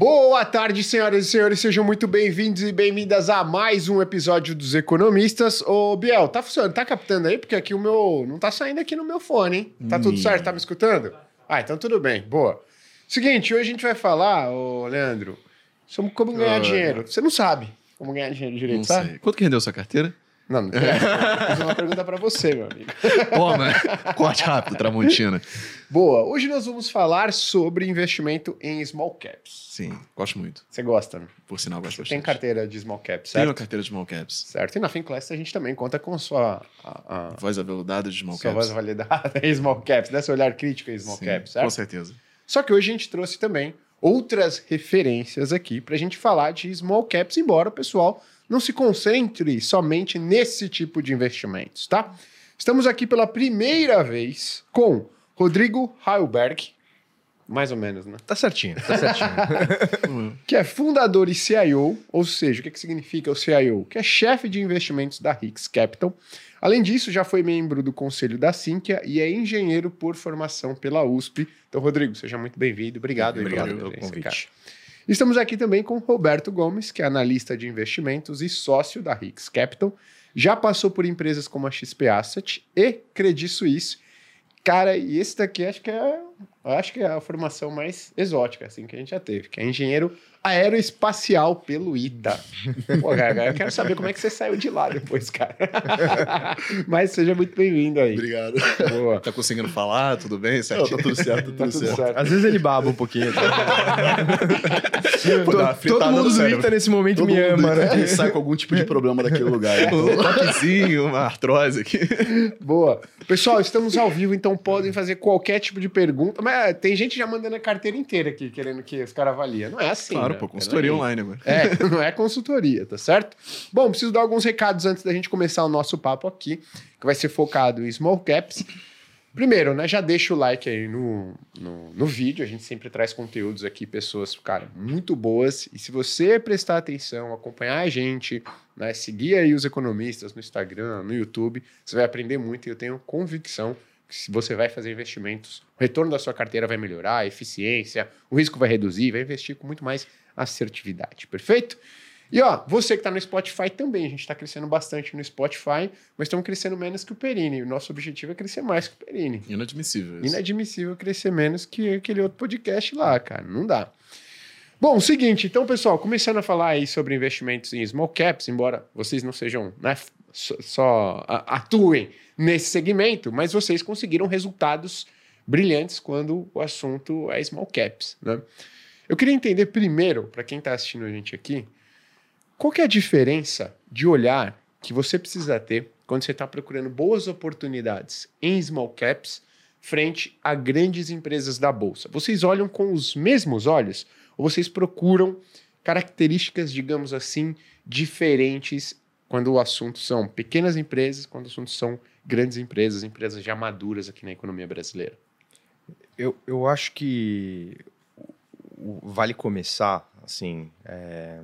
Boa tarde, senhoras e senhores, sejam muito bem-vindos e bem-vindas a mais um episódio dos Economistas. Ô, Biel, tá funcionando? Tá captando aí? Porque aqui o meu. Não tá saindo aqui no meu fone, hein? Tá tudo certo? Tá me escutando? Ah, então tudo bem. Boa. Seguinte, hoje a gente vai falar, ô, Leandro, sobre como ganhar dinheiro. Você não sabe como ganhar dinheiro direito, Não sabe? Quanto que rendeu sua carteira? Não, não. Fiz uma pergunta pra você, meu amigo. Pô, mano. Corte rápido, Tramontina. Boa. Hoje nós vamos falar sobre investimento em small caps. Sim, gosto muito. Você gosta, né? Por sinal, gosto bastante. Tem carteira de small caps, Tenho certo? uma carteira de small caps. Certo. E na Finclass a gente também conta com sua, a, a, Voz aveludada de small sua caps. voz validada em small caps, né? Seu olhar crítico em small Sim, caps, Com certo? certeza. Só que hoje a gente trouxe também outras referências aqui pra gente falar de small caps, embora o pessoal não se concentre somente nesse tipo de investimentos, tá? Estamos aqui pela primeira vez com Rodrigo Heilberg, mais ou menos, né? Tá certinho, tá certinho. que é fundador e CIO, ou seja, o que, que significa o CIO? Que é chefe de investimentos da Hicks Capital. Além disso, já foi membro do conselho da Sinqia e é engenheiro por formação pela USP. Então, Rodrigo, seja muito bem-vindo. Obrigado, Obrigado pela pelo presença, convite. cara. Estamos aqui também com Roberto Gomes, que é analista de investimentos e sócio da Hicks Capital. Já passou por empresas como a XP Asset e Credit Suisse. Cara, e esse daqui acho que é, acho que é a formação mais exótica assim que a gente já teve, que é engenheiro aeroespacial pelo ITA. Pô, cara, eu quero saber como é que você saiu de lá depois, cara. Mas seja muito bem-vindo aí. Obrigado. Boa. Tá conseguindo falar? Tudo bem? Não, Certinho? tá tudo certo, Tá tá tudo, tudo certo. certo. Às vezes ele baba um pouquinho. tá? Pô, todo fritada mundo do. Ita nesse momento Todo me mundo ama, né? Ele sai com algum tipo de problema daquele lugar. Um toquezinho, uma artrose aqui. Boa. Pessoal, estamos ao vivo, então podem fazer qualquer tipo de pergunta. Mas tem gente já mandando a carteira inteira aqui, querendo que os caras avaliem. Não é assim. Claro, né? pô, consultoria Peraí. online agora. É, não é consultoria, tá certo? Bom, preciso dar alguns recados antes da gente começar o nosso papo aqui, que vai ser focado em small caps. Primeiro, né, já deixa o like aí no, no, no vídeo, a gente sempre traz conteúdos aqui, pessoas, cara, muito boas. E se você prestar atenção, acompanhar a gente, né, seguir aí os economistas no Instagram, no YouTube, você vai aprender muito e eu tenho convicção que se você vai fazer investimentos, o retorno da sua carteira vai melhorar, a eficiência, o risco vai reduzir, vai investir com muito mais assertividade, perfeito? E ó, você que está no Spotify também, a gente está crescendo bastante no Spotify, mas estamos crescendo menos que o Perini. O nosso objetivo é crescer mais que o Perini. Inadmissível isso. Inadmissível crescer menos que aquele outro podcast lá, cara. Não dá. Bom, seguinte, então, pessoal, começando a falar aí sobre investimentos em small caps, embora vocês não sejam, né, só, só atuem nesse segmento, mas vocês conseguiram resultados brilhantes quando o assunto é small caps, né? Eu queria entender primeiro, para quem está assistindo a gente aqui, qual que é a diferença de olhar que você precisa ter quando você está procurando boas oportunidades em small caps frente a grandes empresas da bolsa? Vocês olham com os mesmos olhos ou vocês procuram características, digamos assim, diferentes quando o assunto são pequenas empresas, quando o assunto são grandes empresas, empresas já maduras aqui na economia brasileira? Eu, eu acho que vale começar, assim, é,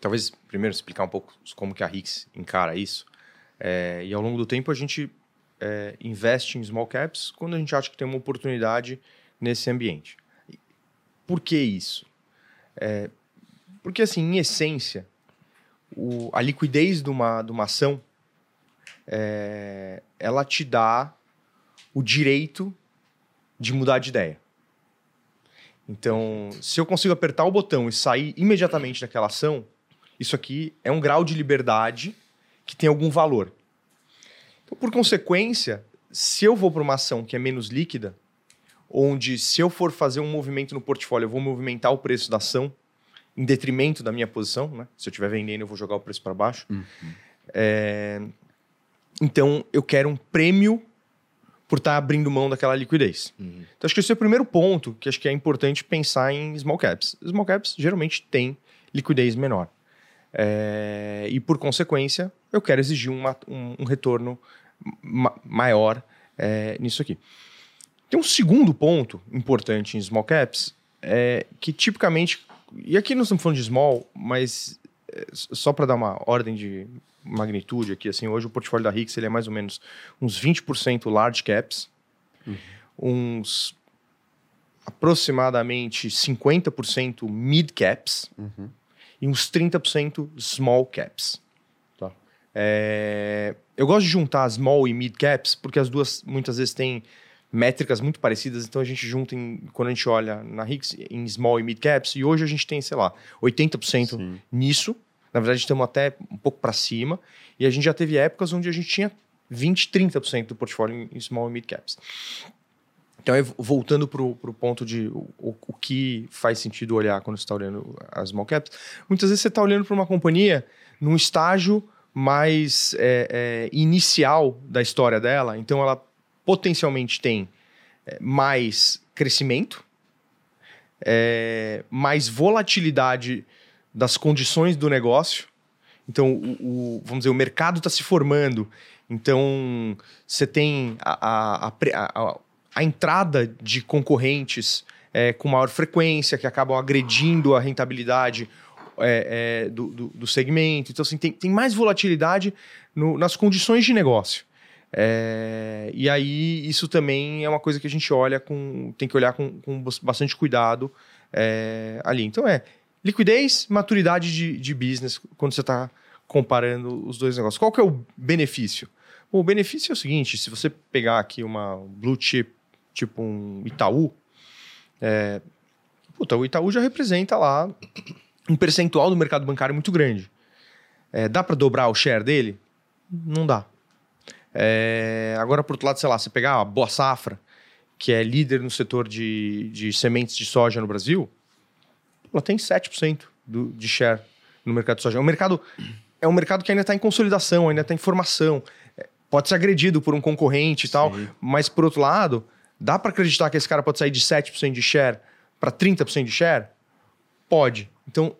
talvez primeiro explicar um pouco como que a Hicks encara isso. É, e ao longo do tempo a gente é, investe em small caps quando a gente acha que tem uma oportunidade nesse ambiente. Por que isso? É, porque, assim, em essência, o- a liquidez de uma, de uma ação, é, ela te dá o direito de mudar de ideia. Então, se eu consigo apertar o botão e sair imediatamente daquela ação, isso aqui é um grau de liberdade que tem algum valor. Então, por consequência, se eu vou para uma ação que é menos líquida, onde se eu for fazer um movimento no portfólio, eu vou movimentar o preço da ação em detrimento da minha posição, né? Se eu estiver vendendo, eu vou jogar o preço para baixo. É, Então, eu quero um prêmio por estar abrindo mão daquela liquidez. Uhum. Então, acho que esse é o primeiro ponto que acho que é importante pensar em small caps. Small caps geralmente têm liquidez menor. É, e, por consequência, eu quero exigir uma- um, um retorno ma- maior é, nisso aqui. Tem um segundo ponto importante em small caps, é, que tipicamente, e aqui não estamos falando de small, mas só para dar uma ordem de magnitude aqui, assim, hoje o portfólio da Hicks ele é mais ou menos uns 20% large caps, uns aproximadamente 50% mid caps Uhum. e uns 30% small caps. Tá. É, eu gosto de juntar small e mid caps porque as duas muitas vezes têm métricas muito parecidas, então a gente junta em, quando a gente olha na Hicks em small e mid caps e hoje a gente tem, sei lá, 80% Sim. nisso. Na verdade, estamos até um pouco para cima e a gente já teve épocas onde a gente tinha 20, 30% do portfólio em small e mid caps. Então, voltando para o ponto de o, o- o que faz sentido olhar quando você está olhando as small caps, muitas vezes você está olhando para uma companhia num estágio mais é, é, inicial da história dela, então ela potencialmente tem é, mais crescimento, é, mais volatilidade das condições do negócio. Então, o, o- vamos dizer, o mercado está se formando. Então, você tem a, a, a a entrada de concorrentes é, com maior frequência, que acabam agredindo a rentabilidade é, é, do, do- do segmento. Então, assim, tem, tem mais volatilidade no- nas condições de negócio. É, e aí, isso também é uma coisa que a gente olha com. tem que olhar com, com bastante cuidado é, ali. Então, é liquidez, maturidade de, de business, quando você está comparando os dois negócios. Qual que é o benefício? Bom, o benefício é o seguinte: se você pegar aqui uma blue chip, tipo um Itaú, é, puta, o Itaú já representa lá um percentual do mercado bancário muito grande. É, dá para dobrar o share dele? Não dá. É, agora, por outro lado, sei lá, você pegar a Boa Safra, que é líder no setor de, de sementes de soja no Brasil, ela tem 7% do, de share no mercado de soja. É um mercado, é um mercado que ainda está em consolidação, ainda está em formação. É, Pode ser agredido por um concorrente e tal, Sim. mas por outro lado, dá para acreditar que esse cara pode sair de 7% de share para 30% de share? Pode. Então,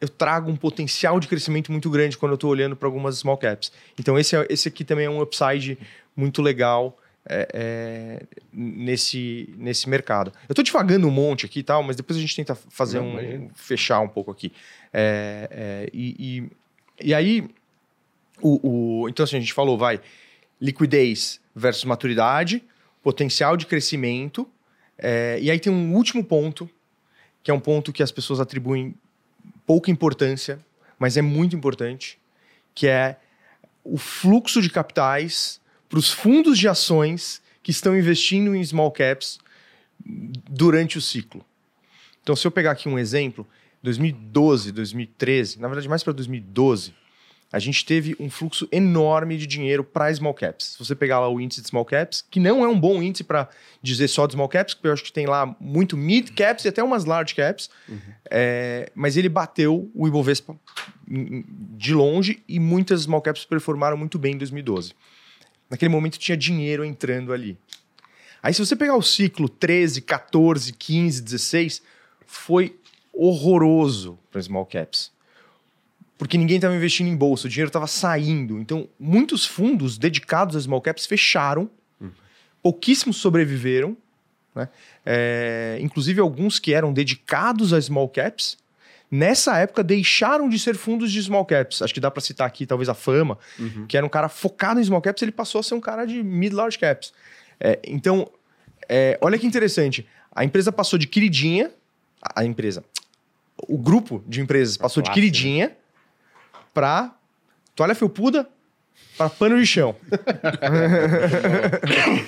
eu trago um potencial de crescimento muito grande quando eu estou olhando para algumas small caps. Então, esse, é- esse aqui também é um upside muito legal é, é, nesse, nesse mercado. Eu estou divagando um monte aqui e tal, mas depois a gente tenta fazer Não, um. imagina. fechar um pouco aqui. É, é, e, e, e aí, o, o- então assim, a gente falou, vai, liquidez versus maturidade, potencial de crescimento, é, e aí tem um último ponto, que é um ponto que as pessoas atribuem pouca importância, mas é muito importante, que é o fluxo de capitais para os fundos de ações que estão investindo em small caps durante o ciclo. Então, se eu pegar aqui um exemplo, 2012, 2013, na verdade mais para 2012, a gente teve um fluxo enorme de dinheiro para small caps. Se você pegar lá o índice de small caps, que não é um bom índice para dizer só de small caps, porque eu acho que tem lá muito mid caps e até umas large caps, é, mas ele bateu o Ibovespa de longe e muitas small caps performaram muito bem em 2012. Naquele momento tinha dinheiro entrando ali. Aí se você pegar o ciclo 13, 14, 15, 16, foi horroroso para small caps. Porque ninguém estava investindo em bolsa, o dinheiro estava saindo. Então, muitos fundos dedicados a small caps fecharam, pouquíssimos sobreviveram, né? É, inclusive alguns que eram dedicados a small caps, nessa época deixaram de ser fundos de small caps. Acho que dá para citar aqui talvez a Fama, que era um cara focado em small caps, ele passou a ser um cara de mid large caps. É, então, é, olha que interessante. A empresa passou de queridinha, a a empresa, o grupo de empresas passou de queridinha para toalha felpuda para pano de chão.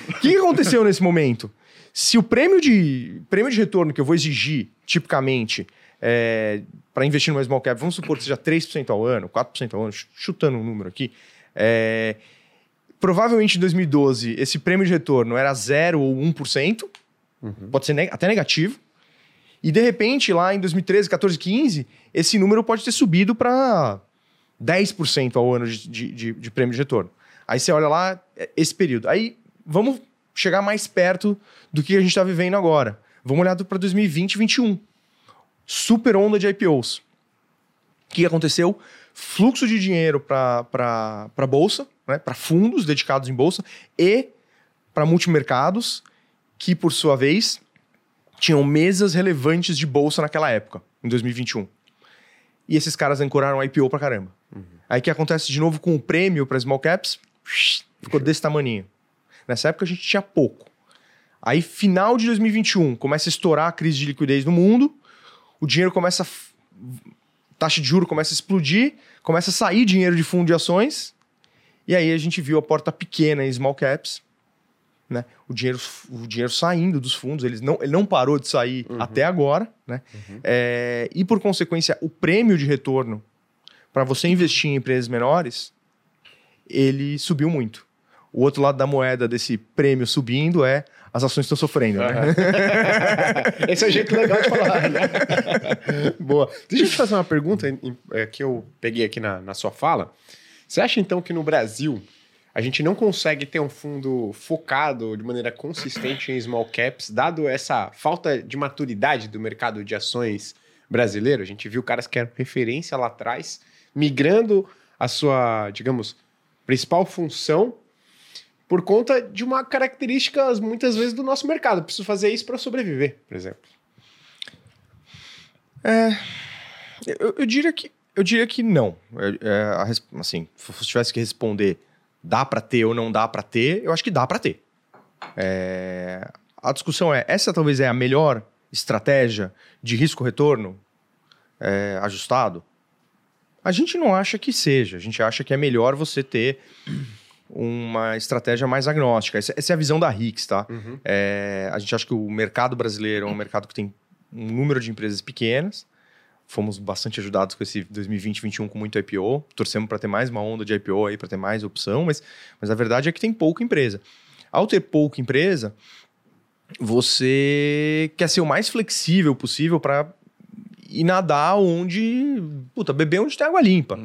O que que aconteceu nesse momento? Se o prêmio de, prêmio de retorno que eu vou exigir, tipicamente, para investir numa small cap, vamos supor que seja 3% ao ano, 4% ao ano, ch- chutando um número aqui, é, provavelmente em 2012 esse prêmio de retorno era 0 ou 1%, pode ser ne- até negativo, e de repente lá em 2013, 14, 15, esse número pode ter subido para 10% ao ano de, de, de- de prêmio de retorno. Aí você olha lá, é, esse período. Aí vamos chegar mais perto do que a gente está vivendo agora. Vamos olhar para 2020 e 2021. Super onda de IPOs. O que aconteceu? Fluxo de dinheiro para a bolsa, né, para fundos dedicados em bolsa e para multimercados, que por sua vez tinham mesas relevantes de bolsa naquela época, em 2021. E esses caras ancoraram IPO pra caramba. Aí o que acontece de novo com o prêmio para small caps? Ficou desse tamaninho. Nessa época a gente tinha pouco. Aí, final de 2021, começa a estourar a crise de liquidez no mundo, o dinheiro começa. taxa de juro começa a explodir, começa a sair dinheiro de fundo de ações, e aí a gente viu a porta pequena em small caps, né? O dinheiro, o dinheiro saindo dos fundos, eles não, ele não parou de sair até agora, né? É, e por consequência, o prêmio de retorno para você investir em empresas menores, ele subiu muito. O outro lado da moeda desse prêmio subindo é as ações estão sofrendo, né? Esse é o jeito legal de falar, né? Boa. Deixa eu te fazer uma pergunta é, que eu peguei aqui na, na sua fala. Você acha então que no Brasil a gente não consegue ter um fundo focado de maneira consistente em small caps, dado essa falta de maturidade do mercado de ações brasileiro? A gente viu caras que eram referência lá atrás, migrando a sua, digamos, principal função por conta de uma característica, muitas vezes, do nosso mercado. Preciso fazer isso para sobreviver, por exemplo. Eu, eu diria que eu diria que não. É, é, assim, se tivesse que responder, dá para ter ou não dá para ter, eu acho que dá para ter. É, a discussão é essa talvez é a melhor estratégia de risco retorno é, ajustado. A gente não acha que seja. A gente acha que é melhor você ter uma estratégia mais agnóstica. Essa, essa é a visão da Hicks, tá? É, a gente acha que o mercado brasileiro é um mercado que tem um número de empresas pequenas. Fomos bastante ajudados com esse 2020 2021 com muito IPO. Torcemos para ter mais uma onda de IPO aí, para ter mais opção, mas, mas a verdade é que tem pouca empresa. Ao ter pouca empresa, você quer ser o mais flexível possível para ir nadar onde. Puta, beber onde tem água limpa.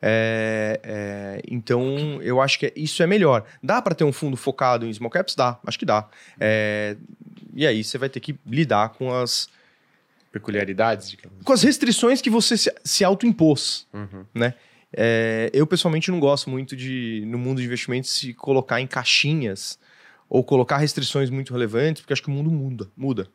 É, é, então, eu acho que isso é melhor. Dá para ter um fundo focado em small caps? Dá, acho que dá. É, e aí você vai ter que lidar com as, Peculiaridades, digamos. com as restrições que você se, se autoimpôs, Uhum. né? É, eu, pessoalmente, não gosto muito de, no mundo de investimentos, se colocar em caixinhas ou colocar restrições muito relevantes, porque acho que o mundo muda. muda.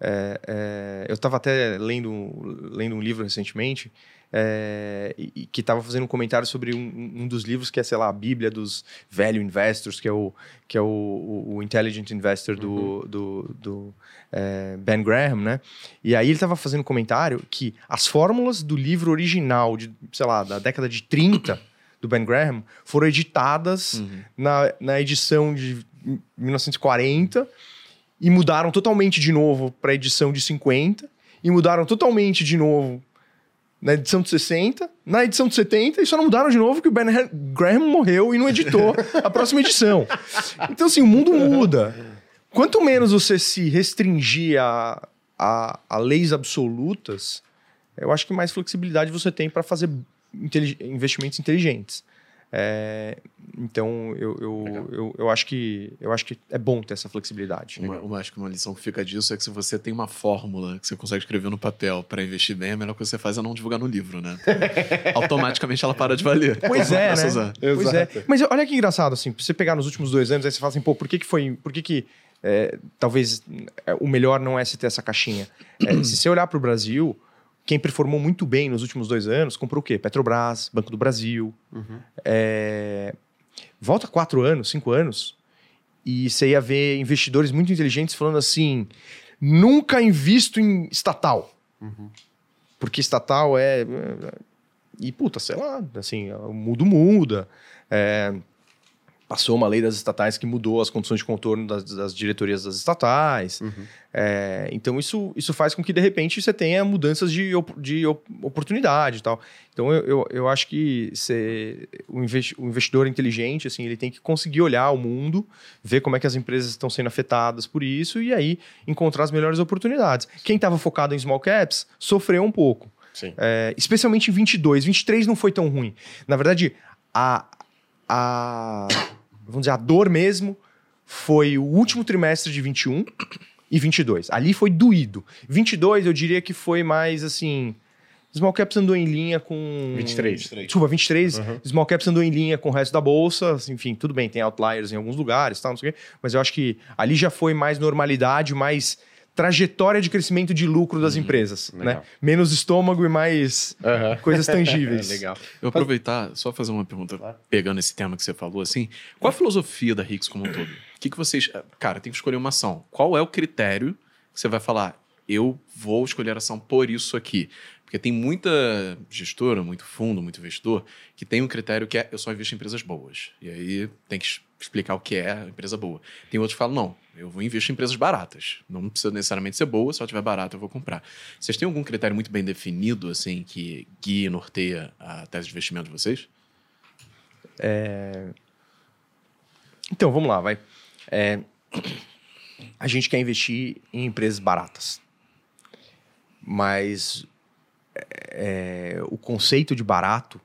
É, é, eu estava até lendo, lendo um livro recentemente é, e, que estava fazendo um comentário sobre um, um dos livros que é, sei lá, a Bíblia dos Value Investors, que é o, que é o, o, o Intelligent Investor do, do, do, é, Ben Graham, né? E aí ele estava fazendo um comentário que as fórmulas do livro original, de, sei lá, da década de 30, do Ben Graham, foram editadas na, na edição de 1940 e mudaram totalmente de novo para a edição de 50 e mudaram totalmente de novo na edição de 60, na edição de 70 e só não mudaram de novo que o Ben Graham morreu e não editou a próxima edição. Então assim, o mundo muda. Quanto menos você se restringir a, a, a leis absolutas, eu acho que mais flexibilidade você tem para fazer intelig- investimentos inteligentes. É, então, eu, eu, eu, eu, acho que, eu acho que é bom ter essa flexibilidade. Uma, uma- acho que uma lição que fica disso é que se você tem uma fórmula que você consegue escrever no papel para investir bem, a melhor coisa que você faz é não divulgar no livro, né? Automaticamente ela para de valer. Pois é, né? usar. Pois é. Mas olha que engraçado, assim, você pegar nos últimos dois anos, aí você fala assim, pô, por que que foi... Por que que é, talvez é, o melhor não é se ter essa caixinha? É, se você olhar para o Brasil, quem performou muito bem nos últimos dois anos, comprou o quê? Petrobras, Banco do Brasil. É, volta quatro anos, cinco anos, e você ia ver investidores muito inteligentes falando assim, nunca invisto em estatal. Porque estatal é... E, puta, sei lá, assim, o mundo muda. É, passou uma lei das estatais que mudou as condições de contorno das, das diretorias das estatais. É, então, isso, isso faz com que, de repente, você tenha mudanças de, de op- oportunidade e tal. Então, eu, eu, eu acho que você, o, investi- o investidor inteligente, assim, ele tem que conseguir olhar o mundo, ver como é que as empresas estão sendo afetadas por isso e aí encontrar as melhores oportunidades. Quem estava focado em small caps sofreu um pouco. Sim. É, especialmente em 22. 23 não foi tão ruim. Na verdade, a, a, vamos dizer, a dor mesmo foi o último trimestre de 21 e 22. Ali foi doído. 22 eu diria que foi mais assim... Small Caps andou em linha com... 23. Desculpa, 23. Small Caps andou em linha com o resto da bolsa. Enfim, tudo bem, tem outliers em alguns lugares, tal, não sei o quê. Mas eu acho que ali já foi mais normalidade, mais trajetória de crescimento de lucro das empresas, né? Menos estômago e mais Aham. coisas tangíveis. Legal. Eu aproveitar, só fazer uma pergunta, pegando esse tema que você falou, assim, qual a filosofia da Hicks como um todo? que, que vocês. Cara, tem que escolher uma ação. Qual é o critério que você vai falar? Eu vou escolher a ação por isso aqui. Porque tem muita gestora, muito fundo, muito investidor, que tem um critério que é eu só invisto em empresas boas. E aí tem que explicar o que é empresa boa. Tem outros que falam, não, eu vou investir em empresas baratas. Não precisa necessariamente ser boa, se ela tiver barata eu vou comprar. Vocês têm algum critério muito bem definido, assim, que guia e norteia a tese de investimento de vocês? Então, vamos lá, vai. É, a gente quer investir em empresas baratas. Mas é, o conceito de barato,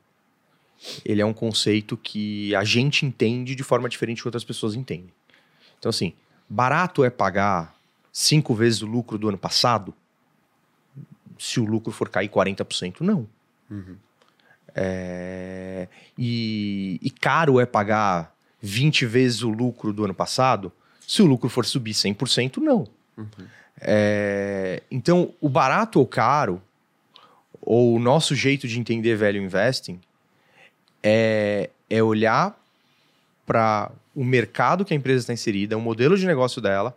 ele é um conceito que a gente entende de forma diferente que outras pessoas entendem. Então, assim, barato é pagar cinco vezes o lucro do ano passado? Se o lucro for cair 40%, não. É, e, e caro é pagar 20 vezes o lucro do ano passado? Se o lucro for subir 100%, não. É, então, o barato ou caro, ou o nosso jeito de entender value investing, é, é olhar para o mercado que a empresa está inserida, o modelo de negócio dela,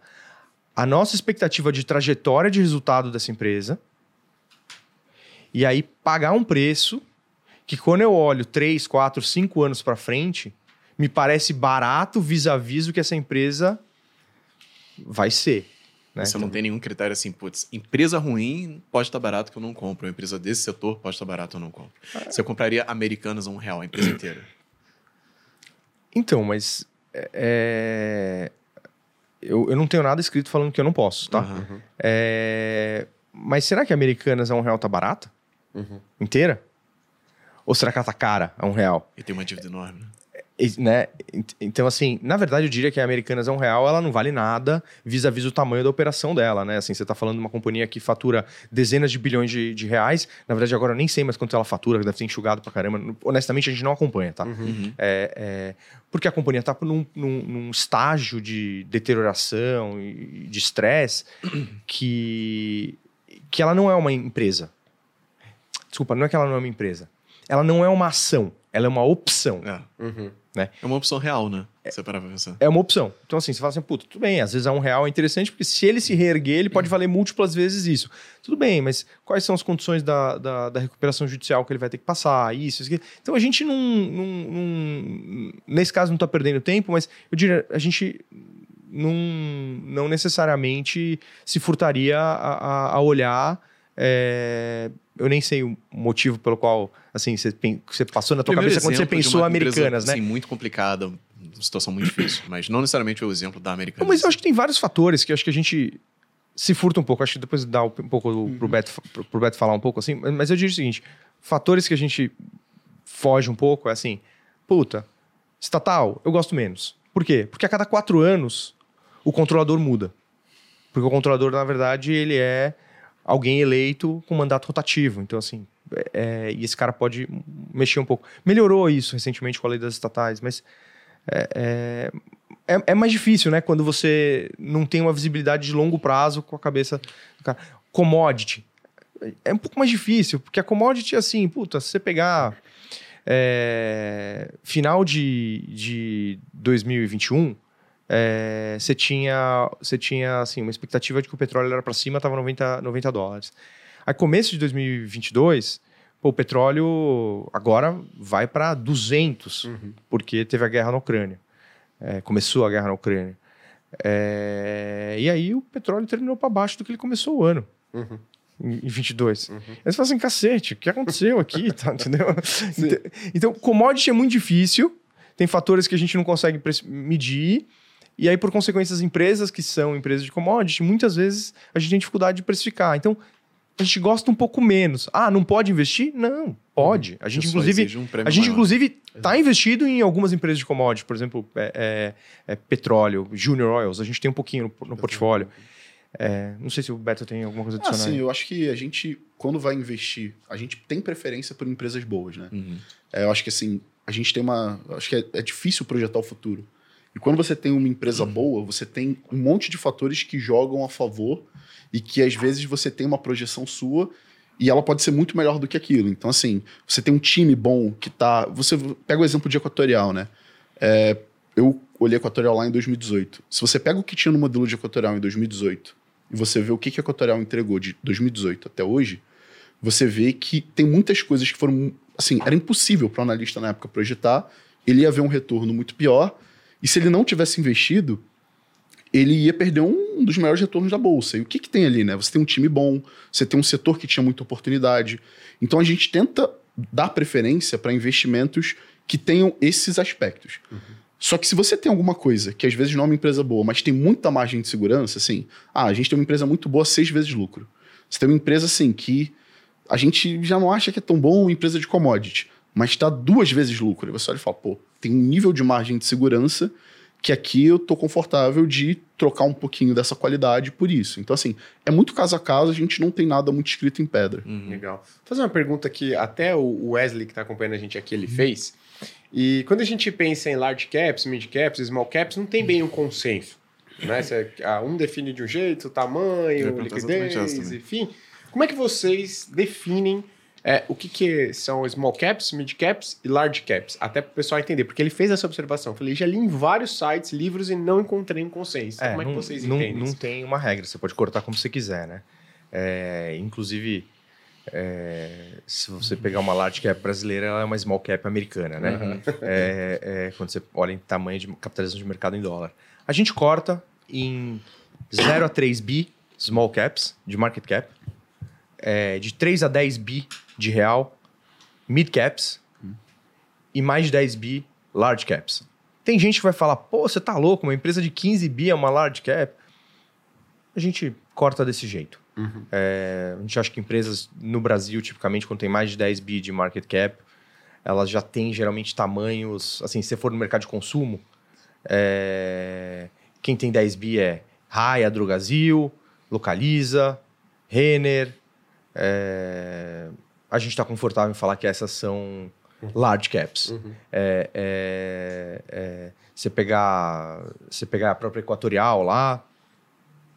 a nossa expectativa de trajetória de resultado dessa empresa, e aí pagar um preço que quando eu olho 3, 4, 5 anos para frente, me parece barato vis-a-vis o que essa empresa vai ser. Né? Você não tem nenhum critério assim, putz, empresa ruim pode estar barato que eu não compro. Uma empresa desse setor pode estar barato eu não compro. Você compraria Americanas a um real, a empresa inteira. Então, mas é, eu, eu não tenho nada escrito falando que eu não posso, tá? Aham. É, mas será que a Americanas a um real tá barata? Inteira? Ou será que ela tá cara a um real? E tem uma dívida enorme, né? Ent- Então, assim, na verdade, eu diria que a Americanas a um real, ela não vale nada vis-a-vis o tamanho da operação dela, né? Assim, você tá falando de uma companhia que fatura dezenas de bilhões de, de reais. Na verdade, agora eu nem sei mais quanto ela fatura, deve ter enxugado pra caramba. Honestamente, a gente não acompanha, tá? Uhum. É, é, porque a companhia está num, num- num estágio de deterioração e de estresse que, que ela não é uma empresa. Desculpa, não é que ela não é uma empresa. Ela não é uma ação, ela é uma opção. É. Uhum. É uma opção real, né? Você parar pra pensar. É uma opção. Então, assim, você fala assim, puta, tudo bem, às vezes a um real é interessante, porque se ele se reerguer, ele pode valer múltiplas vezes isso. Tudo bem, mas quais são as condições da, da, da recuperação judicial que ele vai ter que passar? Isso, isso. Então, a gente não, não, não- Nesse caso, não está perdendo tempo, mas eu diria, a gente não, não necessariamente se furtaria a, a- a olhar. É, eu nem sei o motivo pelo qual, assim, você, você passou na tua Primeiro cabeça quando você pensou americanas, empresa, né? Assim, muito complicada, situação muito difícil. Mas não necessariamente o exemplo da Não, Americanas. mas eu acho que tem vários fatores que acho que a gente se furta um pouco. Acho que depois dá um pouco do- pro, Beto, pro, pro Beto falar um pouco assim. mas- Mas eu digo o seguinte: fatores que a gente foge um pouco é assim, puta, estatal, eu gosto menos. Por quê? Porque a cada quatro anos o controlador muda. Porque o controlador, na verdade, ele é alguém eleito com mandato rotativo. Então, assim, é- e esse cara pode mexer um pouco. Melhorou isso recentemente com a lei das estatais, mas é, é, é- é mais difícil, né? Quando você não tem uma visibilidade de longo prazo com a cabeça do cara. Commodity. É um pouco mais difícil, porque a commodity, assim, puta, se você pegar é, final de, de 2021, é, você tinha, você tinha assim, uma expectativa de que o petróleo era para cima, estava 90, 90 dólares. Aí, começo de 2022, pô, o petróleo agora vai para 200, porque teve a guerra na Ucrânia. É, começou a guerra na Ucrânia. É, e aí o petróleo terminou para baixo do que ele começou o ano. Uhum. Em em 22. Aí você fala assim, cacete, o que aconteceu aqui? Tá, entendeu? Então, então, commodity é muito difícil, tem fatores que a gente não consegue medir, e aí, por consequência, as empresas que são empresas de commodity, muitas vezes a gente tem dificuldade de precificar. Então, a gente gosta um pouco menos. Ah, não pode investir? Não, pode. A gente, inclusive, um a gente, maior. inclusive, está investido em algumas empresas de commodity, por exemplo, é, é- é petróleo, junior oils, a gente tem um pouquinho no, no portfólio. É, não sei se o Beto tem alguma coisa Ah, adicional. sim, aí. eu acho que a gente, quando vai investir, a gente tem preferência por empresas boas, né? Uhum. É, eu acho que assim, a gente tem uma. Acho que é, é difícil projetar o futuro. E quando você tem uma empresa boa, você tem um monte de fatores que jogam a favor e que às vezes você tem uma projeção sua e ela pode ser muito melhor do que aquilo. Então, assim, você tem um time bom que tá. Você pega o exemplo de Equatorial, né? É, eu olhei Equatorial lá em 2018. Se você pega o que tinha no modelo de Equatorial em 2018 e você vê o que, que Equatorial entregou de 2018 até hoje, você vê que tem muitas coisas que foram. Assim, era impossível para o analista na época projetar. Ele ia ver um retorno muito pior. E se ele não tivesse investido, ele ia perder um dos maiores retornos da bolsa. E o que, que tem ali, né? Você tem um time bom, você tem um setor que tinha muita oportunidade. Então a gente tenta dar preferência para investimentos que tenham esses aspectos. Uhum. Só que se você tem alguma coisa que às vezes não é uma empresa boa, mas tem muita margem de segurança, assim, ah, a gente tem uma empresa muito boa, seis vezes lucro. Você tem uma empresa assim que a gente já não acha que é tão bom empresa de commodity, mas está duas vezes lucro. E você olha e fala, pô, tem um nível de margem de segurança que aqui eu tô confortável de trocar um pouquinho dessa qualidade por isso. Então, assim, é muito caso a caso, a gente não tem nada muito escrito em pedra. Uhum. Legal. Vou fazer uma pergunta que até o Wesley, que está acompanhando a gente aqui, ele uhum. fez. E quando a gente pensa em large caps, mid caps, small caps, não tem bem um consenso. Né? um define de um jeito, o tamanho, liquidez, enfim. Como é que vocês definem é, o que, que são small caps, mid caps e large caps? Até para o pessoal entender, porque ele fez essa observação. Eu falei, já li em vários sites, livros e não encontrei um consenso. É, como é que vocês não, entendem? Não tem uma regra, você pode cortar como você quiser, né? É, inclusive, é, se você pegar uma large cap brasileira, ela é uma small cap americana, né? Uhum. Quando você olha em tamanho de capitalização de mercado em dólar. A gente corta em 0 a 3 bi small caps de market cap, é, de 3 a 10 bi de real mid caps hum. e mais de 10 bi large caps. Tem gente que vai falar, pô, você tá louco, uma empresa de 15 bi é uma large cap. A gente corta desse jeito. Uhum. É, a gente acha que empresas no Brasil, tipicamente, quando tem mais de 10 bi de market cap, elas já têm geralmente tamanhos. Assim, se for no mercado de consumo, é, quem tem 10 bi é Raia, Drogazil, Localiza, Renner, é, a gente está confortável em falar que essas são large caps. Uhum. É, é, é, você, pegar, você pegar a própria Equatorial lá,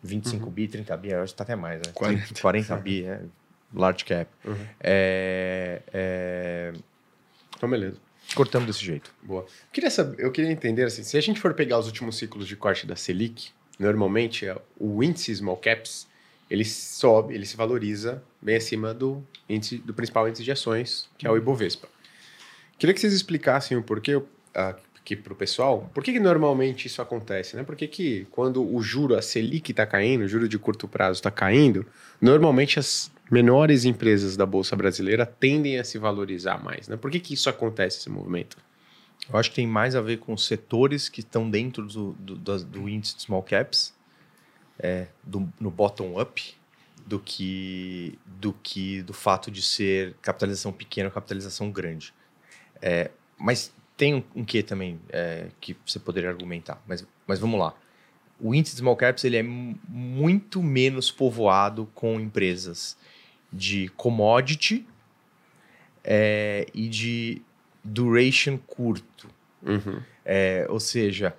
25 uhum. bi, 30 bi, acho que está até mais, né? 40, 40 bi, né? large cap. Uhum. É, é, então, beleza. Cortamos desse jeito. Boa. Eu queria, saber, eu queria entender, assim, se a gente for pegar os últimos ciclos de corte da Selic, normalmente o índice small caps ele sobe, ele se valoriza bem acima do, índice, do principal índice de ações, que é o Ibovespa. Queria que vocês explicassem o porquê aqui para o pessoal, por que, normalmente isso acontece, né? Por que, quando o juro, a Selic está caindo, o juro de curto prazo está caindo, normalmente as menores empresas da Bolsa Brasileira tendem a se valorizar mais, né? Por que, que isso acontece, esse movimento? Eu acho que tem mais a ver com setores que estão dentro do, do, do, do índice de small caps, é, do, no bottom-up do que, do que do fato de ser capitalização pequena ou capitalização grande. É, mas tem um, um quê também é, que você poderia argumentar, mas, mas vamos lá. O índice de small caps ele é muito menos povoado com empresas de commodity é, e de duration curto. Uhum. É, ou seja,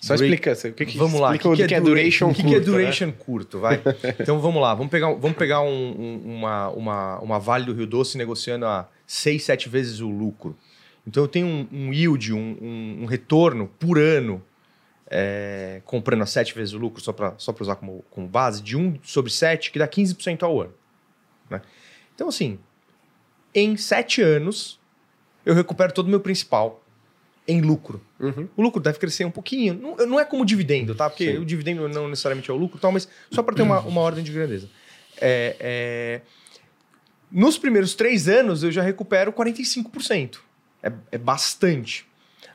só explica, o que, que vamos lá, o que, que, que, é, é duration curto? O que, é duration né? curto, vai? então vamos lá, vamos pegar, vamos pegar um, um, uma, uma, uma Vale do Rio Doce negociando a 6, 7 vezes o lucro. Então eu tenho um, um yield, um, um, retorno por ano, é, comprando a 7 vezes o lucro, só para só usar como, como base, de 1 sobre 7, que dá 15% ao ano. Né? Então assim, em 7 anos, eu recupero todo o meu principal em lucro. Uhum. O lucro deve crescer um pouquinho. Não, não é como dividendo, tá? Porque Sim. o dividendo não necessariamente é o lucro, tal, mas só para ter uma, uma ordem de grandeza. É, é... Nos primeiros três anos, eu já recupero 45%. É, é bastante.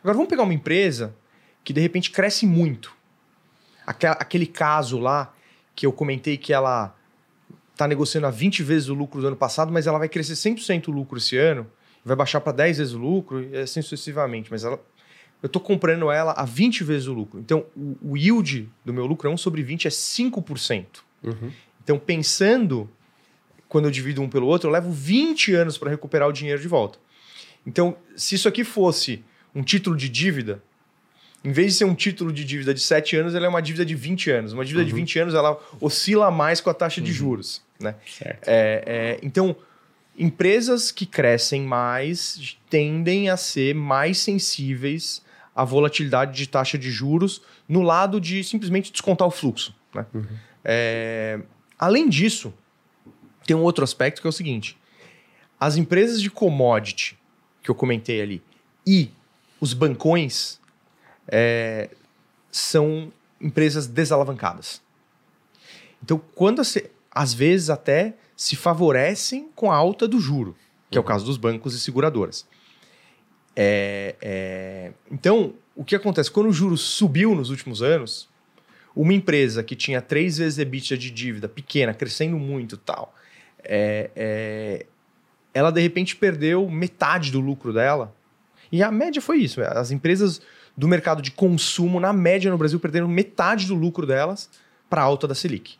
Agora, vamos pegar uma empresa que de repente cresce muito. Aquela, aquele caso lá que eu comentei que ela está negociando a 20 vezes o lucro do ano passado, mas ela vai crescer 100% o lucro esse ano vai baixar para 10 vezes o lucro e assim sucessivamente. Mas ela, eu estou comprando ela a 20 vezes o lucro. Então, o, o yield do meu lucro é 1 sobre 20, é 5%. Uhum. Então, pensando, quando eu divido um pelo outro, eu levo 20 anos para recuperar o dinheiro de volta. Então, se isso aqui fosse um título de dívida, em vez de ser um título de dívida de 7 anos, ela é uma dívida de 20 anos. Uma dívida uhum. de 20 anos, ela oscila mais com a taxa uhum. de juros. Né? Certo. É, é, então, Empresas que crescem mais tendem a ser mais sensíveis a volatilidade de taxa de juros no lado de simplesmente descontar o fluxo. Né? É, além disso, tem um outro aspecto que é o seguinte: as empresas de commodity que eu comentei ali e os bancões é, são empresas desalavancadas. Então, quando às vezes até se favorecem com a alta do juro, que é o caso dos bancos e seguradoras. É, é, então, o que acontece? Quando o juro subiu nos últimos anos, uma empresa que tinha três vezes EBITDA de dívida, pequena, crescendo muito tal, é, é, ela de repente perdeu metade do lucro dela. E a média foi isso. As empresas do mercado de consumo, na média no Brasil, perderam metade do lucro delas para a alta da Selic.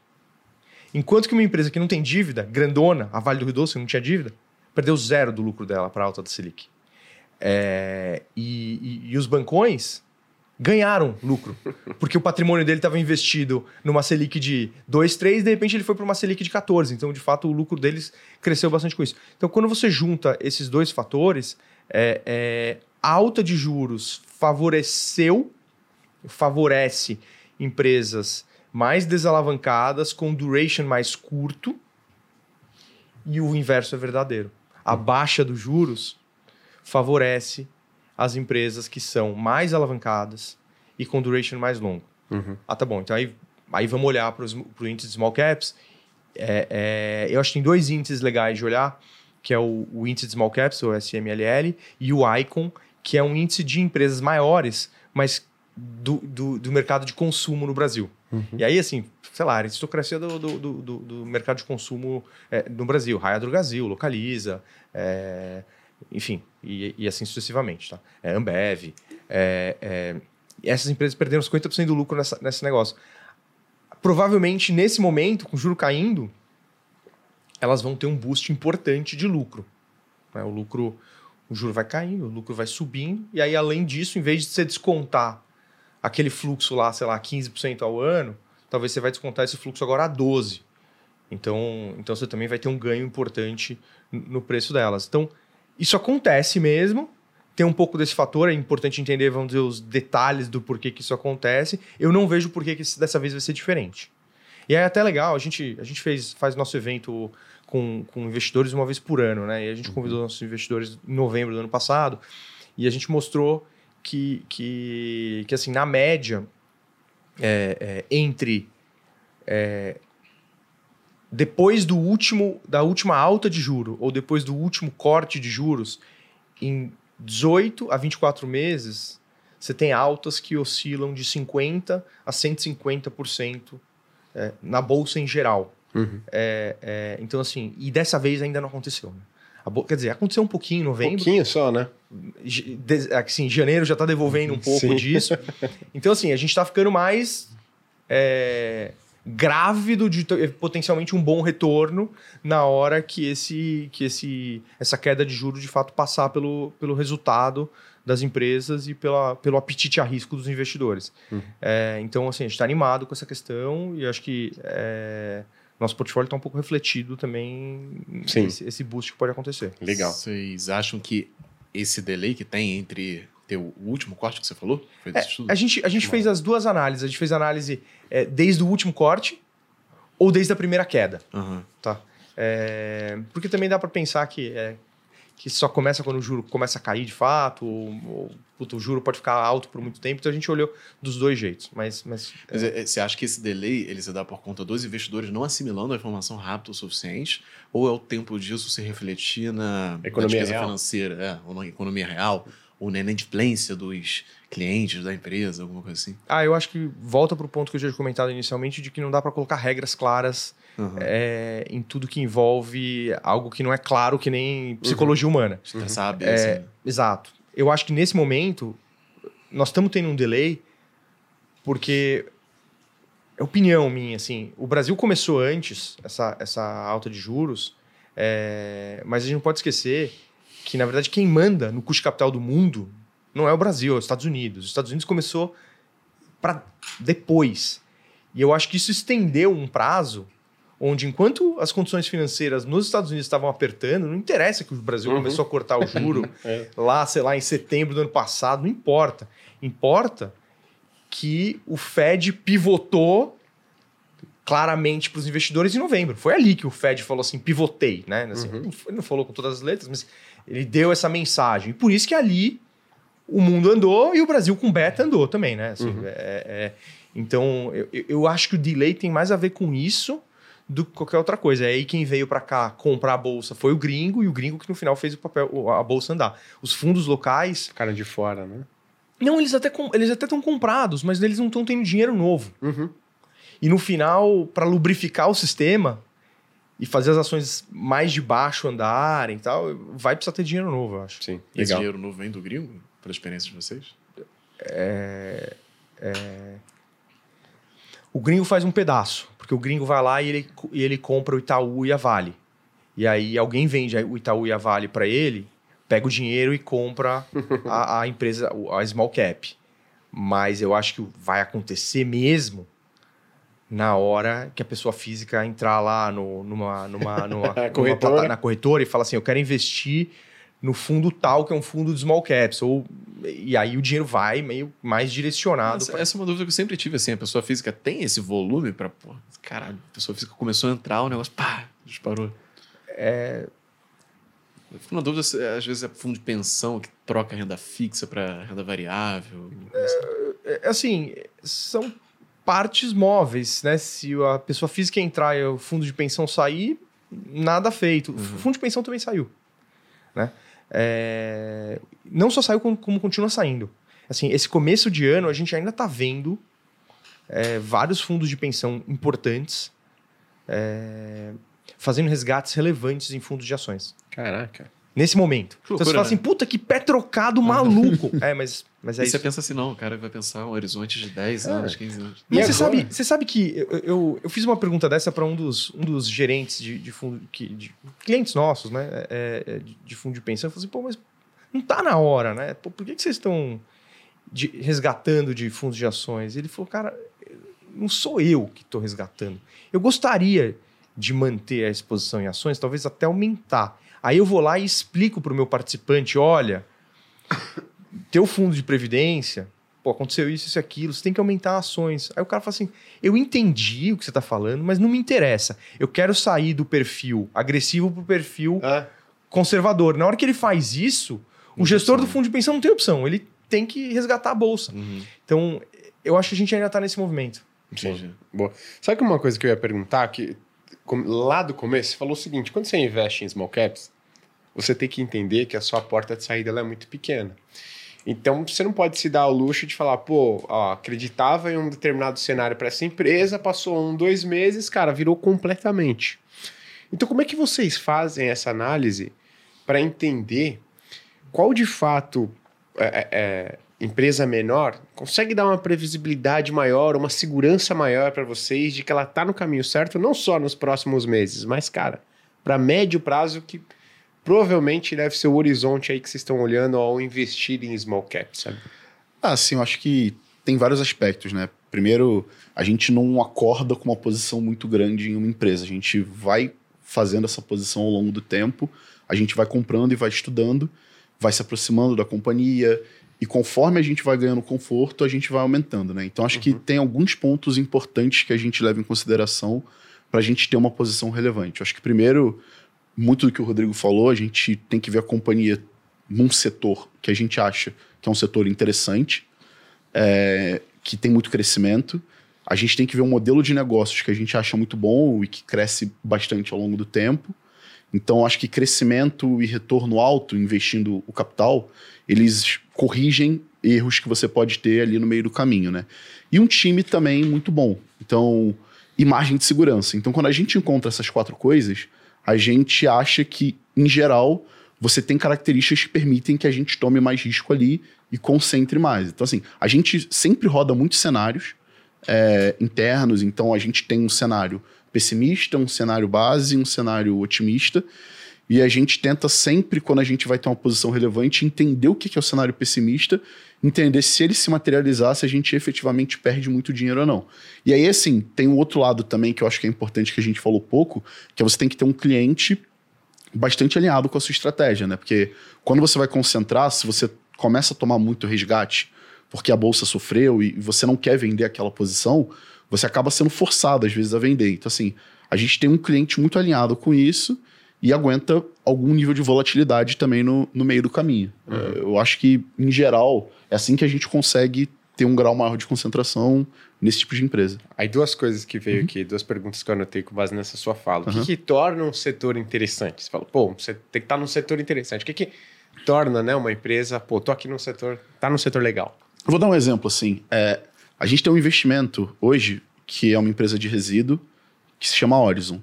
Enquanto que uma empresa que não tem dívida, grandona, a Vale do Rio Doce, não tinha dívida, perdeu zero do lucro dela para a alta da Selic. É, e, e, e, os bancões ganharam lucro, porque o patrimônio dele estava investido numa Selic de 2, 3, de repente ele foi para uma Selic de 14. Então, de fato, o lucro deles cresceu bastante com isso. Então, quando você junta esses dois fatores, é, é, a alta de juros favoreceu, favorece empresas mais desalavancadas, com duration mais curto, e o inverso é verdadeiro. A baixa dos juros favorece as empresas que são mais alavancadas e com duration mais longo. Uhum. Ah, tá bom. Então aí, aí vamos olhar para o índice de small caps. É, é, eu acho que tem dois índices legais de olhar, que é o, o índice de small caps, o SMLL, e o ICON, que é um índice de empresas maiores, mas do, do, do mercado de consumo no Brasil. Uhum. E aí, assim, sei lá, aristocracia do, do, do, do mercado de consumo é, no Brasil. Raia Brasil, Localiza, é, enfim, e, e, assim sucessivamente, tá? É, Ambev. É, é, essas empresas perderam 50% do lucro nessa, nesse negócio. Provavelmente, nesse momento, com o juro caindo, elas vão ter um boost importante de lucro. Né? O lucro, o juro vai caindo, o lucro vai subindo, e aí, além disso, em vez de você descontar aquele fluxo lá, sei lá, 15% ao ano, talvez você vai descontar esse fluxo agora a 12%. Então, então você também vai ter um ganho importante no preço delas. Então, isso acontece mesmo. Tem um pouco desse fator, é importante entender, vamos dizer, os detalhes do porquê que isso acontece. Eu não vejo porquê que dessa vez vai ser diferente. E é até legal, a gente, a gente fez, faz nosso evento com, com investidores uma vez por ano, né? E a gente uhum. convidou nossos investidores em novembro do ano passado e a gente mostrou que, que, que assim, na média, é, é, entre é, depois do último da última alta de juro ou depois do último corte de juros em 18 a 24 meses, você tem altas que oscilam de 50 a 150% é, na bolsa em geral. Uhum. É, é, então, assim, e dessa vez ainda não aconteceu. Né? Quer dizer, aconteceu um pouquinho em novembro. Um pouquinho só, né? Assim, janeiro já está devolvendo um pouco Sim. disso. Então, assim, a gente está ficando mais é, grávido de potencialmente um bom retorno na hora que esse que esse essa queda de juros de fato passar pelo, pelo resultado das empresas e pela, pelo apetite a risco dos investidores. Uhum. É, então, assim, a gente está animado com essa questão e acho que é, nosso portfólio está um pouco refletido também esse, esse boost que pode acontecer. Legal. Vocês acham que esse delay que tem entre ter o último corte que você falou? É, a gente, a gente fez as duas análises. A gente fez a análise é, desde o último corte ou desde a primeira queda. Uhum. Tá? É, porque também dá para pensar que, é, que só começa quando o juro começa a cair de fato, ou, ou puto, o juro pode ficar alto por muito tempo. Então a gente olhou dos dois jeitos. Mas, mas, mas é, é, você acha que esse delay ele se dá por conta dos investidores não assimilando a informação rápido o suficiente? Ou é o tempo disso se refletir na economia na financeira, é, ou na economia real? ou na inadimplência dos clientes da empresa, alguma coisa assim? Ah, eu acho que volta para o ponto que eu já tinha comentado inicialmente de que não dá para colocar regras claras uhum. é, em tudo que envolve algo que não é claro que nem psicologia uhum. humana. Você uhum. sabe. É, assim. Exato. Eu acho que nesse momento nós estamos tendo um delay porque é opinião minha, assim, o Brasil começou antes essa, essa alta de juros, é, mas a gente não pode esquecer que na verdade quem manda no custo capital do mundo não é o Brasil, é os Estados Unidos. Os Estados Unidos começou para depois. E eu acho que isso estendeu um prazo onde enquanto as condições financeiras nos Estados Unidos estavam apertando, não interessa que o Brasil Uhum. começou a cortar o juro É. lá, sei lá, em setembro do ano passado, não importa. Importa que o Fed pivotou claramente para os investidores em novembro. Foi ali que o Fed falou assim, pivotei, né? Assim, Uhum. Ele não falou com todas as letras, mas ele deu essa mensagem. E por isso que ali o mundo andou e o Brasil com beta andou também, né? Assim, Uhum. é- é- então, eu- eu acho que o delay tem mais a ver com isso do que qualquer outra coisa. Aí quem veio para cá comprar a bolsa foi o gringo e o gringo que no final fez o papel, a bolsa andar. Os fundos locais, Ficaram de fora, né? não, eles até eles até estão comprados, mas eles não estão tendo dinheiro novo. Uhum. E no final, para lubrificar o sistema e fazer as ações mais de baixo andarem e tal, vai precisar ter dinheiro novo, eu acho. Sim, Esse legal. dinheiro novo vem do gringo, pela experiência de vocês? O gringo faz um pedaço, porque o gringo vai lá e ele, e ele compra o Itaú e a Vale. E aí alguém vende o Itaú e a Vale para ele, pega o dinheiro e compra a, a empresa, a small cap. Mas eu acho que vai acontecer mesmo na hora que a pessoa física entrar lá no, numa, numa, numa, numa Corretora. plata- na corretora e falar assim, eu quero investir no fundo tal, que é um fundo de small caps. Ou, e aí o dinheiro vai meio mais direcionado. Essa, pra- essa é uma dúvida que eu sempre tive, assim, a pessoa física tem esse volume pô, caralho, a pessoa física começou a entrar, o negócio, pá, disparou. É... Eu fico na dúvida se às vezes é fundo de pensão que troca renda fixa pra renda variável. É, assim, são partes móveis, né? Se a pessoa física entrar e o fundo de pensão sair, nada feito. O fundo de pensão também saiu, né? É, Não só saiu, como, como continua saindo. Assim, esse começo de ano, a gente ainda está vendo é, vários fundos de pensão importantes é, fazendo resgates relevantes em fundos de ações. Caraca. Nesse momento. Que então você loucura, fala né? assim, puta, que pé trocado maluco. é, mas, mas é e você isso. pensa assim, não, o cara vai pensar um horizonte de 10 É. anos, 15 anos. E Mas você sabe, você sabe que eu, eu, eu fiz uma pergunta dessa para um dos, um dos gerentes de, de fundo, que, de clientes nossos, né? é, é, de, de fundo de pensão. Eu falei assim, pô, mas não tá na hora, né? Pô, por que, que vocês estão de- resgatando de fundos de ações? Ele falou, cara, não sou eu que estou resgatando. Eu gostaria de manter a exposição em ações, talvez até aumentar. Aí eu vou lá e explico para o meu participante, olha, teu fundo de previdência, pô, aconteceu isso, isso e aquilo, você tem que aumentar ações. Aí o cara fala assim, eu entendi o que você está falando, mas não me interessa. Eu quero sair do perfil agressivo para o perfil Ah, conservador. Na hora que ele faz isso, o Não gestor opção. do fundo de pensão não tem opção, ele tem que resgatar a bolsa. Uhum. Então, eu acho que a gente ainda está nesse movimento. Entendi. boa. Sabe que uma coisa que eu ia perguntar? Que lá do começo, você falou o seguinte: quando você investe em small caps, você tem que entender que a sua porta de saída é muito pequena. Então, você não pode se dar ao luxo de falar, pô, ó, acreditava em um determinado cenário para essa empresa, passou um, dois meses, cara, virou completamente. Então, como é que vocês fazem essa análise para entender qual de fato é, é, é, empresa menor consegue dar uma previsibilidade maior, uma segurança maior para vocês de que ela está no caminho certo, não só nos próximos meses, mas, cara, para médio prazo, que provavelmente deve ser o horizonte aí que vocês estão olhando ao investir em small caps, sabe? Ah, sim, eu acho que tem vários aspectos, né? Primeiro, a gente não acorda com uma posição muito grande em uma empresa. A gente vai fazendo essa posição ao longo do tempo, a gente vai comprando e vai estudando, vai se aproximando da companhia, e conforme a gente vai ganhando conforto, a gente vai aumentando, né? Então, acho que tem alguns pontos importantes que a gente leva em consideração para a gente ter uma posição relevante. Eu acho que, primeiro, muito do que o Rodrigo falou, a gente tem que ver a companhia num setor que a gente acha que é um setor interessante, é, que tem muito crescimento. A gente tem que ver um modelo de negócios que a gente acha muito bom e que cresce bastante ao longo do tempo. Então, acho que crescimento e retorno alto, investindo o capital, eles corrigem erros que você pode ter ali no meio do caminho, né? E um time também muito bom. Então, margem de segurança. Então, quando a gente encontra essas quatro coisas, a gente acha que, em geral, você tem características que permitem que a gente tome mais risco ali e concentre mais. Então, assim, a gente sempre roda muitos cenários é, internos, então a gente tem um cenário pessimista, um cenário base, um cenário otimista, E a gente tenta sempre, quando a gente vai ter uma posição relevante, entender o que é o cenário pessimista, entender se ele se materializar, se a gente efetivamente perde muito dinheiro ou não. E aí, assim, tem um outro lado também que eu acho que é importante que a gente falou pouco, que é você tem que ter um cliente bastante alinhado com a sua estratégia, né? Porque quando você vai concentrar, se você começa a tomar muito resgate, porque a bolsa sofreu e você não quer vender aquela posição, você acaba sendo forçado às vezes a vender. Então, assim, a gente tem um cliente muito alinhado com isso e aguenta algum nível de volatilidade também no, no meio do caminho. Uhum. É, eu acho que, em geral, é assim que a gente consegue ter um grau maior de concentração nesse tipo de empresa. Aí duas coisas que veio aqui, duas perguntas que eu anotei com base nessa sua fala. O Uhum. que, que torna um setor interessante? Você fala, pô, você tem que estar num setor interessante. O que, que torna né, uma empresa, pô, tô aqui num setor, tá num setor legal? Eu vou dar um exemplo assim. É, a gente tem um investimento hoje que é uma empresa de resíduo que se chama Horizon.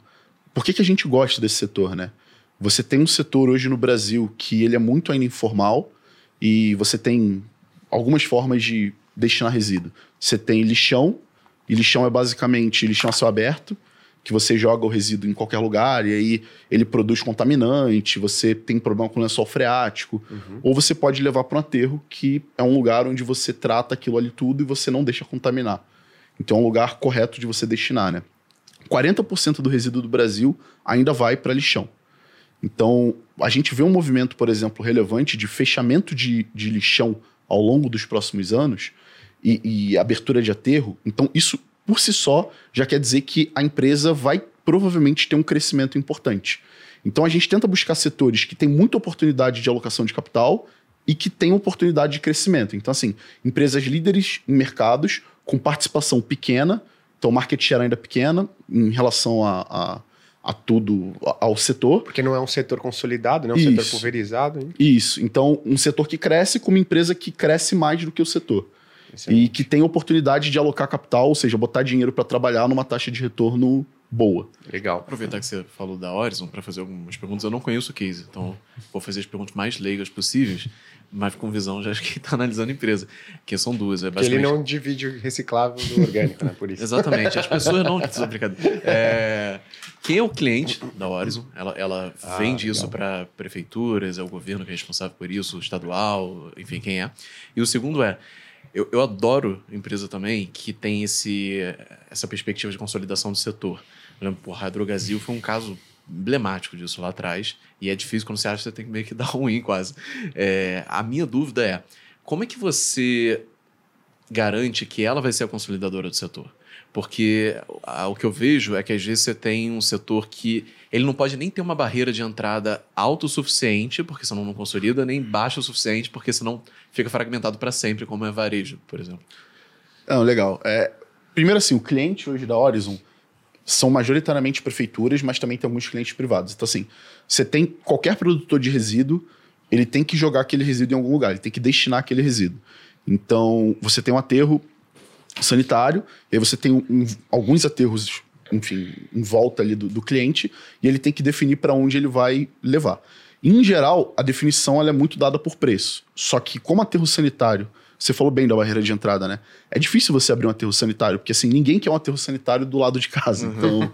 Por que, que a gente gosta desse setor, né? Você tem um setor hoje no Brasil que ele é muito ainda informal e você tem algumas formas de destinar resíduo. Você tem lixão, e lixão é basicamente lixão a céu aberto, que você joga o resíduo em qualquer lugar e aí ele produz contaminante, você tem problema com lençol freático, ou você pode levar para um aterro, que é um lugar onde você trata aquilo ali tudo e você não deixa contaminar. Então é um lugar correto de você destinar, né? 40% do resíduo do Brasil ainda vai para lixão. Então, a gente vê um movimento, por exemplo, relevante de fechamento de, de lixão ao longo dos próximos anos e, e abertura de aterro. Então, isso por si só já quer dizer que a empresa vai provavelmente ter um crescimento importante. Então, a gente tenta buscar setores que têm muita oportunidade de alocação de capital e que têm oportunidade de crescimento. Então, assim, empresas líderes em mercados com participação pequena, então market share ainda pequena em relação a, a, a tudo, ao setor. Porque não é um setor consolidado, não é um Isso. setor pulverizado. hein? Isso. Então, um setor que cresce com uma empresa que cresce mais do que o setor. É- E que tem oportunidade de alocar capital, ou seja, botar dinheiro para trabalhar numa taxa de retorno boa. Legal. Aproveitar que você falou da Horizon para fazer algumas perguntas. Eu não conheço o case, então vou fazer as perguntas mais leigas possíveis, mas com visão já de quem está analisando a empresa. Que são duas. É Porque ele basicamente... não divide o reciclável do orgânico, né? Por isso. Exatamente, as pessoas não. É, quem é o cliente da Horizon? Ela, ela Ah, vende isso para prefeituras, é o governo que é responsável por isso, o estadual, enfim, quem é. E o segundo é. Eu, eu adoro empresa também que tem esse, essa perspectiva de consolidação do setor. Por exemplo, porra, a Drogazil foi um caso emblemático disso lá atrás. E é difícil quando você acha que você tem que meio que dar ruim quase. É, a minha dúvida é: como é que você garante que ela vai ser a consolidadora do setor? Porque o que eu vejo é que às vezes você tem um setor que ele não pode nem ter uma barreira de entrada alto o suficiente, porque senão não consolida, nem baixo o suficiente, porque senão fica fragmentado para sempre, como é varejo, por exemplo. Não, legal. É, primeiro assim, o cliente hoje da Horizon são majoritariamente prefeituras, mas também tem alguns clientes privados. Então assim, você tem qualquer produtor de resíduo, ele tem que jogar aquele resíduo em algum lugar, ele tem que destinar aquele resíduo. Então, você tem um aterro sanitário, e aí você tem um- alguns aterros, enfim, em volta ali do, do cliente, e ele tem que definir para onde ele vai levar. Em geral, a definição é muito dada por preço. Só que, como aterro sanitário, você falou bem da barreira de entrada, né? É difícil você abrir um aterro sanitário, porque assim, ninguém quer um aterro sanitário do lado de casa. Então,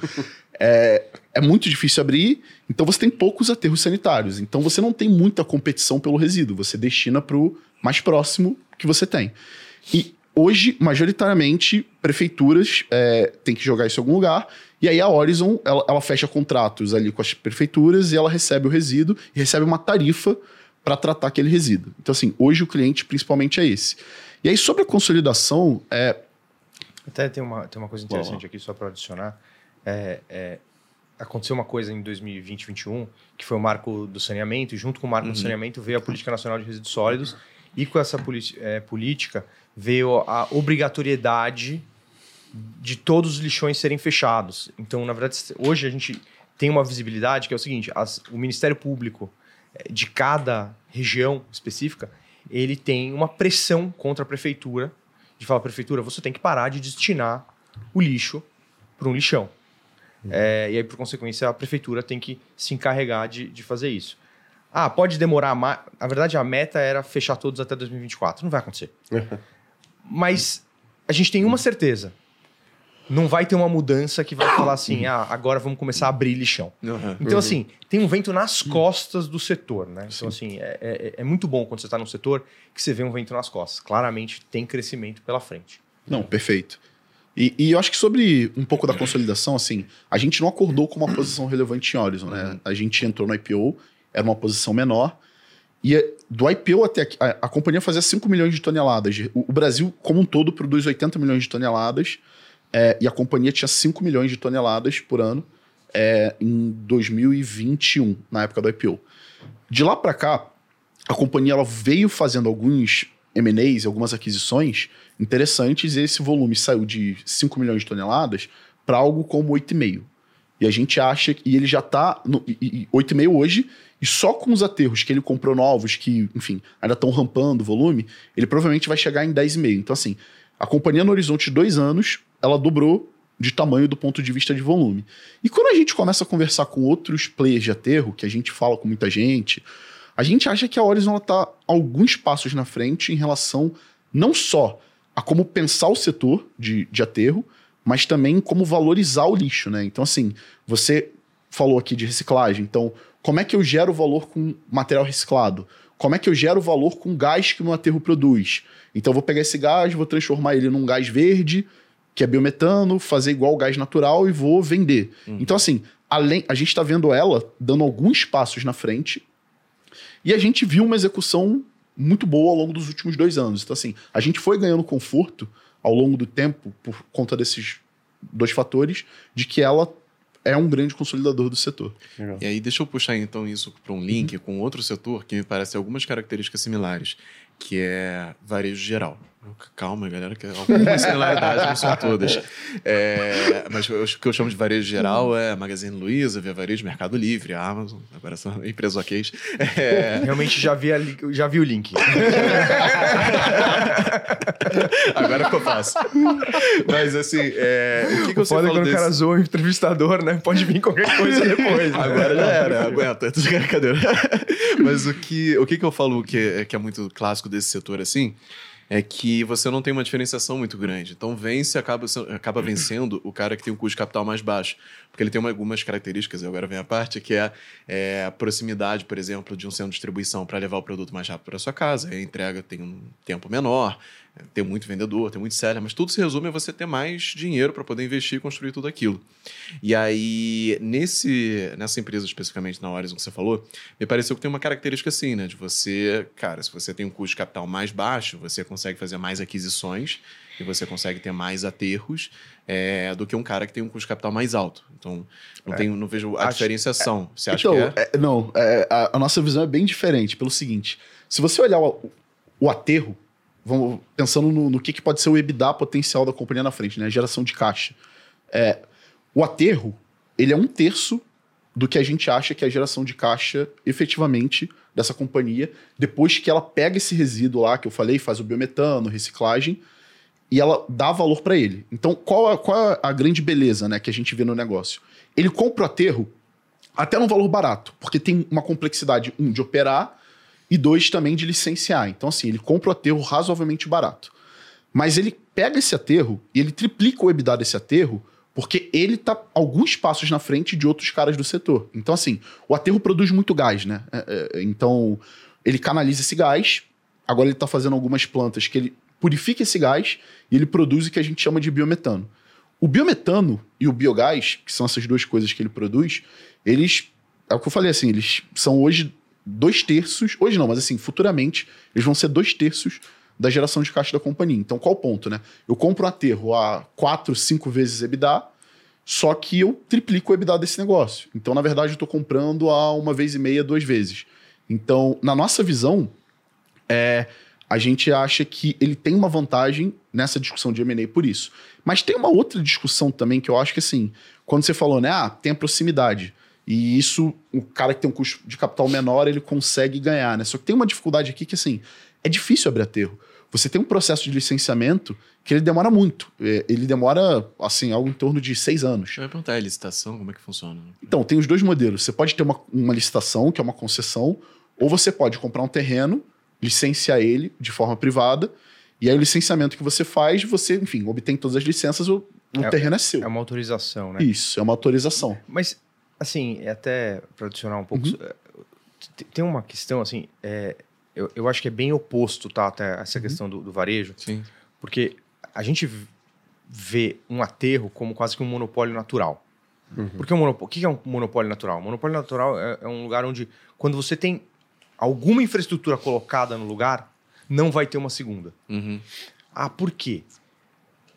é, é muito difícil abrir, então você tem poucos aterros sanitários. Então você não tem muita competição pelo resíduo, você destina para o mais próximo que você tem. E hoje, majoritariamente, prefeituras é, têm que jogar isso em algum lugar, e aí a Horizon ela, ela fecha contratos ali com as prefeituras e ela recebe o resíduo e recebe uma tarifa para tratar aquele resíduo. Então, assim, hoje o cliente principalmente é esse. E aí, sobre a consolidação, é, Até tem uma, tem uma coisa interessante aqui, só para adicionar. É, é, aconteceu uma coisa em 2020, 2021, que foi o marco do saneamento, e junto com o marco do saneamento veio a Política Nacional de Resíduos Sólidos, e com essa é, política veio a obrigatoriedade de todos os lixões serem fechados. Então, na verdade, hoje a gente tem uma visibilidade que é o seguinte: as- o Ministério Público de cada região específica ele tem uma pressão contra a prefeitura de falar, prefeitura, você tem que parar de destinar o lixo para um lixão. É, e aí, por consequência, a prefeitura tem que se encarregar de, de fazer isso. Ah, pode demorar mais. Na verdade, a meta era fechar todos até 2024. Não vai acontecer. Mas a gente tem uma certeza. Não vai ter uma mudança que vai falar assim, ah, agora vamos começar a abrir lixão. Uhum. Então, assim, tem um vento nas costas do setor, né? Então, assim, é, é, é muito bom quando você está num setor que você vê um vento nas costas. Claramente tem crescimento pela frente. Não, perfeito. E, e eu acho que sobre um pouco da consolidação, assim, a gente não acordou com uma posição relevante em Horizon, né? A gente entrou no IPO, era uma posição menor, e é, do IPO até aqui, a, a companhia fazia 5 milhões de toneladas. O, o Brasil, como um todo, produz 80 milhões de toneladas, é, e a companhia tinha 5 milhões de toneladas por ano é, em 2021, na época do IPO. De lá para cá, a companhia ela veio fazendo alguns M&As, algumas aquisições interessantes, e esse volume saiu de 5 milhões de toneladas para algo como 8,5. E a gente acha que ele já está 8,5 hoje, e só com os aterros que ele comprou novos, que, enfim, ainda estão rampando o volume, ele provavelmente vai chegar em 10,5. Então, assim, a companhia no horizonte de dois anos, ela dobrou de tamanho do ponto de vista de volume. E quando a gente começa a conversar com outros players de aterro, que a gente fala com muita gente, a gente acha que a Horizon está alguns passos na frente em relação não só a como pensar o setor de, de aterro, mas também como valorizar o lixo, né? Então, assim, você falou aqui de reciclagem, então, como é que eu gero valor com material reciclado? Como é que eu gero valor com gás que o meu aterro produz? Então, eu vou pegar esse gás, vou transformar ele num gás verde, que é biometano, fazer igual o gás natural e vou vender. Uhum. Então, assim, além, a gente está vendo ela dando alguns passos na frente e a gente viu uma execução muito boa ao longo dos últimos dois anos. Então, assim, a gente foi ganhando conforto ao longo do tempo por conta desses dois fatores de que ela é um grande consolidador do setor. Legal. E aí, deixa eu puxar então isso para um link uhum. com outro setor que me parece algumas características similares, que é varejo geral. Calma, galera, que algumas similaridades, não são todas. É, mas o que eu chamo de varejo geral é Magazine Luiza, Via Varejo, Mercado Livre, Amazon, agora são empresas ok. É... Realmente já vi, a, já vi o link. agora eu faço. Mas assim, é, o que, que você falou quando desse... o cara zoa o entrevistador, né? Pode vir qualquer coisa depois. Né? Agora já era, aguenta, tudo brincadeira. Mas o que, o que, que eu falo que é, que é muito clássico desse setor assim é que você não tem uma diferenciação muito grande. Então, vence, acaba, acaba vencendo o cara que tem um custo de capital mais baixo. Porque ele tem uma, algumas características, e agora vem a parte, que é, é a proximidade, por exemplo, de um centro de distribuição para levar o produto mais rápido para sua casa. A entrega tem um tempo menor, tem muito vendedor, tem muito seller, mas tudo se resume a você ter mais dinheiro para poder investir e construir tudo aquilo. E aí, nesse, nessa empresa especificamente, na Horizon que você falou, me pareceu que tem uma característica assim, né? De você, cara, se você tem um custo de capital mais baixo, você consegue fazer mais aquisições e você consegue ter mais aterros é, do que um cara que tem um custo de capital mais alto. Então, não, é, não vejo a acho, diferenciação. Você acha então, que é? é não, é, a, a, nossa visão é bem diferente pelo seguinte: se você olhar o, o aterro, vamos pensando no, no que, que, pode ser o EBITDA potencial da companhia na frente, né? Geração de caixa. É, o aterro, ele é um terço do que a gente acha que é a geração de caixa efetivamente dessa companhia, depois que ela pega esse resíduo lá que eu falei, faz o biometano, reciclagem, e ela dá valor para ele. Então, qual, a, qual a, a grande beleza né, que a gente vê no negócio? Ele compra o aterro até num valor barato, porque tem uma complexidade, um, de operar e dois, também de licenciar. Então, assim, ele compra o aterro razoavelmente barato. Mas ele pega esse aterro e ele triplica o EBITDA desse aterro porque ele está alguns passos na frente de outros caras do setor. Então, assim, o aterro produz muito gás, né? É, é, então, ele canaliza esse gás. Agora ele está fazendo algumas plantas que ele purifica esse gás e ele produz o que a gente chama de biometano. O biometano e o biogás, que são essas duas coisas que ele produz, eles, é o que eu falei assim, eles são hoje dois terços, hoje não, mas assim, futuramente, eles vão ser dois terços da geração de caixa da companhia. Então, qual o ponto, né? Eu compro um aterro a quatro, cinco vezes EBITDA, só que eu triplico o EBITDA desse negócio. Então, na verdade, eu estou comprando a uma vez e meia, duas vezes. Então, na nossa visão, é, a gente acha que ele tem uma vantagem nessa discussão de M&A por isso. Mas tem uma outra discussão também que eu acho que assim, quando você falou, né, ah, tem a proximidade. E isso, o cara que tem um custo de capital menor, ele consegue ganhar, né? Só que tem uma dificuldade aqui que assim, é difícil abrir aterro. Você tem um processo de licenciamento que ele demora muito. É, ele demora, assim, algo em torno de seis anos. Eu ia perguntar, a licitação, como é que funciona? Então, tem os dois modelos. Você pode ter uma, uma licitação, que é uma concessão, ou você pode comprar um terreno licenciar ele de forma privada. E aí o licenciamento que você faz, você, enfim, obtém todas as licenças, o, O É- terreno é seu. É uma autorização, né? Isso, é uma autorização. Mas, assim, é até para adicionar um pouco. Uhum. é, Tem uma questão, assim, é, eu, eu acho que é bem oposto, tá? Até Uhum. essa questão do, do varejo, Sim. porque a gente vê um aterro como quase que um monopólio natural. Porque um monopólio, o que é um monopólio natural? Um monopólio natural é, é um lugar onde, quando você tem alguma infraestrutura colocada no lugar, não vai ter uma segunda. Uhum. Ah, por quê?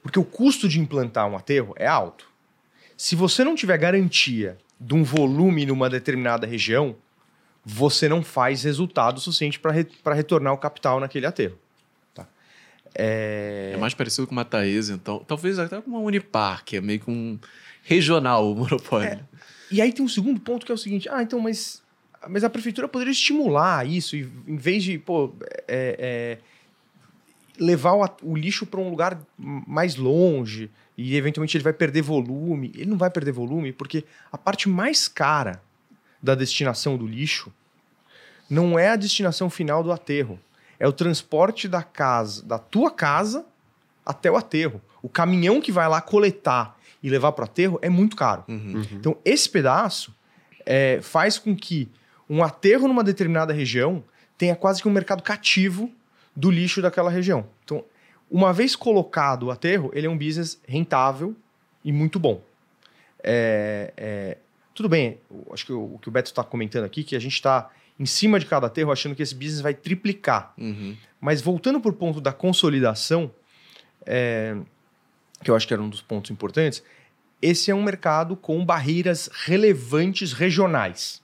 Porque o custo de implantar um aterro é alto. Se você não tiver garantia de um volume numa determinada região, você não faz resultado suficiente para retornar o capital naquele aterro. Tá? É... É mais parecido com uma Taesa, então. Talvez até com uma Unipar, que é meio que um regional o monopólio. E aí tem um segundo ponto que é o seguinte: ah, então, mas, mas a prefeitura poderia estimular isso, e, em vez de pô, é, é, levar o, o lixo para um lugar mais longe e eventualmente ele vai perder volume. Ele não vai perder volume porque a parte mais cara da destinação do lixo não é a destinação final do aterro, é o transporte da casa, da tua casa até o aterro. O caminhão que vai lá coletar e levar para o aterro é muito caro. Uhum. Então, esse pedaço é, faz com que um aterro numa determinada região tenha quase que um mercado cativo do lixo daquela região. Uma vez colocado o aterro, ele é um business rentável e muito bom. É, é, tudo bem, acho que o, o que o Beto está comentando aqui, que a gente está em cima de cada aterro achando que esse business vai triplicar. Uhum. Mas voltando para o ponto da consolidação, é, que eu acho que era um dos pontos importantes, esse é um mercado com barreiras relevantes regionais.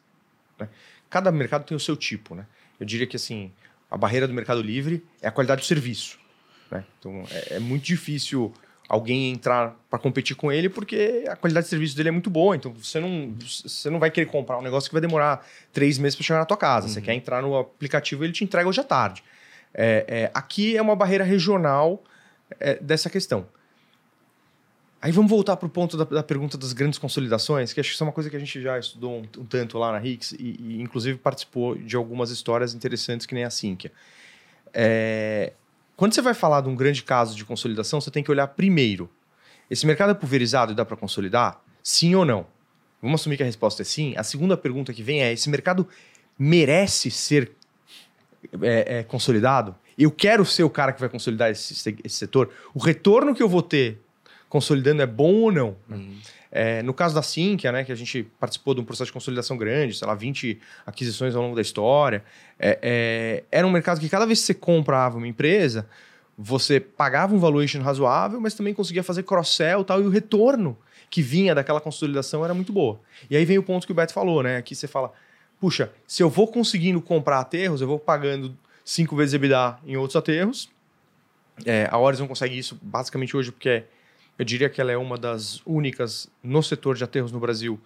né? Cada mercado tem o seu tipo. Né? Eu diria que assim, a barreira do mercado livre é a qualidade do serviço. Né? Então é, é muito difícil alguém entrar para competir com ele porque a qualidade de serviço dele é muito boa. Então você não, você não vai querer comprar um negócio que vai demorar três meses para chegar na tua casa. Você quer entrar no aplicativo e ele te entrega hoje à tarde. É, é, aqui é uma barreira regional é, dessa questão. Aí vamos voltar para o ponto da, da pergunta das grandes consolidações, que acho que isso é uma coisa que a gente já estudou um, um tanto lá na Hicks e, e, inclusive participou de algumas histórias interessantes que nem a Sinqia. É, quando você vai falar de um grande caso de consolidação, você tem que olhar primeiro. Esse mercado é pulverizado e dá para consolidar? Sim ou não? Vamos assumir que a resposta é sim. A segunda pergunta que vem é: esse mercado merece ser é, é, consolidado? Eu quero ser o cara que vai consolidar esse, se- esse setor? O retorno que eu vou ter consolidando é bom ou não? Uhum. É, no caso da Sinqia, né, que a gente participou de um processo de consolidação grande, sei lá, 20 aquisições ao longo da história, é, é, era um mercado que cada vez que você comprava uma empresa, você pagava um valuation razoável, mas também conseguia fazer cross-sell tal, e o retorno que vinha daquela consolidação era muito boa. E aí vem o ponto que o Beto falou, né? Aqui você fala, puxa, se eu vou conseguindo comprar aterros, eu vou pagando cinco vezes EBITDA em outros aterros. É, a Horizon consegue isso basicamente hoje porque eu diria que ela é uma das únicas no setor de aterros no Brasil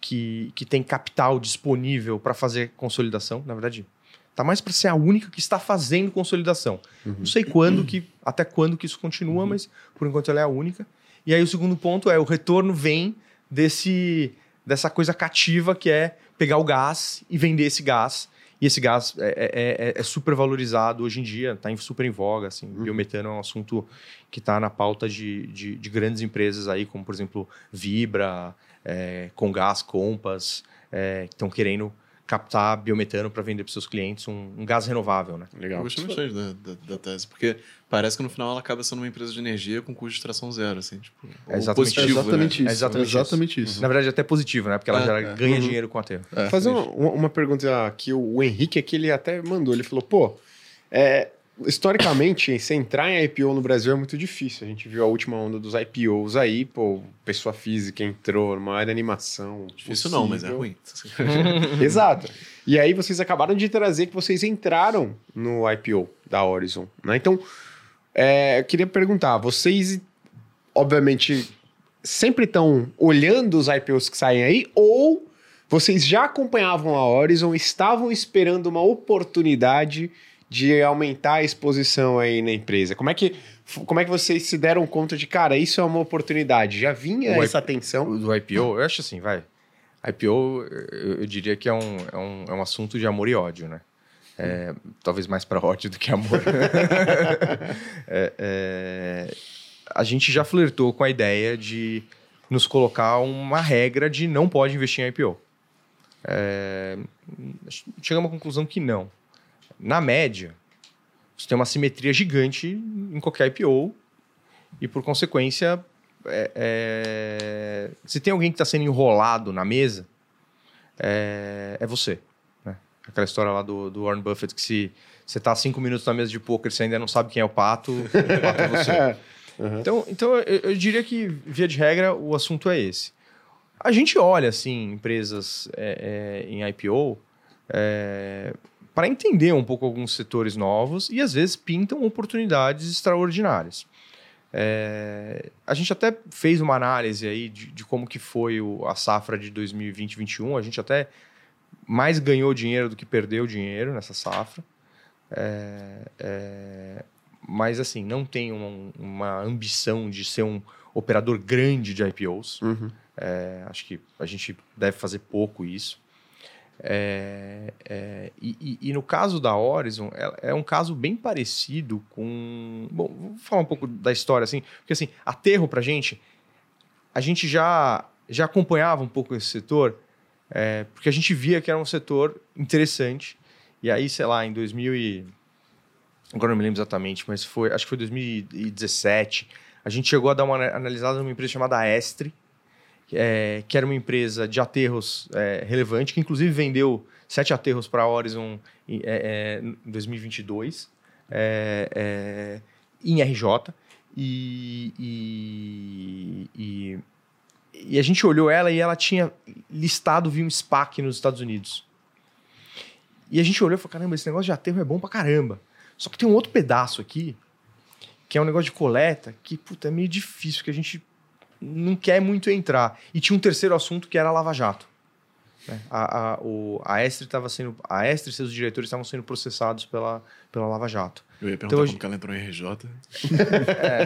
que, que tem capital disponível para fazer consolidação. Na verdade, tá mais para ser a única que está fazendo consolidação. Não sei quando que até quando que isso continua, mas por enquanto ela é a única. E aí o segundo ponto é o retorno vem desse dessa coisa cativa que é pegar o gás e vender esse gás. E esse gás é, é- é- é super valorizado hoje em dia, está super em voga. Assim, Biometano é um assunto que está na pauta de, de, de grandes empresas aí, como por exemplo Vibra, é, Congás, Compass, é, que estão querendo captar biometano para vender para seus clientes um, um gás renovável, né? Eu Legal. gostei bastante da, da, da tese, porque parece que no final ela acaba sendo uma empresa de energia com custo de extração zero, assim, tipo, É exatamente positivo, exatamente né? isso. É exatamente isso. exatamente isso. Na verdade, até positivo, né? Porque ela É, já é. ganha Uhum. dinheiro com o aterro. É, Fazer isso. uma, uma pergunta que o, Henrique aqui ele até mandou. Ele falou, pô, é, historicamente, se entrar em IPO no Brasil é muito difícil. A gente viu a última onda dos IPOs aí, pô, pessoa física entrou numa área de animação. Difícil não, mas é ruim. Exato. E aí vocês acabaram de trazer que vocês entraram no IPO da Horizon, né? Então, é, eu queria perguntar, vocês, obviamente, sempre estão olhando os IPOs que saem aí ou vocês já acompanhavam a Horizon, estavam esperando uma oportunidade de aumentar a exposição aí na empresa? Como é que, como é que vocês se deram conta de, cara, isso é uma oportunidade? Já vinha O essa atenção? Do IPO, eu acho assim, vai. IPO, eu, eu diria que é um, é, um, é um assunto de amor e ódio, né? É, talvez mais para ódio do que amor. É, é, a gente já flertou com a ideia de nos colocar uma regra de não pode investir em IPO. É, chegamos à conclusão que não. Na média, você tem uma simetria gigante em qualquer IPO e, por consequência, é, é, se tem alguém que está sendo enrolado na mesa, é, é você. Aquela história lá do, do Warren Buffett que se você está cinco minutos na mesa de poker você ainda não sabe quem é o pato, o pato é você. Uhum. Então, então eu, eu, diria que, via de regra, o assunto é esse. A gente olha, assim, empresas é, é, em IPO é, para entender um pouco alguns setores novos e, às vezes, pintam oportunidades extraordinárias. É, a gente até fez uma análise aí de, de como que foi o, a safra de 2020-2021. A gente até mais ganhou dinheiro do que perdeu dinheiro nessa safra. É, é, mas assim, não tem uma, uma, ambição de ser um operador grande de IPOs. Uhum. É, acho que a gente deve fazer pouco isso. É, é, e, e, e, no caso da Horizon, é, é, um caso bem parecido com. Bom, vou falar um pouco da história, assim, porque assim, aterro pra gente, a gente já, já acompanhava um pouco esse setor, é, porque a gente via que era um setor interessante. E aí, sei lá, em 2000 e agora não me lembro exatamente, mas foi, acho que foi 2017, a gente chegou a dar uma analisada numa empresa chamada Estre, é, que era uma empresa de aterros é, relevante, que inclusive vendeu sete aterros para a Horizon em, é, é em 2022, é, é, em RJ. E, e, e, a gente olhou ela e ela tinha listado via um SPAC nos Estados Unidos. E a gente olhou e falou: caramba, esse negócio de aterro é bom pra caramba. Só que tem um outro pedaço aqui, que é um negócio de coleta, que puta, é meio difícil, que a gente não quer muito entrar. E tinha um terceiro assunto que era Lava Jato. Né? A, a, o, a Estre estava sendo. A Estre e seus diretores estavam sendo processados pela, pela Lava Jato. Eu ia perguntar então, como que ela entrou em RJ. é,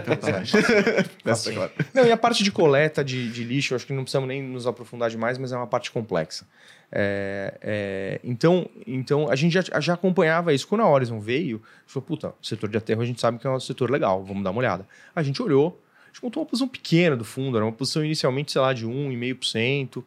é. assim. Não, e a parte de coleta de, de lixo, acho que não precisamos nem nos aprofundar demais, mas é uma parte complexa. É, é, então, então, a gente já, já acompanhava isso. Quando a Horizon veio, a gente falou, puta, o setor de aterro a gente sabe que é um setor legal, vamos dar uma olhada. A gente olhou, a gente montou uma posição pequena do fundo, era uma posição inicialmente, sei lá, de 1,5%,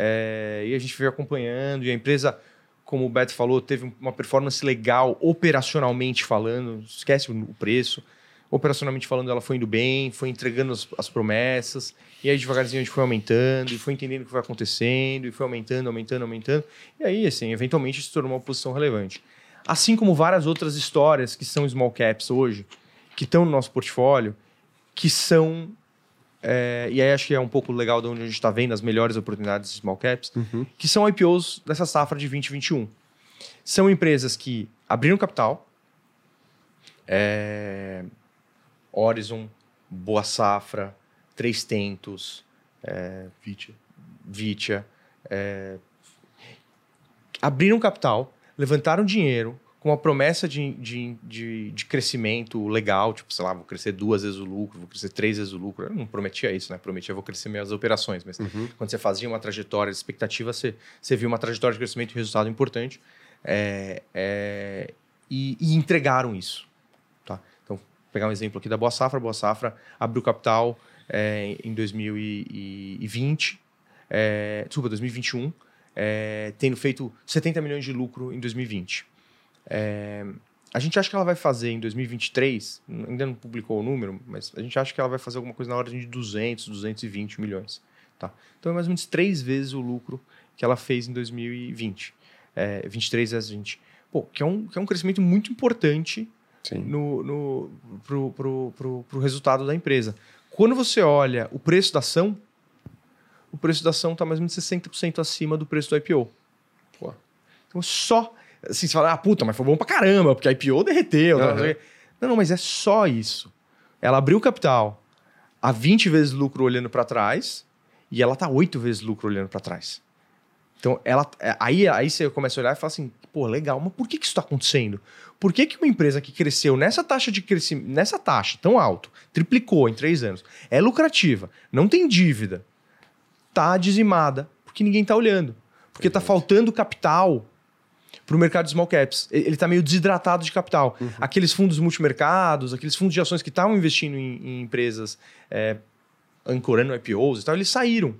é, e a gente veio acompanhando, e a empresa, como o Beto falou, teve uma performance legal, operacionalmente falando, esquece o preço, operacionalmente falando, ela foi indo bem, foi entregando as, as, promessas, e aí devagarzinho a gente foi aumentando, e foi entendendo o que foi acontecendo, e foi aumentando, aumentando, aumentando, e aí, assim, eventualmente se tornou uma posição relevante. Assim como várias outras histórias que são small caps hoje, que estão no nosso portfólio, que são. É, e aí acho que é um pouco legal de onde a gente está vendo as melhores oportunidades de small caps, uhum. que são IPOs dessa safra de 2021. São empresas que abriram capital, é, Horizon, Boa Safra, Três Tentos, é, Vitia, Vitia é, abriram capital, levantaram dinheiro com a promessa de, de, de, de, crescimento legal, tipo, sei lá, vou crescer duas vezes o lucro, vou crescer três vezes o lucro. Eu não prometia isso, né? Prometia vou crescer minhas operações, mas uhum. quando você fazia uma trajetória de expectativa, você, você viu uma trajetória de crescimento e resultado importante é, é, e, e entregaram isso pegar um exemplo aqui da Boa Safra. A Boa Safra abriu capital é, em 2020, é, desculpa, 2021, é, tendo feito 70 milhões de lucro em 2020. É, a gente acha que ela vai fazer em 2023, ainda não publicou o número, mas a gente acha que ela vai fazer alguma coisa na ordem de 200, 220 milhões. Tá? Então é mais ou menos três vezes o lucro que ela fez em 2020. É, 23 vezes 20. Pô, que é um, que é um crescimento muito importante no, no, pro, pro, pro, pro resultado da empresa. Quando você olha o preço da ação, o preço da ação está mais ou menos 60% acima do preço do IPO. Pô. Então, só. Assim, você fala, ah, puta, mas foi bom pra caramba, porque a IPO derreteu. Uhum. Não, não, mas é só isso. Ela abriu capital a 20 vezes lucro olhando para trás e ela tá 8 vezes lucro olhando para trás. Então, ela, é, aí, aí você começa a olhar e fala assim, pô, legal, mas por que, que isso está acontecendo? Por que, que uma empresa que cresceu nessa taxa de crescimento, nessa taxa tão alto, triplicou em três anos, é lucrativa, não tem dívida, tá dizimada, porque ninguém está olhando. Porque está faltando capital para o mercado de small caps. Ele está meio desidratado de capital. Uhum. Aqueles fundos multimercados, aqueles fundos de ações que estavam investindo em, em empresas é, ancorando IPOs e tal, eles saíram.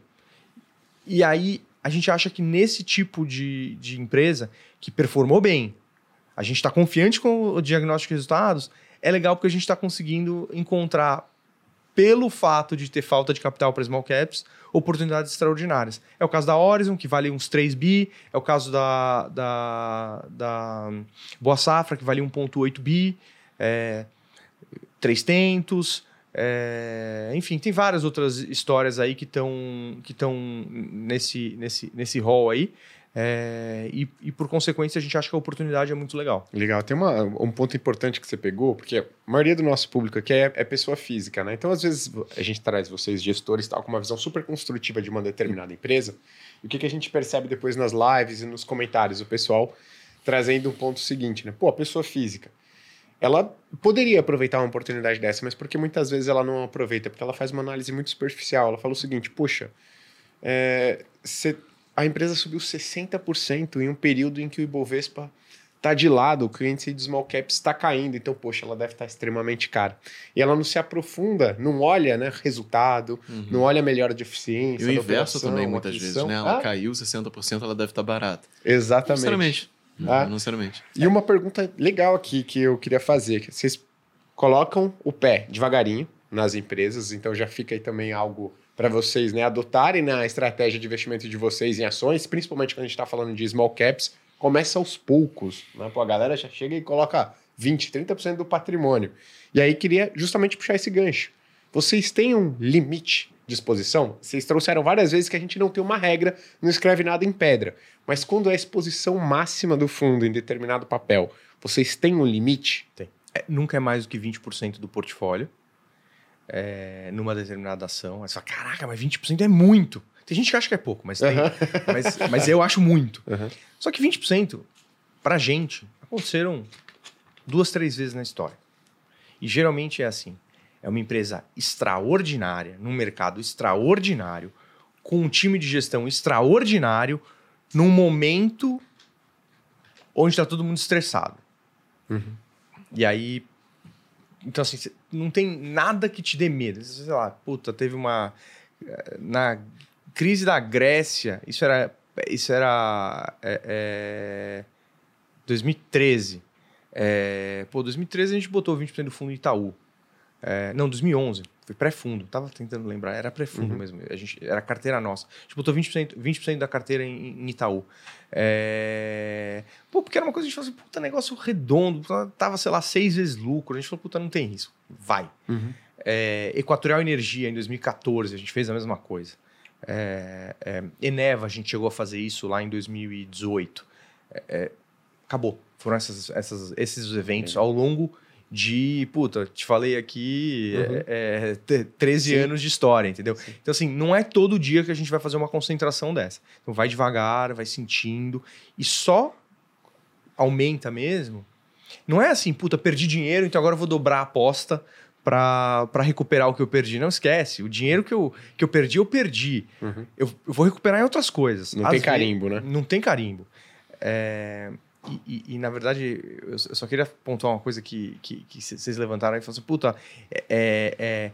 E aí a gente acha que nesse tipo de, de empresa que performou bem, a gente está confiante com o diagnóstico de resultados, é legal porque a gente está conseguindo encontrar, pelo fato de ter falta de capital para small caps, oportunidades extraordinárias. É o caso da Horizon, que vale uns 3 bi, é o caso da, da, da Boa Safra, que vale 1,8 bi, é, Tentos, é, enfim, tem várias outras histórias aí que estão que nesse, nesse, nesse hall aí. É, e, e, por consequência, a gente acha que a oportunidade é muito legal. Legal. Tem uma, um ponto importante que você pegou, porque a maioria do nosso público aqui é, é, pessoa física, né? Então, às vezes, a gente traz vocês, gestores, tal, com uma visão super construtiva de uma determinada empresa. E o que, que a gente percebe depois nas lives e nos comentários? O pessoal trazendo um ponto seguinte, né? Pô, a pessoa física ela poderia aproveitar uma oportunidade dessa, mas porque muitas vezes ela não aproveita, porque ela faz uma análise muito superficial. Ela fala o seguinte: puxa, é, cê, a empresa subiu 60% em um período em que o Ibovespa está de lado, o índice de small caps está caindo, então, poxa, ela deve estar tá extremamente cara. E ela não se aprofunda, não olha né, resultado, uhum. não olha melhora de eficiência. E o inverso também, muitas vezes, né? Ela ah. caiu 60%, ela deve estar tá barata. Exatamente. Sinceramente. Ah, não necessariamente. E uma pergunta legal aqui que eu queria fazer: vocês colocam o pé devagarinho nas empresas, então já fica aí também algo para vocês né, adotarem na estratégia de investimento de vocês em ações, principalmente quando a gente está falando de small caps, começa aos poucos. Né? Pô, a galera já chega e coloca 20%, 30% do patrimônio. E aí queria justamente puxar esse gancho. Vocês têm um limite de exposição? Vocês trouxeram várias vezes que a gente não tem uma regra, não escreve nada em pedra. Mas quando é a exposição máxima do fundo em determinado papel, vocês têm um limite? Tem. É, nunca é mais do que 20% do portfólio é, numa determinada ação. Aí você fala, caraca, mas 20% é muito. Tem gente que acha que é pouco, mas, tem, mas, mas, eu acho muito. Uhum. Só que 20%, pra gente, aconteceram duas, três vezes na história. E geralmente é assim. É uma empresa extraordinária, num mercado extraordinário, com um time de gestão extraordinário, num momento onde está todo mundo estressado. Uhum. E aí. Então, assim, não tem nada que te dê medo. Sei lá, puta, teve uma. Eh, na crise da Grécia, isso era. Isso era. É, é, 2013. É, pô, 2013 a gente botou 20% do fundo Itaú. É, não, 2011. Foi pré-fundo. Tava tentando lembrar. Era pré-fundo uhum. mesmo. A gente, era carteira nossa. A gente botou 20%, 20 da carteira em, em Itaú. É... Pô, porque era uma coisa que a gente falou assim, puta, negócio redondo. Tava, sei lá, seis vezes lucro. A gente falou, puta, não tem risco. Vai. Uhum. É, Equatorial Energia, em 2014, a gente fez a mesma coisa. É, é, Eneva, a gente chegou a fazer isso lá em 2018. É, é, acabou. Foram essas, essas, esses eventos ao longo de, puta, te falei aqui, uhum. é, é, 13 Sim. anos de história, entendeu? Sim. Então, assim, não é todo dia que a gente vai fazer uma concentração dessa. Então, vai devagar, vai sentindo, e só aumenta mesmo. Não é assim, puta, perdi dinheiro, então agora eu vou dobrar a aposta para recuperar o que eu perdi. Não esquece, o dinheiro que eu, que eu perdi, eu perdi. Uhum. Eu, eu, vou recuperar em outras coisas. Não Às tem carimbo, né? Não tem carimbo. É... E, e, e, na verdade, eu só queria pontuar uma coisa que, que, que vocês levantaram e falaram assim: puta, é, é, é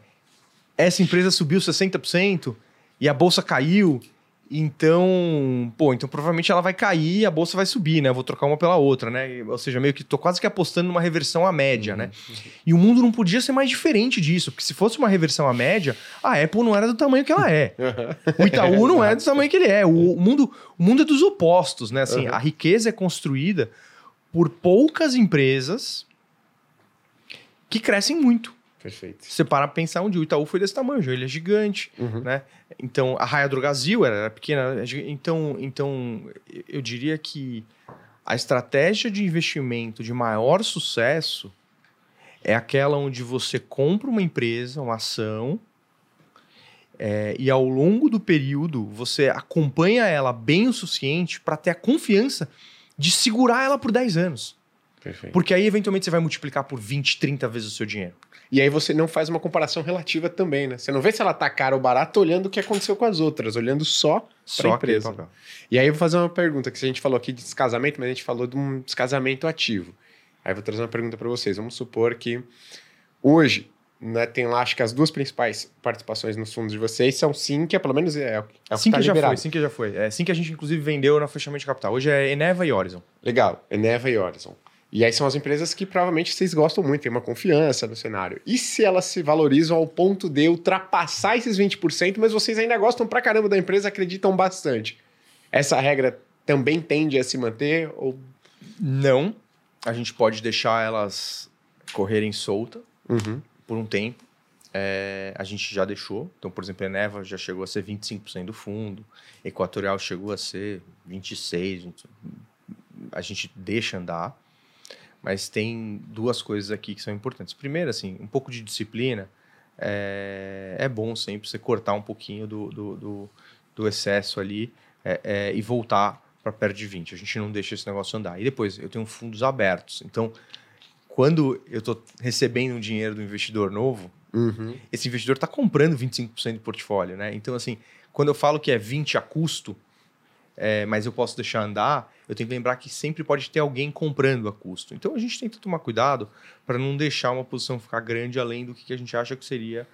essa empresa subiu 60% e a bolsa caiu então, pô, então provavelmente ela vai cair e a bolsa vai subir, né? Eu vou trocar uma pela outra, né? Ou seja, meio que tô quase que apostando numa reversão à média, né? uhum. né? E o mundo não podia ser mais diferente disso, porque se fosse uma reversão à média, a Apple não era do tamanho que ela é. o Itaú não é do tamanho que ele é. O mundo, o mundo é dos opostos, né? Assim, uhum. a riqueza é construída por poucas empresas que crescem muito. Perfeito. Você para pensar onde o Itaú foi desse tamanho, ele é gigante, uhum. né? Então, a Raia Drogazil era, era pequena. Então, então, eu diria que a estratégia de investimento de maior sucesso é aquela onde você compra uma empresa, uma ação, é, e ao longo do período você acompanha ela bem o suficiente para ter a confiança de segurar ela por 10 anos. Perfeito. Porque aí, eventualmente, você vai multiplicar por 20, 30 vezes o seu dinheiro. E aí você não faz uma comparação relativa também, né? Você não vê se ela tá cara ou barata olhando o que aconteceu com as outras, olhando só Só a empresa. papel. E aí eu vou fazer uma pergunta, que a gente falou aqui de descasamento, mas a gente falou de um descasamento ativo. Aí eu vou trazer uma pergunta para vocês. Vamos supor que hoje, né, tem lá, acho que as duas principais participações nos fundos de vocês são Sinqia, pelo menos é, é o que Sim tá que já liberado. foi, sim que já foi. É sim que a gente, inclusive, vendeu na fechamento de capital. Hoje é Eneva e Horizon. Legal, Eneva e Horizon. E aí são as empresas que provavelmente vocês gostam muito, tem uma confiança no cenário. E se elas se valorizam ao ponto de ultrapassar esses 20%, mas vocês ainda gostam pra caramba da empresa, acreditam bastante? Essa regra também tende a se manter? Ou... Não. A gente pode deixar elas correrem solta Uhum. por um tempo. É, a gente já deixou. Então, por exemplo, a Eneva já chegou a ser 25% do fundo. Equatorial chegou a ser 26%. 20. A gente deixa andar. Mas tem duas coisas aqui que são importantes. Primeiro, assim, um pouco de disciplina. É, é bom sempre você cortar um pouquinho do, do, do, do excesso ali é, é, e voltar para perto de 20. A gente não deixa esse negócio andar. E depois, eu tenho fundos abertos. Então, quando eu estou recebendo um dinheiro do investidor novo, Uhum. esse investidor está comprando 25% do portfólio, né? Então, assim, quando eu falo que é 20 a custo, é, mas eu posso deixar andar, eu tenho que lembrar que sempre pode ter alguém comprando a custo. Então, a gente tenta tomar cuidado para não deixar uma posição ficar grande além do que a gente acha que seria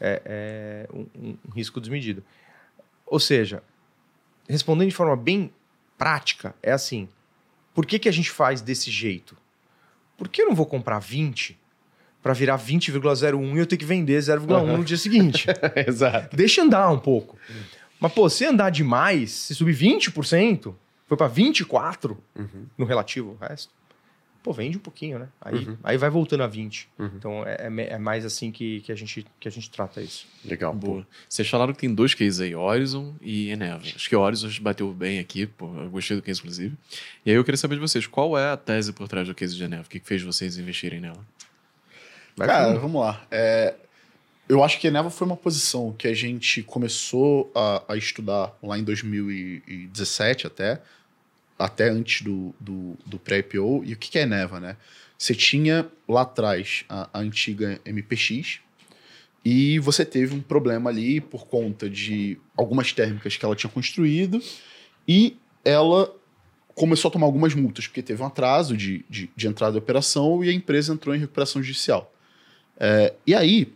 é, é, um, um- risco desmedido. Ou seja, respondendo de forma bem prática, é assim: por que, que a gente faz desse jeito? Por que eu não vou comprar 20 para virar 20,01 e eu ter que vender 0,1 no dia seguinte? Exato. Deixa andar um pouco. Mas, pô, se andar demais, se subir 20%, foi para 24% Uhum. no relativo ao resto, pô, vende um pouquinho, né? Aí, Uhum. aí vai voltando a 20. Uhum. Então, é, é é mais assim que, que, a gente, que a gente trata isso. Legal. Boa. Vocês falaram que tem dois cases aí, Horizon e Eneva. Acho que o Horizon bateu bem aqui, pô, eu gostei do case, inclusive. E aí eu queria saber de vocês, qual é a tese por trás do case de Eneva? O que que fez vocês investirem nela? Vai Cara, vamos lá. É, eu acho que a Eneva foi uma posição que a gente começou a, a estudar lá em 2017 até, até antes do, do, do pré-IPO. E o que que é Eneva, né? Você tinha lá atrás a, a antiga MPX e você teve um problema ali por conta de algumas térmicas que ela tinha construído e ela começou a tomar algumas multas, porque teve um atraso de, de, de entrada de operação e a empresa entrou em recuperação judicial. É, e aí,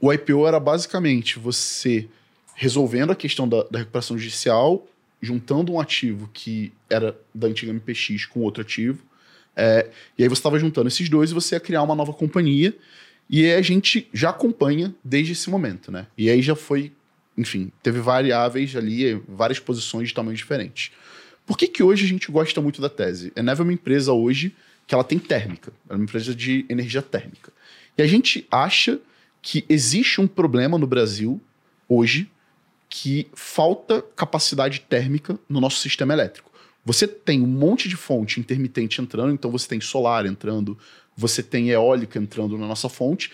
o IPO era basicamente você resolvendo a questão da, da recuperação judicial, juntando um ativo que era da antiga MPX com outro ativo, é, e aí você estava juntando esses dois e você ia criar uma nova companhia, e a gente já acompanha desde esse momento, né? E aí já foi, enfim, teve variáveis ali, várias posições de tamanhos diferentes. Por que, que hoje a gente gosta muito da tese? A Eneva é uma empresa hoje que ela tem térmica, é uma empresa de energia térmica. E a gente acha que existe um problema no Brasil hoje que falta capacidade térmica no nosso sistema elétrico. Você tem um monte de fonte intermitente entrando, então você tem solar entrando, você tem eólica entrando na nossa fonte,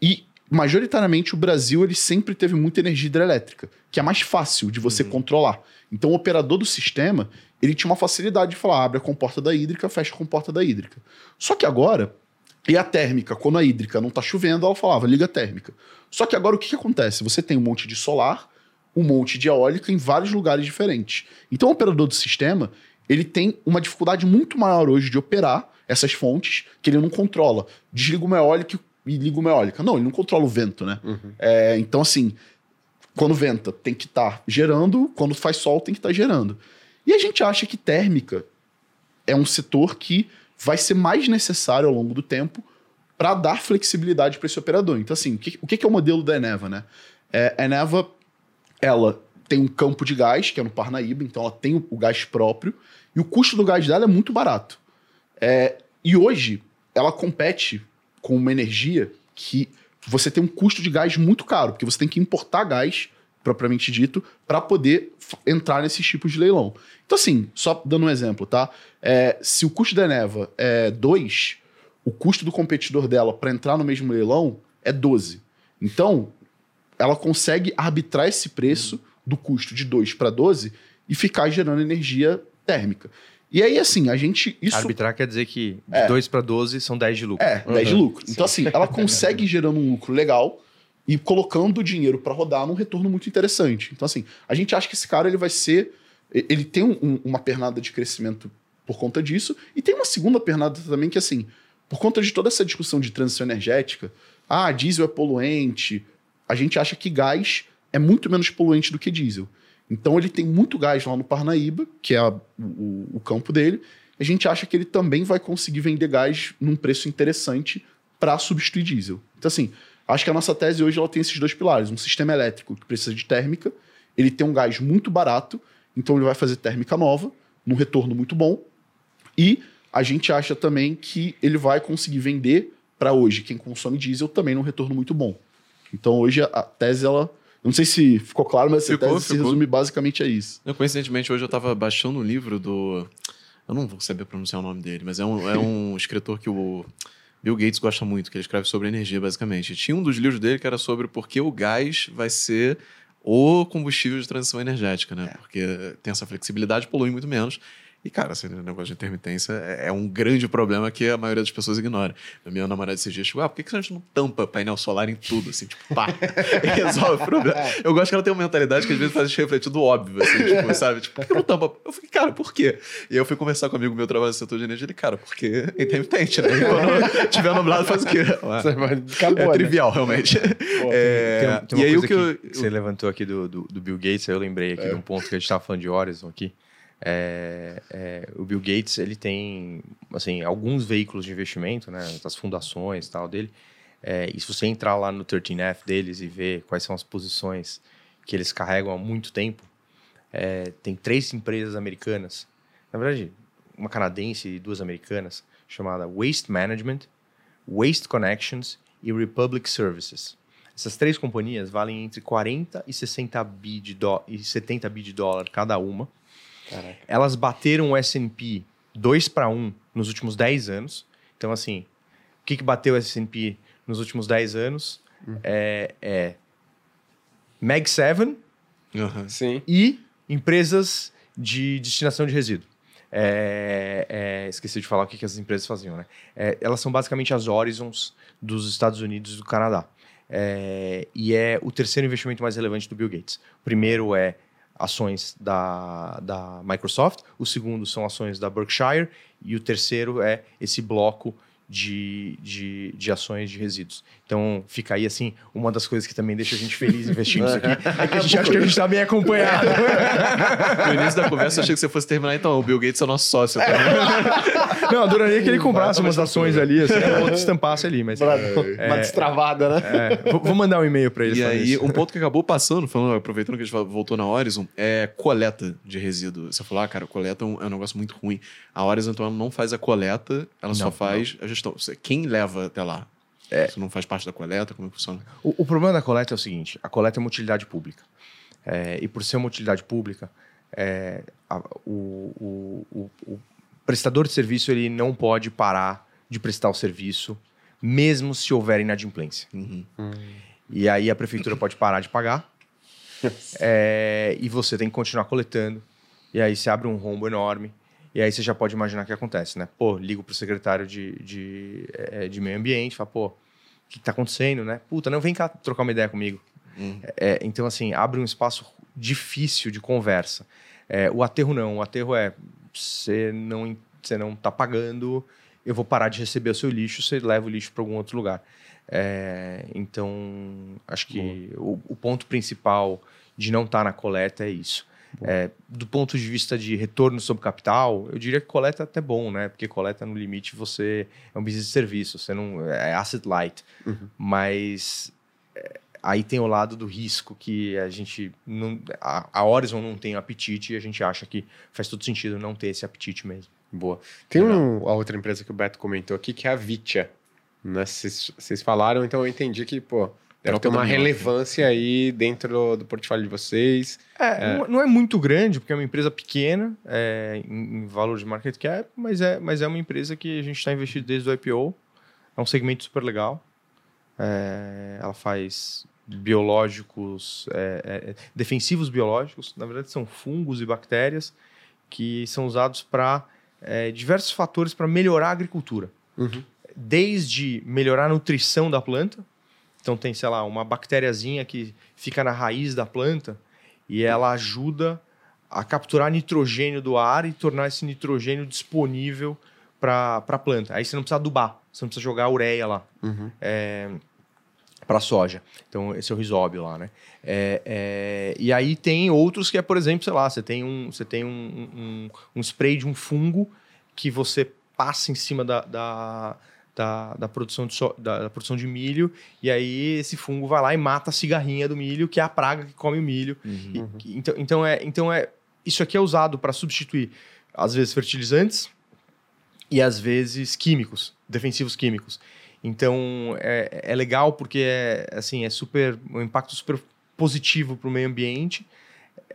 e majoritariamente o Brasil ele sempre teve muita energia hidrelétrica, que é mais fácil de você controlar. Então o operador do sistema, ele tinha uma facilidade de falar, abre a comporta da hídrica, fecha a comporta da hídrica. Só que agora, e a térmica, quando a hídrica não tá chovendo, ela falava, liga térmica. Só que agora o que, que acontece? Você tem um monte de solar, um monte de eólica em vários lugares diferentes. Então o operador do sistema, ele tem uma dificuldade muito maior hoje de operar essas fontes que ele não controla. Desliga uma eólica e liga uma eólica. Não, ele não controla o vento, né? É, então, assim, quando venta, tem que estar gerando, quando faz sol, tem que estar gerando. E a gente acha que térmica é um setor que vai ser mais necessário ao longo do tempo para dar flexibilidade para esse operador. Então, assim, o que, o que é o modelo da Eneva, né? É, a Eneva, ela tem um campo de gás, que é no Parnaíba, então ela tem o, gás próprio, e o custo do gás dela é muito barato. É, e hoje, ela compete com uma energia que você tem um custo de gás muito caro, porque você tem que importar gás, propriamente dito, para poder entrar nesses tipos de leilão. Então, assim, só dando um exemplo, tá? É, se o custo da Eneva é 2, o custo do competidor dela para entrar no mesmo leilão é 12. Então, ela consegue arbitrar esse preço do custo de 2 para 12 e ficar gerando energia térmica. E aí, assim, a gente. Isso Arbitrar quer dizer que de É. 2 para 12 são 10 de lucro. É, 10 de lucro. Então, assim, ela consegue gerando um lucro legal e colocando o dinheiro para rodar num retorno muito interessante. Então, assim, a gente acha que esse cara ele vai ser. Ele tem um- uma pernada de crescimento por conta disso. E tem uma segunda pernada também que, assim, por conta de toda essa discussão de transição energética, ah, diesel é poluente. A gente acha que gás é muito menos poluente do que diesel. Então ele tem muito gás lá no Parnaíba, que é a- o, o campo dele. A gente acha que ele também vai conseguir vender gás num preço interessante para substituir diesel. Então, assim, acho que a nossa tese hoje ela tem esses dois pilares: um sistema elétrico que precisa de térmica, ele tem um gás muito barato, então ele vai fazer térmica nova, num retorno muito bom. E a gente acha também que ele vai conseguir vender para hoje quem consome diesel também num retorno muito bom. Então hoje a, tese ela, eu não sei se ficou claro, mas Ficou, essa tese se ficou. resume basicamente a isso. Não, coincidentemente, hoje eu tava baixando um livro do. Eu não vou saber pronunciar o nome dele, mas é um, é um escritor que o Bill Gates gosta muito, que ele escreve sobre energia, basicamente. Tinha um dos livros dele que era sobre por que o gás vai ser o combustível de transição energética, né? Porque tem essa flexibilidade, polui muito menos. E, cara, esse negócio de intermitência é é um grande problema que a maioria das pessoas ignora. A minha namorada esses dias chegou, ah, por que que a gente não tampa painel solar em tudo, assim, tipo, pá, resolve o problema. Eu gosto que ela tem uma mentalidade que às vezes faz a gente refletir do óbvio, assim, tipo, sabe? Tipo, por que não tampa? Eu falei, cara, por quê? E aí eu fui conversar com um amigo meu que trabalha no setor de energia, ele, cara, porque é intermitente, né? E quando tiver nublado, faz o quê? Acabou, É né? trivial, realmente. É, Tem, tem uma e aí o coisa que eu... que, você levantou aqui do, do, do Bill Gates, aí eu lembrei aqui de um ponto que a gente estava falando de Horizon aqui. É, é, o Bill Gates ele tem assim alguns veículos de investimento, né, das fundações tal dele. É, e se você entrar lá no 13F deles e ver quais são as posições que eles carregam há muito tempo, é, tem três empresas americanas, na verdade uma canadense e duas americanas, chamada Waste Management, Waste Connections e Republic Services. Essas três companhias valem entre 40 e 60 bi de dó- e 70 bi de dólar cada uma. Caraca. Elas bateram o S&P 2 para 1 nos últimos 10 anos. Então, assim, o que, que bateu o S&P nos últimos 10 anos? É, é Mag 7 Aham. Sim. e empresas de destinação de resíduo. É, é, esqueci de falar o que, que as empresas faziam, né? É, elas são basicamente as Horizons dos Estados Unidos e do Canadá. É, e é o terceiro investimento mais relevante do Bill Gates. O primeiro é ações da, da Microsoft, o segundo são ações da Berkshire. E o terceiro é esse bloco de, de, de ações de resíduos. Então, fica aí, assim, uma das coisas que também deixa a gente feliz investindo isso aqui, é que a gente acha que a gente está bem acompanhado. No início da conversa, eu achei que você fosse terminar, então, o Bill Gates é o nosso sócio. Tá? Não, adoraria que ele comprasse umas ações ali, assim, ou estampasse ali, mas... Uma destravada, né? É, vou, mandar um e-mail para ele. E aí, isso. um ponto que acabou passando, falando, aproveitando que a gente voltou na Horizon, é coleta de resíduo. Você falou, ah, cara, coleta é um, é um negócio muito ruim. A Horizon, então, ela não faz a coleta, ela só Não, faz a gestão. Quem leva até lá? É. Você não faz parte da coleta? Como é que funciona? O, o problema da coleta é o seguinte: a coleta é uma utilidade pública. É, e por ser uma utilidade pública, é, a- o, o- o- o prestador de serviço ele não pode parar de prestar o serviço, mesmo se houver inadimplência. Uhum. E aí a prefeitura pode parar de pagar é, e você tem que continuar coletando. E aí você abre um rombo enorme. E aí você já pode imaginar o que acontece, né? Pô, ligo pro secretário de, de, eh, de meio ambiente, fala, pô, o que tá acontecendo, né? Puta, não, vem cá trocar uma ideia comigo. Hum. É, então, assim, abre um espaço difícil de conversa. É, o aterro não. O aterro é, você não, você não tá pagando, eu vou parar de receber o seu lixo, você leva o lixo para algum outro lugar. É, então, acho que o, o ponto principal de não estar na coleta é isso. É, do ponto de vista de retorno sobre capital, eu diria que coleta é até bom, né? Porque coleta, no limite, você é um business de serviço, você não é asset light. Mas é, aí tem o lado do risco que a gente não, a, a Horizon não tem apetite e a gente acha que faz todo sentido não ter esse apetite mesmo. Boa. Tem um, a outra empresa que o Beto comentou aqui, que é a Vitia. Né? Vocês vocês falaram, então eu entendi que, pô, deve ter uma relevância aí dentro do, portfólio de vocês. É, Não, não é muito grande, porque é uma empresa pequena é, em, em valor de market cap, mas é, mas é uma empresa que a gente está investido desde o IPO. É um segmento super legal. É, ela faz biológicos, é, é, é, defensivos biológicos. Na verdade, são fungos e bactérias que são usados para é, diversos fatores para melhorar a agricultura. Uhum. Desde melhorar a nutrição da planta, então tem, sei lá, uma bactériazinha que fica na raiz da planta e ela ajuda a capturar nitrogênio do ar e tornar esse nitrogênio disponível para a planta. Aí você não precisa adubar, você não precisa jogar ureia lá Uhum. é, para soja. Então, esse é o risóbio lá, né? É, é, e aí tem outros que é, por exemplo, sei lá, você tem um, você tem um, um, um spray de um fungo que você passa em cima da, da, da, da produção de so, da, da produção de milho, e aí esse fungo vai lá e mata a cigarrinha do milho, que é a praga que come o milho. Uhum. E- então, então, é, então é isso aqui é usado para substituir às vezes fertilizantes e às vezes químicos, defensivos químicos. Então é, é legal porque é assim é super um impacto super positivo para o meio ambiente.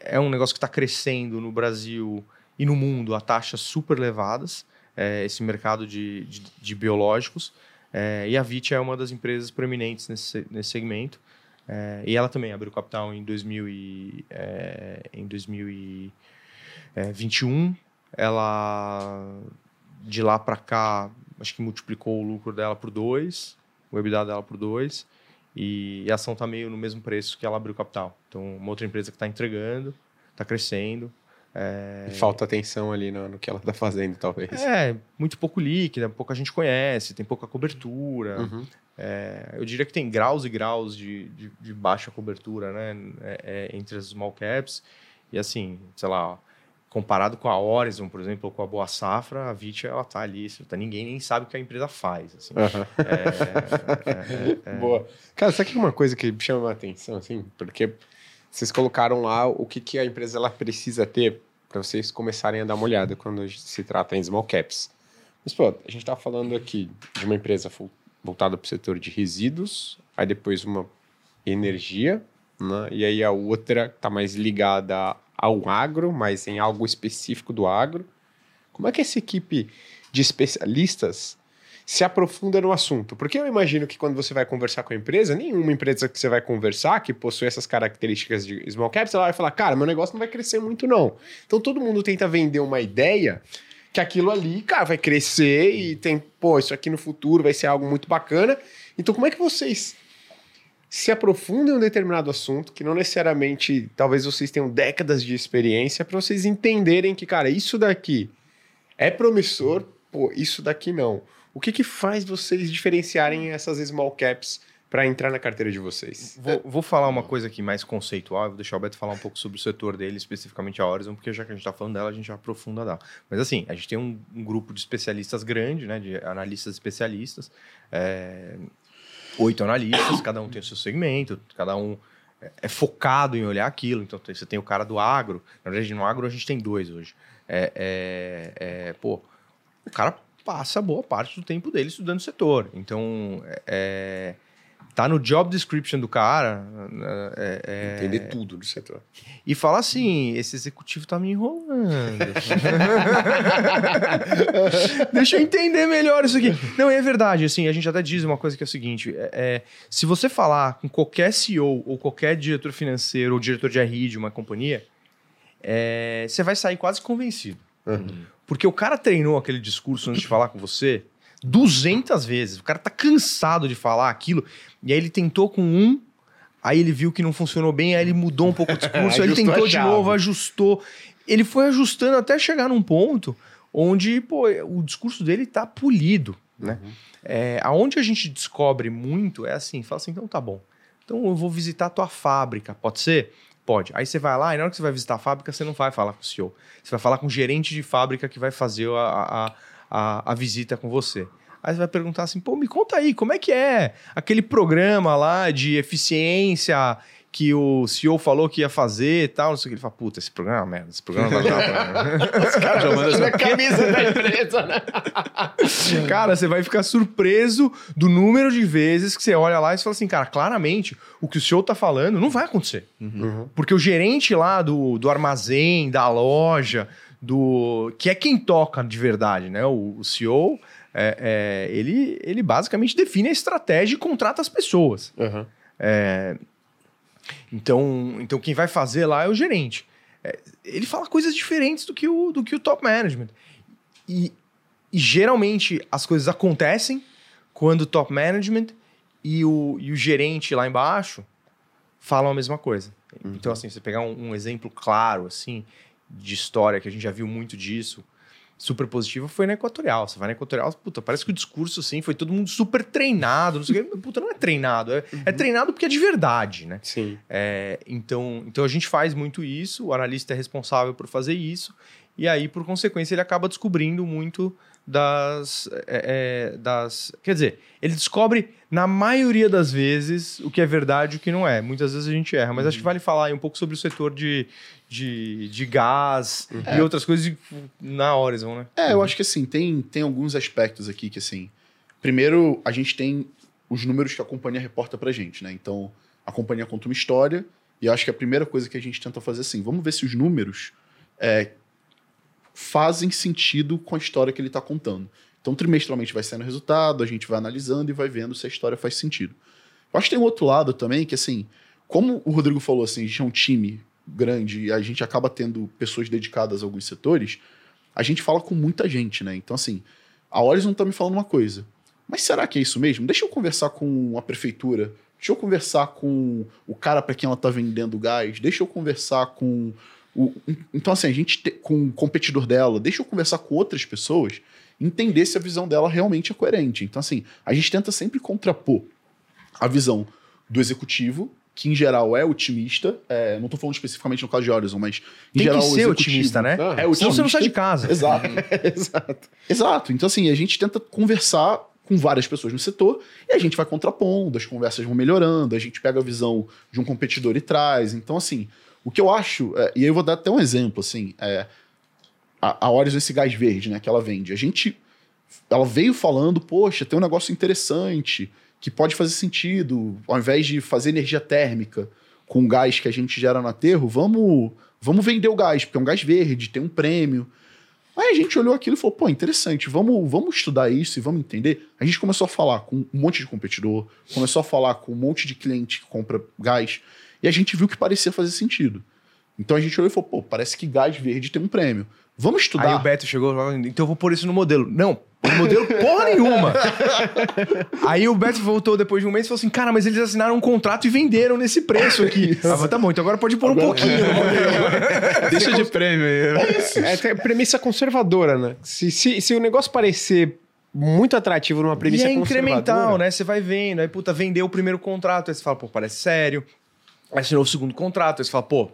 É um negócio que está crescendo no Brasil e no mundo a taxas super elevadas. É, esse mercado de, de, de biológicos É, e a Vit é uma das empresas preeminentes nesse, nesse segmento. É, e ela também abriu capital em 2000 e, é, em 2021. Ela de lá para cá acho que multiplicou o lucro dela por dois, o EBITDA dela por dois. E a ação está meio no mesmo preço que ela abriu capital. Então, uma outra empresa que está entregando, está crescendo. É, Falta atenção ali no, no que ela tá fazendo, talvez. é, muito pouco líquida, pouca gente conhece, tem pouca cobertura. Uhum. É, eu diria que tem graus e graus de, de, de baixa cobertura né, é, é, entre as small caps. E assim, sei lá, comparado com a Horizon, por exemplo, ou com a Boa Safra, a Vit ela tá ali, tá, ninguém nem sabe o que a empresa faz. Assim. Aham. É, é, é, Boa. Cara, sabe que uma coisa que me chama a atenção, assim? Porque vocês colocaram lá o que, que a empresa ela precisa ter para vocês começarem a dar uma olhada quando se trata em small caps. Mas, pô, a gente tá falando aqui de uma empresa voltada para o setor de resíduos, aí depois uma energia, né? E aí a outra tá mais ligada ao agro, mas em algo específico do agro. Como é que essa equipe de especialistas se aprofunda no assunto. Porque eu imagino que quando você vai conversar com a empresa, nenhuma empresa que você vai conversar que possui essas características de small caps, ela vai falar, cara, meu negócio não vai crescer muito não. Então todo mundo tenta vender uma ideia que aquilo ali, cara, vai crescer e tem, pô, isso aqui no futuro vai ser algo muito bacana. Então como é que vocês se aprofundam em um determinado assunto que não necessariamente, talvez vocês tenham décadas de experiência para vocês entenderem que, cara, isso daqui é promissor, pô, isso daqui não. O que que faz vocês diferenciarem essas small caps para entrar na carteira de vocês? Vou, vou falar uma coisa aqui mais conceitual, vou deixar o Beto falar um pouco sobre o setor dele, especificamente a Horizon, porque já que a gente está falando dela, a gente já aprofunda dela. Mas assim, a gente tem um, um grupo de especialistas grande, né, de analistas especialistas, é, oito analistas, cada um tem o seu segmento, cada um é- é focado em olhar aquilo. Então você tem o cara do agro, na verdade no agro a gente tem dois hoje. É, é- é, pô, o cara passa boa parte do tempo dele estudando o setor. Então, é, tá no job description do cara. é- é- Entender tudo do setor. e fala assim: esse executivo tá me enrolando. Deixa eu entender melhor isso aqui. Não, é verdade. Assim, a gente até diz uma coisa que é o seguinte: é, é, se você falar com qualquer CEO ou qualquer diretor financeiro ou diretor de RI de uma companhia, é, você vai sair quase convencido. Porque o cara treinou aquele discurso antes de falar com você 200 vezes. O cara tá cansado de falar aquilo. E aí ele tentou com um, aí ele viu que não funcionou bem, aí ele mudou um pouco o discurso, aí ele tentou de novo, ajustou. Ele foi ajustando até chegar num ponto onde, pô, o discurso dele tá polido, né? É, aonde a gente descobre muito é assim, fala assim, então tá bom. Então eu vou visitar a tua fábrica, pode ser? Pode. Aí você vai lá e na hora que você vai visitar a fábrica, você não vai falar com o CEO. Você vai falar com o gerente de fábrica que vai fazer a, a, a, a visita com você. Aí você vai perguntar assim, pô, me conta aí, como é que é aquele programa lá de eficiência que o CEO falou que ia fazer e tal, não sei o que. Ele fala, puta, esse programa é uma merda, esse programa não vai dar pra... Os caras já mandam assim, Na camisa da empresa, né? Cara, você vai ficar surpreso do número de vezes que você olha lá e você fala assim, cara, claramente o que o senhor tá falando não vai acontecer. Porque o gerente lá do, do armazém, da loja, do que é quem toca de verdade, né? O, o CEO, é, é, ele, ele basicamente define a estratégia e contrata as pessoas. Uhum. É, então, então quem vai fazer lá é o gerente. É, ele fala coisas diferentes do que o, do que o top management. e, e geralmente as coisas acontecem quando o top management e o, e o gerente lá embaixo falam a mesma coisa. Então, assim, você pegar um, um exemplo claro, assim, de história, que a gente já viu muito disso, super positiva, foi na Equatorial. Você vai na Equatorial, puta, parece que o discurso, assim, foi todo mundo super treinado, não sei o. Puta, não é treinado. É, é treinado porque é de verdade, né? Sim. É, então, então a gente faz muito isso, o analista é responsável por fazer isso, e aí, por consequência, ele acaba descobrindo muito das, é, é, das. Quer dizer, ele descobre, na maioria das vezes, o que é verdade e o que não é. Muitas vezes a gente erra, mas acho que vale falar aí um pouco sobre o setor de, de, de gás e outras coisas na Horizon, né? É, eu acho que assim, tem, tem alguns aspectos aqui que assim. Primeiro, a gente tem os números que a companhia reporta pra gente, né? Então, a companhia conta uma história, e eu acho que a primeira coisa que a gente tenta fazer é assim, vamos ver se os números é, fazem sentido com a história que ele está contando. Então, trimestralmente vai saindo o resultado, a gente vai analisando e vai vendo se a história faz sentido. Eu acho que tem um outro lado também, que assim, como o Rodrigo falou, assim, a gente é um time grande e a gente acaba tendo pessoas dedicadas a alguns setores, a gente fala com muita gente, né? Então, assim, a Horizon tá me falando uma coisa. Mas será que é isso mesmo? Deixa eu conversar com a prefeitura. Deixa eu conversar com o cara para quem ela tá vendendo gás. Deixa eu conversar com o. Então, assim, a gente te- com o competidor dela. Deixa eu conversar com outras pessoas. Entender se a visão dela realmente é coerente. Então, assim, a gente tenta sempre contrapor a visão do executivo, que em geral é otimista. É, não tô falando especificamente no caso de Horizon, mas em Tem geral que o ser otimista, né? É otimista. Senão você não sai de casa. Exato. Exato. Exato. Então, assim, a gente tenta conversar com várias pessoas no setor e a gente vai contrapondo, as conversas vão melhorando, a gente pega a visão de um competidor e traz. Então, assim, o que eu acho, é, e eu vou dar até um exemplo, assim, é, a, a Horizon, esse gás verde, né, que ela vende, a gente, ela veio falando, poxa, tem um negócio interessante, que pode fazer sentido, ao invés de fazer energia térmica com o gás que a gente gera no aterro, vamos, vamos vender o gás, porque é um gás verde, tem um prêmio. Aí a gente olhou aquilo e falou, pô, interessante, vamos, vamos estudar isso e vamos entender. A gente começou a falar com um monte de competidor, começou a falar com um monte de cliente que compra gás, e a gente viu que parecia fazer sentido. Então a gente olhou e falou, pô, parece que gás verde tem um prêmio. Vamos Aí estudar. o Beto chegou e falou, então eu vou pôr isso no modelo. Não, no modelo porra nenhuma. Aí o Beto voltou depois de um mês e falou assim, cara, mas eles assinaram um contrato e venderam nesse preço aqui. Ah, mas tá bom, então agora pode pôr um pouquinho no modelo. Deixa de prêmio aí. É tem premissa conservadora, né? Se, se, se o negócio parecer muito atrativo numa E premissa é incremental, conservadora... né? Você vai vendo, aí, puta, vendeu o primeiro contrato, aí você fala, pô, parece sério. Aí assinou o segundo contrato, aí você fala, pô,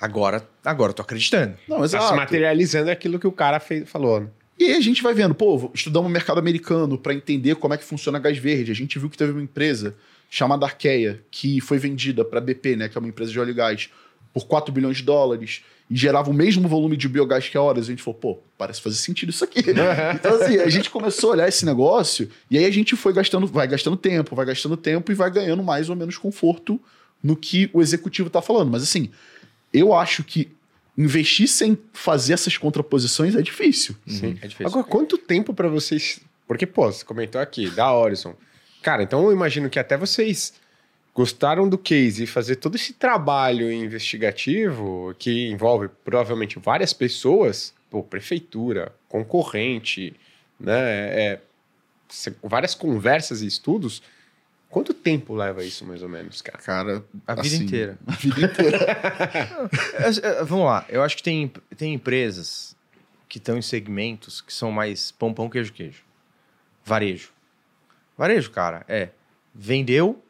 agora, agora eu tô acreditando. Não, Tá exato. se materializando aquilo que o cara fez, falou. né? E aí a gente vai vendo, pô, estudamos o mercado americano para entender como é que funciona gás verde. A gente viu que teve uma empresa chamada Arqueia, que foi vendida para BP, né, que é uma empresa de óleo e gás, por 4 bilhões de dólares e gerava o mesmo volume de biogás que a Horas. A gente falou, pô, parece fazer sentido isso aqui. então, assim, a gente começou a olhar esse negócio e aí a gente foi gastando, vai gastando tempo, vai gastando tempo e vai ganhando mais ou menos conforto no que o executivo tá falando. Mas, assim, eu acho que investir sem fazer essas contraposições é difícil. Sim. É difícil. Agora, quanto tempo pra vocês... Porque, pô, você comentou aqui, da Horizon. Cara, então eu imagino que até vocês gostaram do case e fazer todo esse trabalho investigativo que envolve provavelmente várias pessoas, pô, prefeitura, concorrente, né, é, várias conversas e estudos, quanto tempo leva isso mais ou menos, cara? Cara, A vida assim, inteira. A vida inteira. É, é, Vamos lá, eu acho que tem, tem empresas que estão em segmentos que são mais pão, pão, queijo, queijo. Varejo. Varejo, cara, é vendeu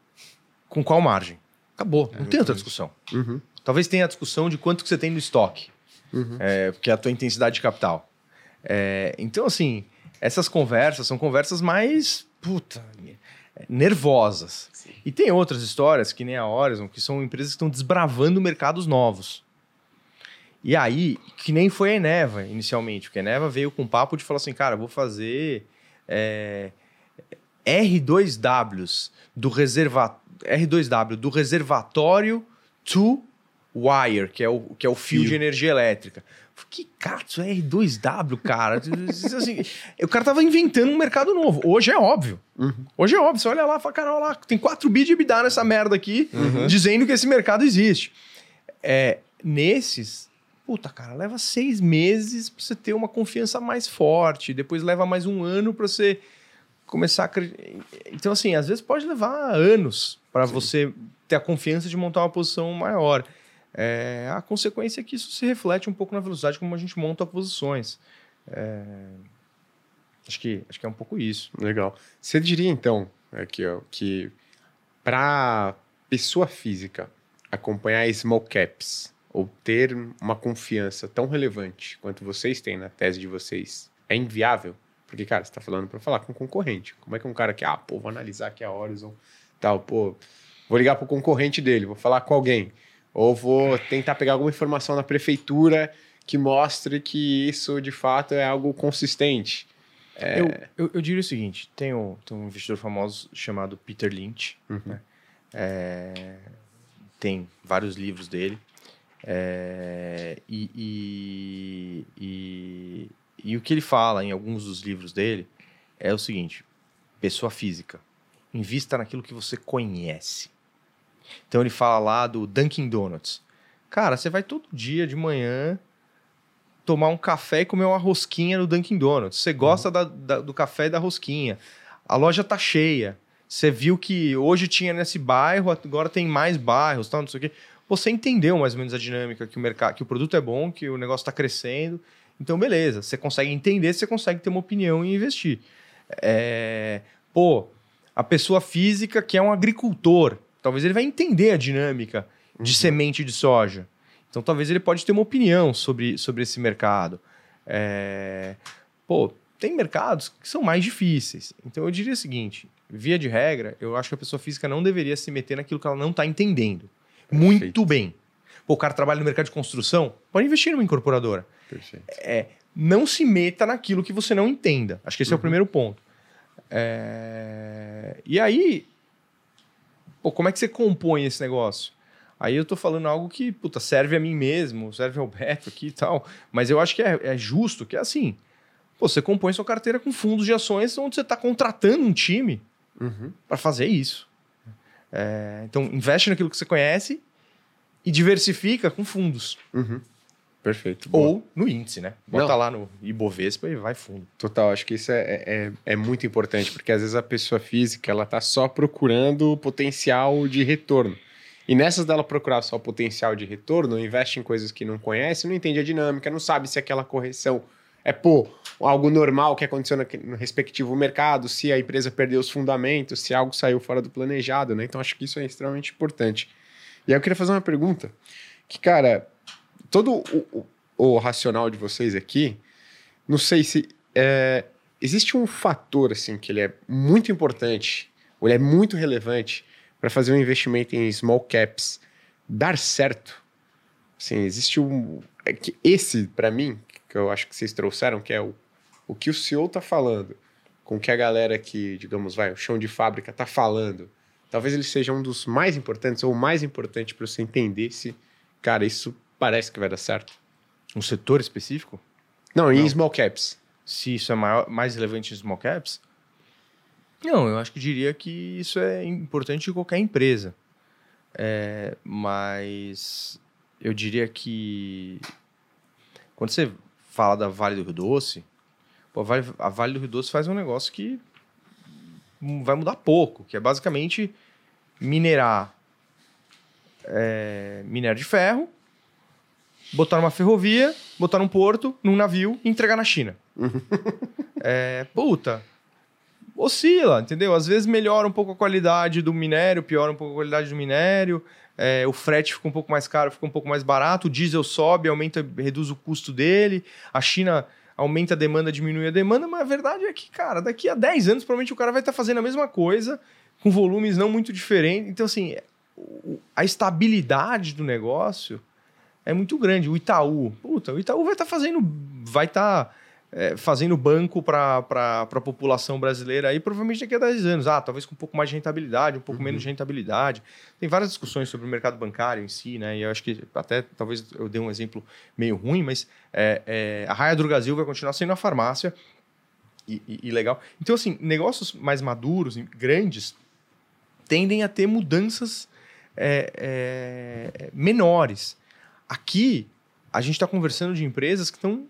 com qual margem? Acabou, não tem outra discussão. Uhum. Talvez tenha a discussão de quanto que você tem no estoque, Uhum. é, porque é a tua intensidade de capital. É, então, assim, essas conversas são conversas mais, puta, nervosas. E tem outras histórias, que nem a Horizon, que são empresas que estão desbravando mercados novos. E aí, que nem foi a Eneva inicialmente, porque a Eneva veio com um papo de falar assim, cara, vou fazer é, R2Ws do reserva R2W do reservatório to wire, que é o, que é o fio, Fio. de energia elétrica. Que cato, é R2W, cara. assim, o cara tava inventando um mercado novo. Hoje é óbvio. Hoje é óbvio. Você olha lá e fala, cara, olha lá, tem 4 bi de EBITDA nessa merda aqui, dizendo que esse mercado existe. É, nesses, Puta, cara, leva seis meses pra você ter uma confiança mais forte, depois leva mais um ano pra você começar a. acre- Então, assim, às vezes pode levar anos para você ter a confiança de montar uma posição maior. É, a consequência é que isso se reflete um pouco na velocidade como a gente monta posições. É, acho, que, acho que é um pouco isso. Legal. Você diria então aqui, ó, que para pessoa física acompanhar small caps ou ter uma confiança tão relevante quanto vocês têm na tese de vocês é inviável? Porque, cara, você está falando para falar com um concorrente. Como é que um cara que, ah, pô, vou analisar aqui a Horizon, tal, pô, vou ligar pro concorrente dele, vou falar com alguém, ou vou tentar pegar alguma informação na prefeitura que mostre que isso de fato é algo consistente. Eu, eu, eu diria o seguinte: tem um, tem um investidor famoso chamado Peter Lynch. Uhum. né? É, tem vários livros dele. É, e, e, e, e o que ele fala em alguns dos livros dele é o seguinte: pessoa física, invista naquilo que você conhece. Então ele fala lá do Dunkin' Donuts. Cara, você vai todo dia de manhã tomar um café e comer uma rosquinha no Dunkin' Donuts. Você gosta da- da- do café e da rosquinha. A loja tá cheia. Você viu que hoje tinha nesse bairro, agora tem mais bairros, tal, não sei o quê. Você entendeu mais ou menos a dinâmica que o mercado, que o produto é bom, que o negócio está crescendo. Então, beleza. Você consegue entender, você consegue ter uma opinião e investir. É, Pô, a pessoa física que é um agricultor, talvez ele vai entender a dinâmica de semente de soja. Então, talvez ele pode ter uma opinião sobre, sobre esse mercado. É, Pô, tem mercados que são mais difíceis. Então, eu diria o seguinte: via de regra, eu acho que a pessoa física não deveria se meter naquilo que ela não está entendendo. Muito Perfeito. bem. Pô, o cara trabalha no mercado de construção, pode investir numa incorporadora Perfeito. não se meta naquilo que você não entenda. Acho que esse é o Uhum. primeiro ponto. É, E aí, pô, como é que você compõe esse negócio? Aí eu tô falando algo que, puta, serve a mim mesmo, serve ao Beto aqui e tal, mas eu acho que é, é justo, que é assim, pô, você compõe sua carteira com fundos de ações onde você está contratando um time Uhum. para fazer isso. É, então, investe naquilo que você conhece e diversifica com fundos. Uhum. Perfeito. Boa. Ou no índice, né? Bota Não. lá no Ibovespa e vai fundo. Total, acho que isso é, é, é muito importante, porque às vezes a pessoa física ela tá só procurando o potencial de retorno. E nessas dela procurar só o potencial de retorno, investe em coisas que não conhece, não entende a dinâmica, não sabe se aquela correção é pô, algo normal que aconteceu no respectivo mercado, se a empresa perdeu os fundamentos, se algo saiu fora do planejado, né? Então acho que isso é extremamente importante. E aí eu queria fazer uma pergunta, que cara, todo o, o- o racional de vocês aqui, não sei se é, existe um fator assim que ele é muito importante, ou ele é muito relevante para fazer um investimento em small caps dar certo. Assim, existe um é que esse para mim que eu acho que vocês trouxeram que é o, o que o CEO tá falando com o que a galera que digamos vai o chão de fábrica tá falando. Talvez ele seja um dos mais importantes ou o mais importante para você entender se cara isso parece que vai dar certo. Um setor específico? Não, em Não. small caps. Se isso é maior- mais relevante em small caps? Não, eu acho que diria que isso é importante em qualquer empresa. É, mas eu diria que quando você fala da Vale do Rio Doce, pô, a, vale, a Vale do Rio Doce faz um negócio que vai mudar pouco, que é basicamente minerar é, minério de ferro, botar numa ferrovia, botar num porto, num navio e entregar na China. é, puta, oscila, entendeu? Às vezes melhora um pouco a qualidade do minério, piora um pouco a qualidade do minério, é, o frete fica um pouco mais caro, fica um pouco mais barato, o diesel sobe, aumenta, reduz o custo dele, a China aumenta a demanda, diminui a demanda, mas a verdade é que, cara, daqui a 10 anos provavelmente o cara vai estar fazendo a mesma coisa, com volumes não muito diferentes. Então, assim, a estabilidade do negócio é muito grande. O Itaú, puta, o Itaú vai estar fazendo, vai estar é, fazendo banco para a população brasileira aí, provavelmente daqui a 10 anos. Ah, talvez com um pouco mais de rentabilidade, um pouco menos de rentabilidade. Tem várias discussões sobre o mercado bancário em si, né? E eu acho que até talvez eu dei um exemplo meio ruim, mas é, é, a Raia do Brasil vai continuar sendo a farmácia. E, e- e legal. Então, assim, negócios mais maduros, grandes, tendem a ter mudanças é, é, menores. Aqui, a gente está conversando de empresas que estão,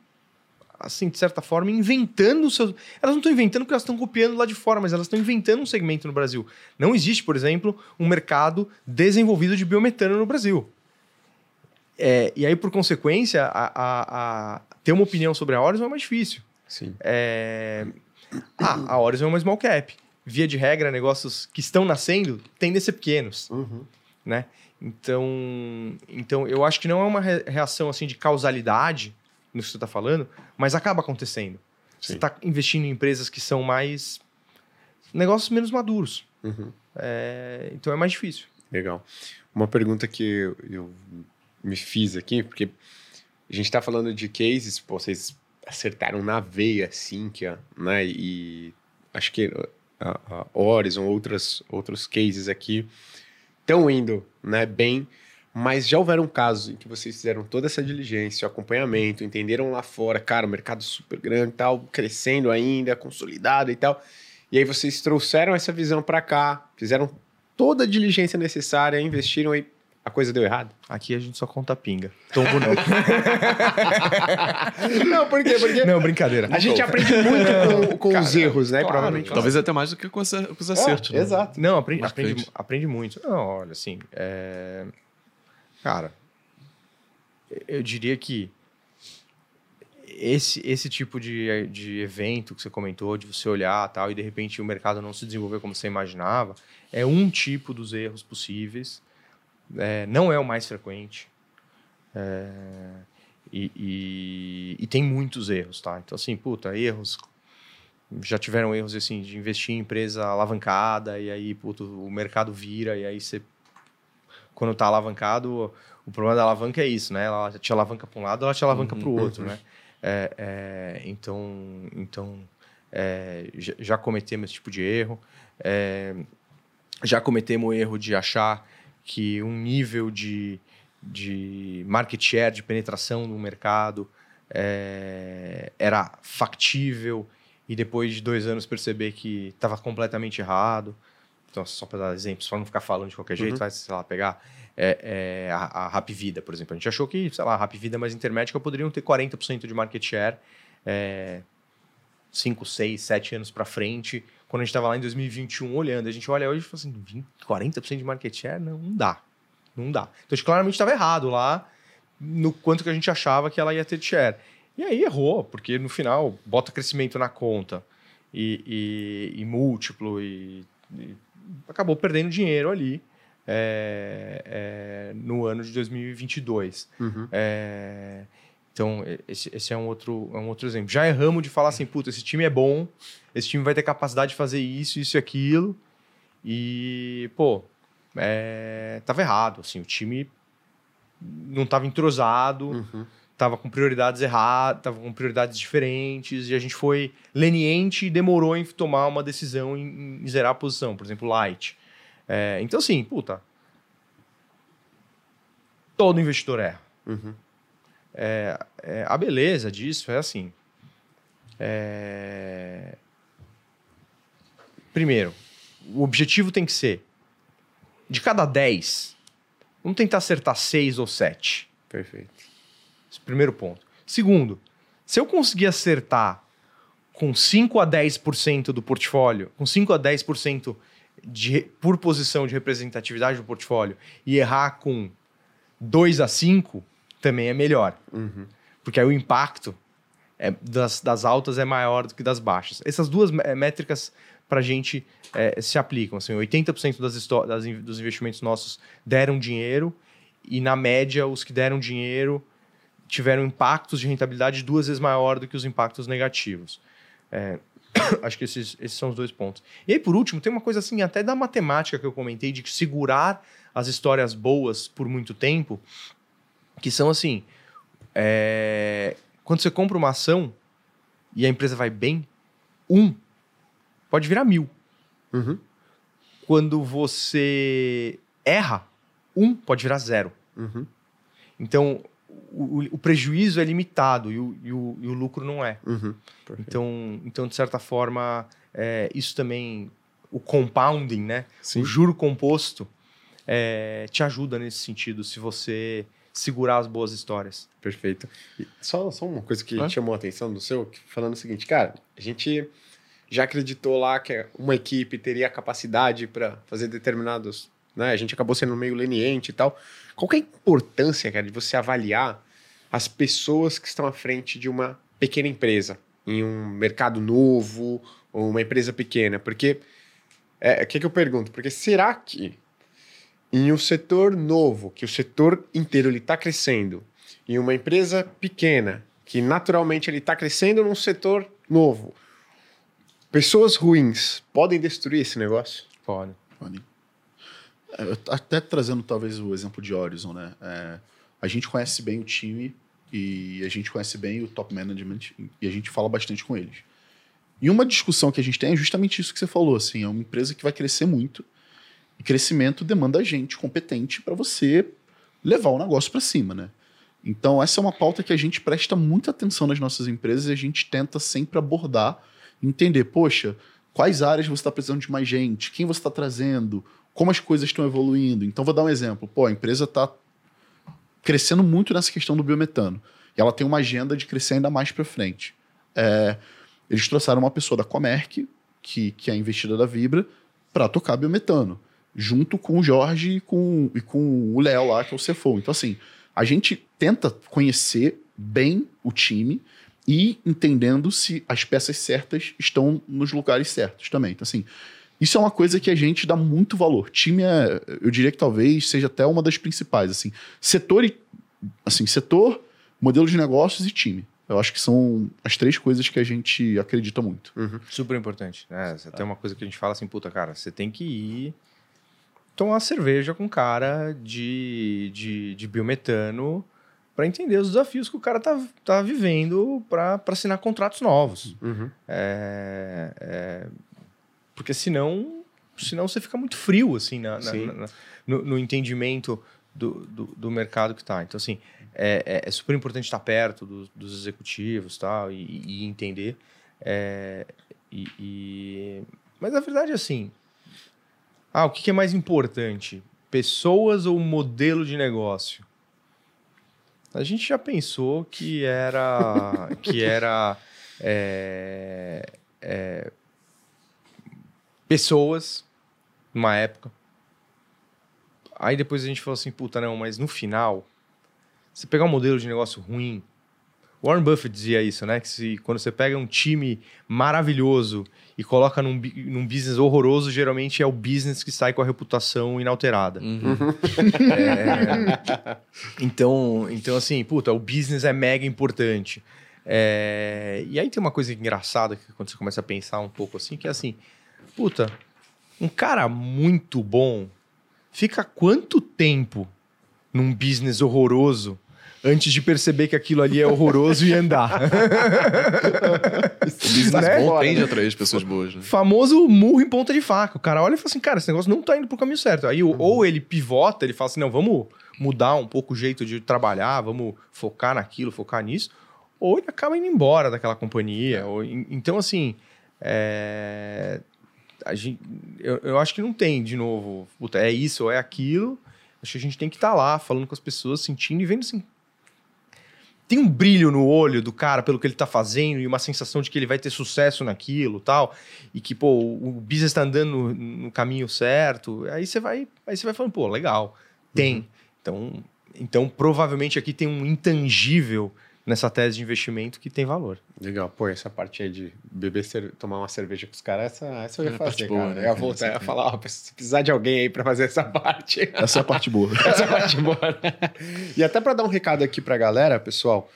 assim, de certa forma, inventando os seus. Elas não estão inventando porque elas estão copiando lá de fora, mas elas estão inventando um segmento no Brasil. Não existe, por exemplo, um mercado desenvolvido de biometano no Brasil. É, e aí, por consequência, a, a, a ter uma opinião sobre a Horizon é mais difícil. Sim. É... Ah, a Horizon é uma small cap. Via de regra, negócios que estão nascendo tendem a ser pequenos, Uhum. né? Então, então, eu acho que não é uma re- reação assim de causalidade no que você está falando, mas acaba acontecendo. Você Sim. está investindo em empresas que são mais negócios menos maduros. Uhum. É, então é mais difícil. Legal. Uma pergunta que eu, eu me fiz aqui, porque a gente está falando de cases, pô, vocês acertaram na veia, assim, que, ó, né? E acho que a, a Horizon, outras, outros cases aqui estão indo né, bem, mas já houveram casos em que vocês fizeram toda essa diligência, acompanhamento, entenderam lá fora, cara, o mercado super grande tal, crescendo ainda, consolidado e tal. E aí vocês trouxeram essa visão para cá, fizeram toda a diligência necessária, investiram e a coisa deu errado? Aqui a gente só conta pinga. Tombo não. não, por quê? Porque não, brincadeira. a gente aprende muito com, com Cara, os erros, né? claro, provavelmente. claro. Talvez até mais do que com, os acertos. É, né? Exato. Não, aprende, Marcante. aprende, aprende muito. Não, olha, assim, é... cara, eu diria que esse, esse tipo de, de evento que você comentou, de você olhar tal, e de repente o mercado não se desenvolver como você imaginava, é um tipo dos erros possíveis. É, não é o mais frequente. É, e, e- e tem muitos erros, tá? Então, assim, puta, erros já tiveram erros assim de investir em empresa alavancada e aí puto, o mercado vira e aí você quando tá alavancado o problema da alavanca é isso né ela te alavanca para um lado ela te alavanca para o outro né É, é, então então é, já, já cometemos esse tipo de erro É, já cometemos o erro de achar que um nível de, de market share de penetração no mercado é, era factível e depois de dois anos perceber que estava completamente errado. Então, só para dar exemplos, para não ficar falando de qualquer jeito, Uhum. vai, sei lá, pegar é, é, a, a Rap Vida, por exemplo. A gente achou que, sei lá, a Rap Vida mais Intermédica poderiam ter 40% de market share é, 5, 6, 7 anos para frente, quando a gente estava lá em 2021 olhando. A gente olha hoje e fala assim, 20, 40% de market share? Não, não dá. Não dá. Então, a gente claramente estava errado lá no quanto que a gente achava que ela ia ter de share. E aí errou, porque no final bota crescimento na conta e, e- e múltiplo e, e acabou perdendo dinheiro ali é, é, no ano de 2022. Uhum. É, então, esse, esse é, um outro, é um outro exemplo. Já erramos de falar assim, puta, esse time é bom, esse time vai ter capacidade de fazer isso, isso e aquilo. E, pô, é, tava errado, assim, o time não tava entrosado, Uhum. tava com prioridades erradas, tava com prioridades diferentes, e a gente foi leniente e demorou em tomar uma decisão em, em zerar a posição, por exemplo, light. É, então, assim, puta, todo investidor erra. Uhum. É, a beleza disso é assim. é, Primeiro, o objetivo tem que ser de cada 10, vamos tentar acertar 6 ou 7. Perfeito. Esse é o primeiro ponto. Segundo, se eu conseguir acertar com 5 a 10% do portfólio, com 5 a 10% de, por posição de representatividade do portfólio e errar com 2 a 5, também é melhor. Uhum. Porque aí o impacto é, das, das altas é maior do que das baixas. Essas duas mé- métricas para a gente é, se aplicam. Assim, 80% das, das dos investimentos nossos deram dinheiro e, na média, os que deram dinheiro tiveram impactos de rentabilidade duas vezes maior do que os impactos negativos. É, acho que esses, esses são os dois pontos. E aí, por último, tem uma coisa assim, até da matemática que eu comentei, de segurar as histórias boas por muito tempo, que são assim, é, quando você compra uma ação e a empresa vai bem, um pode virar mil. Uhum. Quando você erra, um pode virar zero. Uhum. Então, o, o- prejuízo é limitado e o, e o- e o lucro não é. Uhum. Então, então de certa forma, é, isso também, o compounding, né? Sim. O juro composto é, te ajuda nesse sentido, se você segurar as boas histórias. Perfeito. E só, só uma coisa que Ah. chamou a atenção do seu, falando o seguinte, cara, a gente já acreditou lá que uma equipe teria a capacidade para fazer determinados. Né? A gente acabou sendo meio leniente e tal. Qual que é a importância, cara, de você avaliar as pessoas que estão à frente de uma pequena empresa, em um mercado novo ou uma empresa pequena? Porque, é, o que, que eu pergunto? Porque será que em um setor novo, que o setor inteiro ele está crescendo, em uma empresa pequena, que naturalmente ele está crescendo num setor novo, pessoas ruins podem destruir esse negócio? Pode. Funny. É, eu t- até trazendo talvez o exemplo de Horizon, né? É, a gente conhece bem o time e a gente conhece bem o top management e a gente fala bastante com eles. E uma discussão que a gente tem é justamente isso que você falou, assim, é uma empresa que vai crescer muito e crescimento demanda gente competente para você levar o negócio para cima, né? Então essa é uma pauta que a gente presta muita atenção nas nossas empresas e a gente tenta sempre abordar, entender, poxa, quais áreas você está precisando de mais gente, quem você está trazendo, como as coisas estão evoluindo. Então, vou dar um exemplo. Pô, a empresa está crescendo muito nessa questão do biometano. E ela tem uma agenda de crescer ainda mais para frente. É, eles trouxeram uma pessoa da Comerc, que, que é investida da Vibra, para tocar biometano, junto com o Jorge e com, e com o Léo lá, que é o CFO. Então, assim, a gente tenta conhecer bem o time e entendendo se as peças certas estão nos lugares certos também. Então, assim, isso é uma coisa que a gente dá muito valor. Time é, eu diria que talvez seja até uma das principais, assim. Setor e assim, setor, modelo de negócios e time. Eu acho que são as três coisas que a gente acredita muito. Super importante. Né? Você tem uma coisa que a gente fala assim, puta, cara, você tem que ir tomar cerveja com cara de, de, de biometano para entender os desafios que o cara tá, tá vivendo para assinar contratos novos. Uhum. É, é, porque senão, senão você fica muito frio assim na, na- na- no, no entendimento do, do, do mercado que tá. Então, assim, é, é- é super importante estar perto dos, dos executivos tal, e, e entender. É, e, e- Mas a verdade é assim. Ah, o que, é mais importante? Pessoas ou modelo de negócio? A gente já pensou que era que era é, é, pessoas numa época. Aí depois a gente falou assim, puta, não, mas no final, você pegar um modelo de negócio ruim. Warren Buffett dizia isso, né? Que se, quando você pega um time maravilhoso e coloca num, num business horroroso, geralmente é o business que sai com a reputação inalterada. Uhum. É, então, então, assim, puta, o business é mega importante. É, e aí tem uma coisa engraçada que quando você começa a pensar um pouco assim, que é assim, puta, um cara muito bom fica quanto tempo num business horroroso antes de perceber que aquilo ali é horroroso e andar? Business Né? bom tende a atrair as pessoas boas, né? famoso murro em ponta de faca. O cara olha e fala assim, cara, esse negócio não tá indo pro caminho certo. Aí o- ou ele pivota, ele fala assim, não, vamos mudar um pouco o jeito de trabalhar, vamos focar naquilo, focar nisso. Ou ele acaba indo embora daquela companhia. Ou, en- então, assim, é, a gente, eu, eu acho que não tem, de novo, puta, é isso ou é aquilo. Acho que a gente tem que estar lá, falando com as pessoas, sentindo e vendo assim, tem um brilho no olho do cara pelo que ele tá fazendo e uma sensação de que ele vai ter sucesso naquilo tal e que pô o business tá andando no, no caminho certo aí você vai aí você vai falando pô legal tem. Então então provavelmente aqui tem um intangível nessa tese de investimento que tem valor Legal, pô, essa parte aí de beber, tomar uma cerveja com os caras, essa, essa eu ia É a parte fazer, boa, cara. né, Eu ia voltar, eu ia falar, ó, se precisar de alguém aí pra fazer essa parte. Essa é a parte boa. Essa parte boa, né? E até para dar um recado aqui pra galera, pessoal,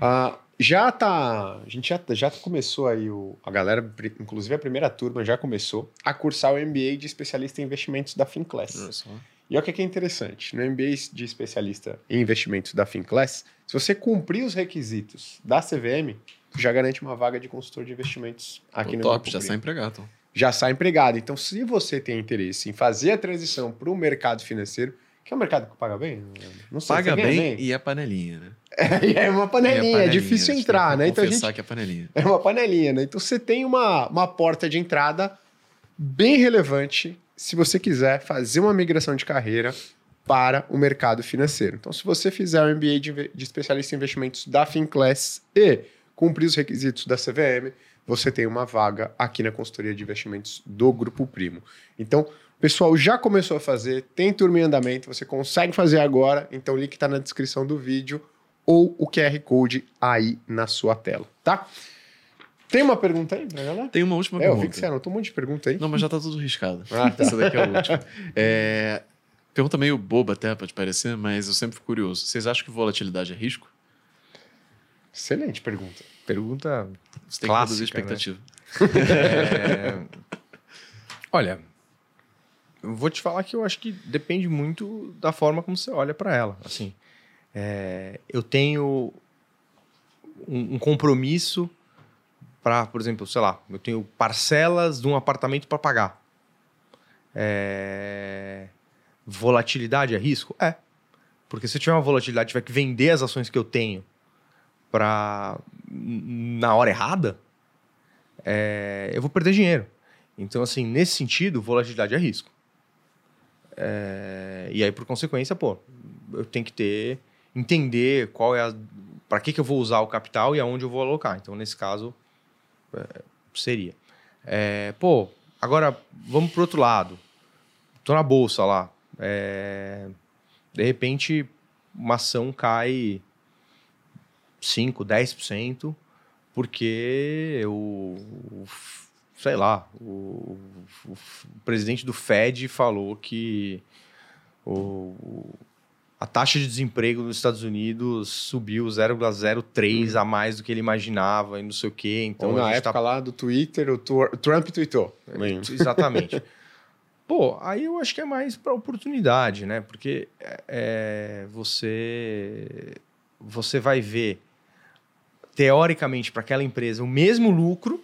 ah, já tá. A gente já, já começou aí, o, a galera, inclusive a primeira turma já começou a cursar o MBA de especialista em investimentos da Finclass. Só. E olha o que é interessante: no MBA de especialista em investimentos da Finclass, se você cumprir os requisitos da CVM, tu já garante uma vaga de consultor de investimentos aqui Pô, no top, já sai empregado. Então. já sai empregado. Então, se você tem interesse em fazer a transição para o mercado financeiro, que é um mercado que paga bem, não sei, Paga ganha bem e é panelinha, né? É, uma panelinha, é, difícil acho que entrar, tem que né? Então a gente que é panelinha. é uma panelinha, né? Então você tem uma, uma porta de entrada bem relevante se você quiser fazer uma migração de carreira para o mercado financeiro. Então, se você fizer o MBA de, de especialista em investimentos da FinClass e cumprir os requisitos da CVM, você tem uma vaga aqui na consultoria de investimentos do Grupo Primo. Então, o pessoal já começou a fazer, tem turma em andamento, você consegue fazer agora, então o link está na descrição do vídeo ou o QR Code aí na sua tela, tá? Tem uma pergunta aí pra galera? Tem uma última É, eu pergunta. vi que você anotou um monte de pergunta aí. Não, mas já tá tudo riscado. Ah, tá. Essa daqui é a última. É, Pergunta meio boba até, pode parecer, mas eu sempre fico curioso. Vocês acham que volatilidade é risco? Excelente pergunta. Pergunta. Você tem Clássica, que né? expectativa. É, Olha, eu vou te falar que eu acho que depende muito da forma como você olha para ela. Assim, é, eu tenho um, um compromisso para, por exemplo, sei lá, eu tenho parcelas de um apartamento para pagar. É, volatilidade é risco? É. Porque se eu tiver uma volatilidade, tiver que vender as ações que eu tenho para na hora errada, é, eu vou perder dinheiro. Então, assim, nesse sentido, volatilidade é risco. É, e aí, por consequência, pô, eu tenho que ter, entender qual é a. para que, que eu vou usar o capital e aonde eu vou alocar. Então, nesse caso, é, seria. É, pô, agora vamos pro outro lado. Tô na bolsa lá. É, de repente, uma ação cai 5, 10%, porque o, o sei lá, o, o, o presidente do Fed falou que o, a taxa de desemprego nos Estados Unidos subiu 0,03 a mais do que ele imaginava e não sei o quê. Então Ou na a gente época tá lá do Twitter, o, Trump tweetou. Exatamente. Pô, aí eu acho que é mais para oportunidade, né? Porque é, é, você você vai ver teoricamente para aquela empresa o mesmo lucro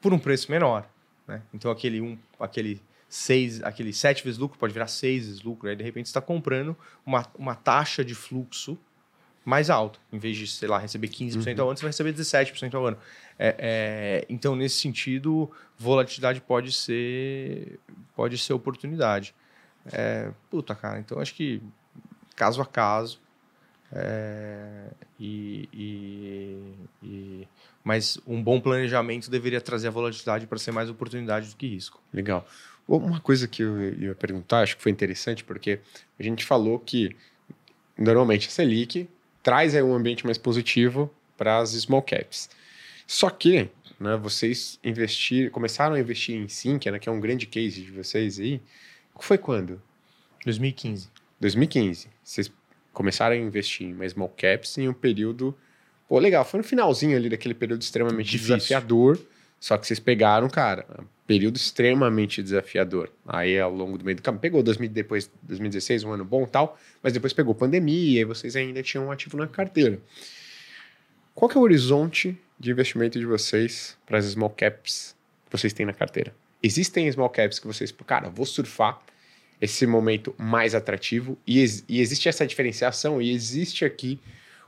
por um preço menor, né? Então aquele um, aquele seis, aquele sete vezes lucro pode virar seis vezes lucro, aí de repente está comprando uma, uma taxa de fluxo mais alta. Em vez de, sei lá, receber 15% ao ano, você vai receber 17% ao ano. É, é, então, nesse sentido, volatilidade pode ser, pode ser oportunidade. É, puta, cara, então acho que caso a caso. é, e, e- e- mas um bom planejamento deveria trazer a volatilidade para ser mais oportunidade do que risco. Legal. Uma coisa que eu ia perguntar, acho que foi interessante, porque a gente falou que normalmente a Selic traz aí um ambiente mais positivo para as small caps. Só que né, vocês investir, começaram a investir em Sinqia, né, que é um grande case de vocês aí. Foi quando? 2015. 2015. Vocês começaram a investir em small caps em um período. Pô, legal, foi no finalzinho ali daquele período extremamente Difícil. desafiador. Só que vocês pegaram, cara, um período extremamente desafiador. Aí ao longo do meio do caminho, pegou 2000, depois 2016, um ano bom tal, mas depois pegou pandemia e vocês ainda tinham um ativo na carteira. Qual que é o horizonte de investimento de vocês para as small caps que vocês têm na carteira? Existem small caps que vocês, cara, vou surfar esse momento mais atrativo e, e existe essa diferenciação e existe aqui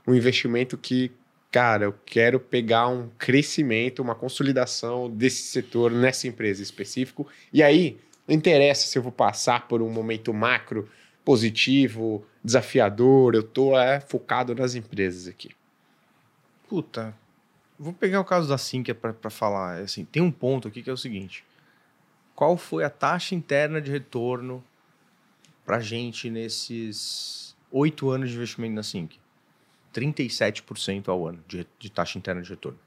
um investimento que, cara, eu quero pegar um crescimento, uma consolidação desse setor nessa empresa específico e aí não interessa se eu vou passar por um momento macro positivo, desafiador, eu tô é, focado nas empresas aqui. Puta, vou pegar o caso da Sinqia para falar. Assim, tem um ponto aqui que é o seguinte: qual foi a taxa interna de retorno para gente nesses oito anos de investimento na Sinqia? 37% ao ano de, de taxa interna de retorno.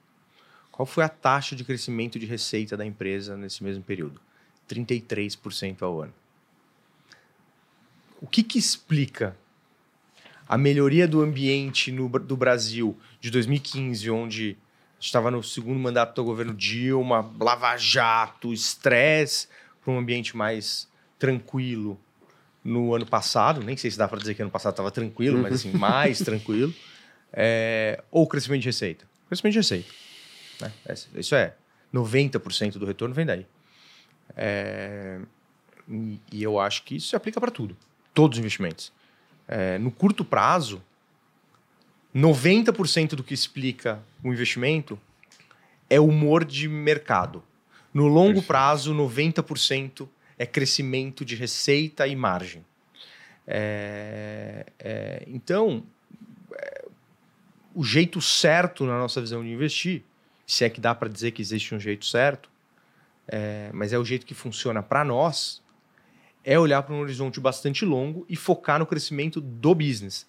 Qual foi a taxa de crescimento de receita da empresa nesse mesmo período? 33% ao ano. O que, que explica a melhoria do ambiente no, do Brasil de 2015, onde estava no segundo mandato do governo Dilma, Lava Jato, estresse, para um ambiente mais tranquilo no ano passado. Nem sei se dá para dizer que ano passado estava tranquilo, mas assim, mais tranquilo. É, ou crescimento de receita? Crescimento de receita. né? Essa- Isso é 90% do retorno vem daí. É, e, eu acho que isso se aplica para tudo. Todos os investimentos. É, no curto prazo, 90% do que explica o investimento é humor de mercado. No longo prazo, 90% é crescimento de receita e margem. É, é, então, é, o jeito certo na nossa visão de investir, se é que dá para dizer que existe um jeito certo, é, mas é o jeito que funciona para nós, é olhar para um horizonte bastante longo e focar no crescimento do business.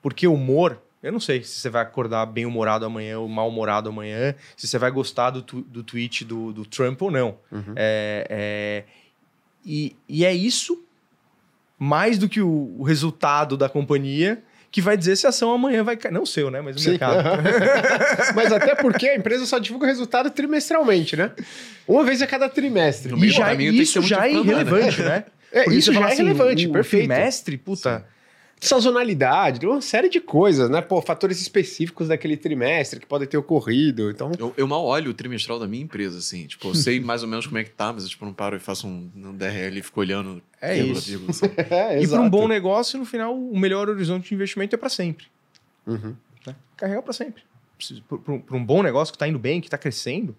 Porque o humor, eu não sei se você vai acordar bem humorado amanhã ou mal humorado amanhã, se você vai gostar do, tu, do tweet do, do Trump ou não. Uhum. É, é, e, e é isso, mais do que o, o resultado da companhia, que vai dizer se a ação amanhã vai cair. Não o seu, né? Mas o Sim. mercado. Mas até porque a empresa só divulga o resultado trimestralmente, né? Uma vez a cada trimestre. No E já, caminho isso já é né? irrelevante, né? É, isso já é relevante, o perfeito. Trimestre, puta. Sazonalidade, uma série de coisas, né? Pô, fatores específicos daquele trimestre que podem ter ocorrido. Então, Eu, eu mal olho o trimestral da minha empresa, assim. Tipo, eu sei mais ou menos como é que tá, mas eu tipo, não paro e faço um, um DRL e fico olhando. É vírgula, isso. vírgula, assim. é, E para um bom negócio, no final, o melhor horizonte de investimento é para sempre. Uhum. Né? Carregar para sempre. Para um bom negócio que está indo bem, que está crescendo,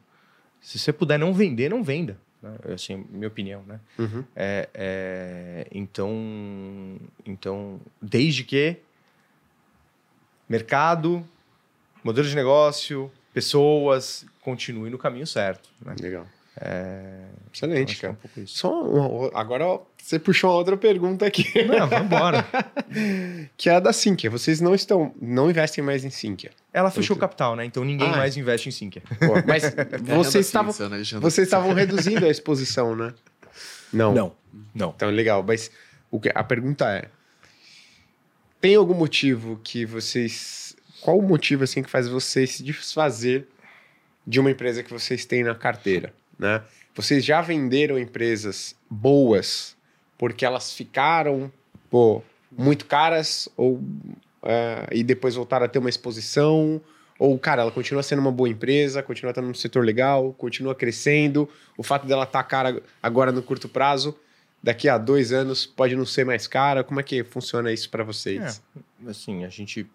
se você puder não vender, não venda. Né? Assim, minha opinião, né? Uhum. É, é, então, então, desde que mercado, modelo de negócio, pessoas continuem no caminho certo. Né? Legal. É, Excelente, é cara. um pouco isso. Só uma- agora você puxou uma outra pergunta aqui, Não, vambora. que é a da Sinqia. Vocês não estão, não investem mais em Sinqia. Ela fechou o capital, né? Então ninguém Ah. mais investe em Sinqia. Pô, Mas É renda vocês estavam, né, vocês estavam reduzindo a exposição, né? Não. Não, não. Então, legal. Mas o que, a pergunta é: tem algum motivo que vocês. Qual o motivo assim que faz vocês se desfazer de uma empresa que vocês têm na carteira? Né? Vocês já venderam empresas boas porque elas ficaram pô, muito caras ou é, e depois voltaram a ter uma exposição? Ou, cara, ela continua sendo uma boa empresa, continua estando num setor legal, continua crescendo. O fato dela estar cara agora no curto prazo, daqui a dois anos pode não ser mais cara. Como é que funciona isso para vocês? Assim, a gente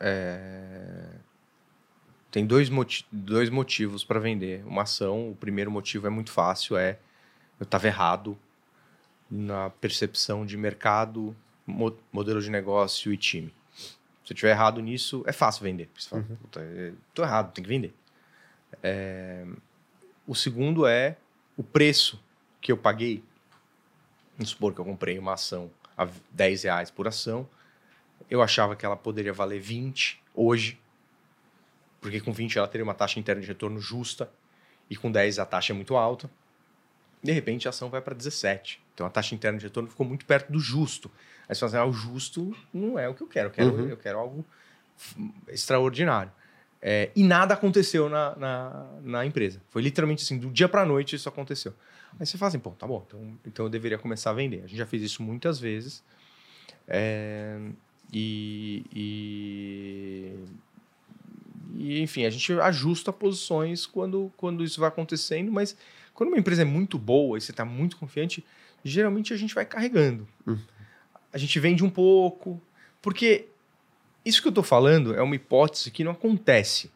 é, tem dois, moti dois motivos para vender uma ação. O primeiro motivo é muito fácil, é eu estava errado na percepção de mercado, mo- modelo de negócio e time. Se eu estiver errado nisso, é fácil vender. Você fala, "Puta, é, tô errado, tem que vender. É, o segundo é o preço que eu paguei. Vamos supor que eu comprei uma ação a 10 reais por ação. Eu achava que ela poderia valer 20 hoje, porque com 20 ela teria uma taxa interna de retorno justa e com 10 a taxa é muito alta. De repente a ação vai para 17. Então a taxa interna de retorno ficou muito perto do justo. Aí você fala assim, ah, o justo não é o que eu quero. Eu quero, Uhum. eu quero algo extraordinário. É, e nada aconteceu na, na, na empresa. Foi literalmente assim, do dia para noite isso aconteceu. Aí você fala assim, pô, tá bom, então, então eu deveria começar a vender. A gente já fez isso muitas vezes. É, e, e, e, enfim, a gente ajusta posições quando, quando isso vai acontecendo, mas quando uma empresa é muito boa e você está muito confiante, geralmente a gente vai carregando. Hum. A gente vende um pouco, porque isso que eu estou falando é uma hipótese que não acontece,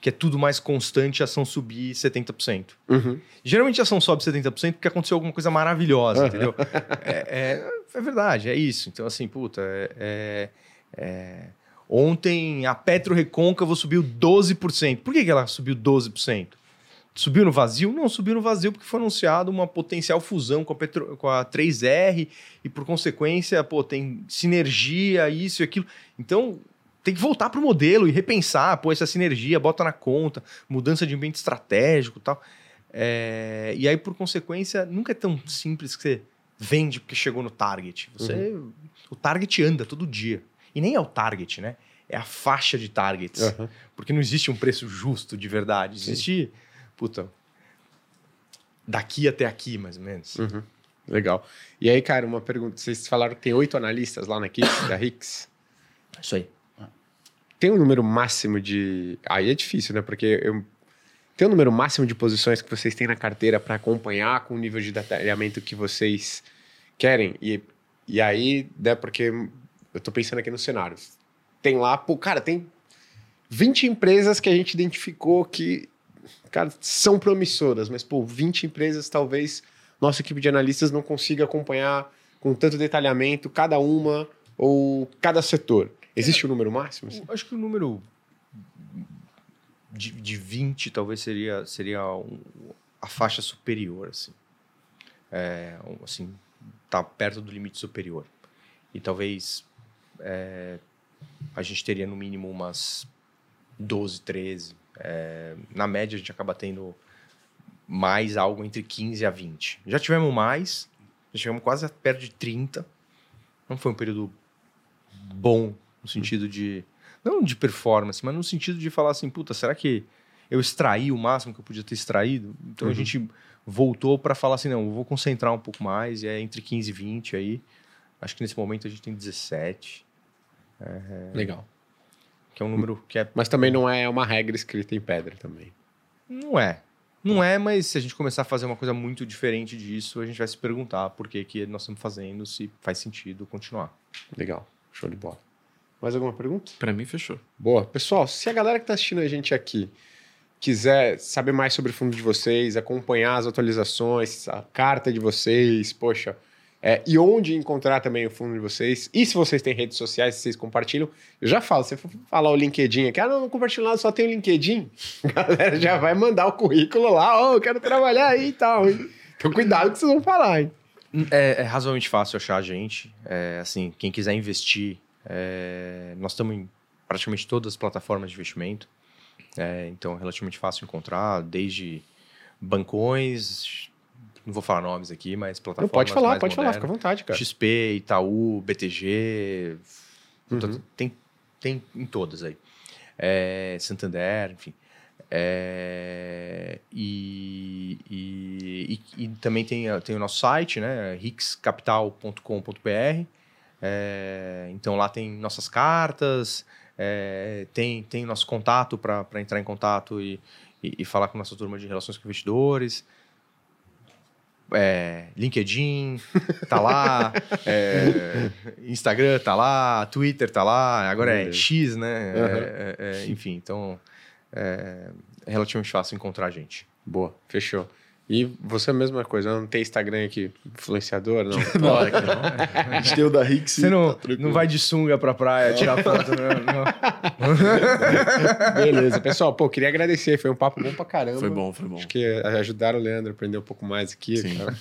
que é tudo mais constante a ação subir 70%. Uhum. Geralmente a ação sobe 70% porque aconteceu alguma coisa maravilhosa, entendeu? É, é, é verdade, é isso. Então, assim, puta, é, é- é- ontem a Petro Recôncavo subiu 12%. Por que, que ela subiu 12%? Subiu no vazio? Não, subiu no vazio porque foi anunciado uma potencial fusão com a, Petro, com a 3R e, por consequência, pô, tem sinergia, isso e aquilo. Então, tem que voltar para o modelo e repensar, pô, essa sinergia, bota na conta, mudança de ambiente estratégico e tal. É, e aí, por consequência, nunca é tão simples que você vende porque chegou no target. Você, O target anda todo dia. E nem é o target, né? É a faixa de targets. Aham. Porque não existe um preço justo de verdade. Existe, puta, daqui até aqui, mais ou menos. Uhum. Legal. E aí, cara, uma pergunta. Vocês falaram que tem oito analistas lá na equipe da Rix. Isso aí. Tem um número máximo de. Aí é difícil, né? Porque eu... tem um número máximo de posições que vocês têm na carteira para acompanhar com o nível de detalhamento que vocês querem. E, e aí, né? Porque eu tô pensando aqui no cenário. Tem lá, pô, cara, tem 20 empresas que a gente identificou que, cara, são promissoras, mas, pô, 20 empresas talvez nossa equipe de analistas não consiga acompanhar com tanto detalhamento, cada uma ou cada setor? Existe um número máximo? assim? Acho que o número de, de 20 talvez seria, seria um- a faixa superior, assim. É, assim, tá perto do limite superior. E talvez é, a gente teria no mínimo umas 12, 13. É, na média a gente acaba tendo mais algo entre 15 a 20. Já tivemos mais, já tivemos quase perto de 30. Não foi um período bom no sentido de não de performance, mas no sentido de falar assim, puta, será que eu extraí o máximo que eu podia ter extraído? Então a Uhum. gente voltou para falar assim, não, eu vou concentrar um pouco mais, e é entre 15 e 20 aí. Acho que nesse momento a gente tem 17, Legal. que é um número que é Mas também não é uma regra escrita em pedra também. não é. Não é, mas se a gente começar a fazer uma coisa muito diferente disso, a gente vai se perguntar por que, que nós estamos fazendo, se faz sentido continuar. Legal. Show de bola. Mais alguma pergunta? Pra mim, fechou. Boa. Pessoal, se a galera que está assistindo a gente aqui quiser saber mais sobre o fundo de vocês, acompanhar as atualizações, a carta de vocês, poxa, é, e onde encontrar também o fundo de vocês, e se vocês têm redes sociais, se vocês compartilham, eu já falo, se for falar o LinkedIn aqui, ah, não, não compartilho nada, só tem o LinkedIn, a galera já vai mandar o currículo lá, ó, eu quero trabalhar aí e tal, hein? Então cuidado que vocês vão falar, hein? É, é razoavelmente fácil achar a gente. É, assim, quem quiser investir, é, nós estamos em praticamente todas as plataformas de investimento. É, então, é relativamente fácil encontrar, desde bancões, não vou falar nomes aqui, mas Não, plataformas pode falar, pode falar, modernas. fica à vontade, cara. XP, Itaú, BTG, Uhum. tem, tem em todas aí. É, Santander, enfim. É, e, e, e- e também tem, tem o nosso site, né? rixcapital.com.br. É, então lá tem nossas cartas, é, tem, tem nosso contato para entrar em contato e, e, e falar com nossa turma de relações com investidores. É, LinkedIn tá lá, é, Instagram tá lá, Twitter tá lá, agora é. X, né? Uhum. É, é, é, enfim, então é, é relativamente fácil encontrar a gente. Boa, fechou. E você a mesma coisa, não tem Instagram aqui, influenciador, não? Claro que não. A gente tem o da Rix. Você não, tá não vai de sunga pra praia tirar foto, não, não. Beleza, pessoal, pô, queria agradecer, foi um papo bom pra caramba. Foi bom, foi bom. Acho que ajudaram o Leandro a aprender um pouco mais aqui. Sim. cara.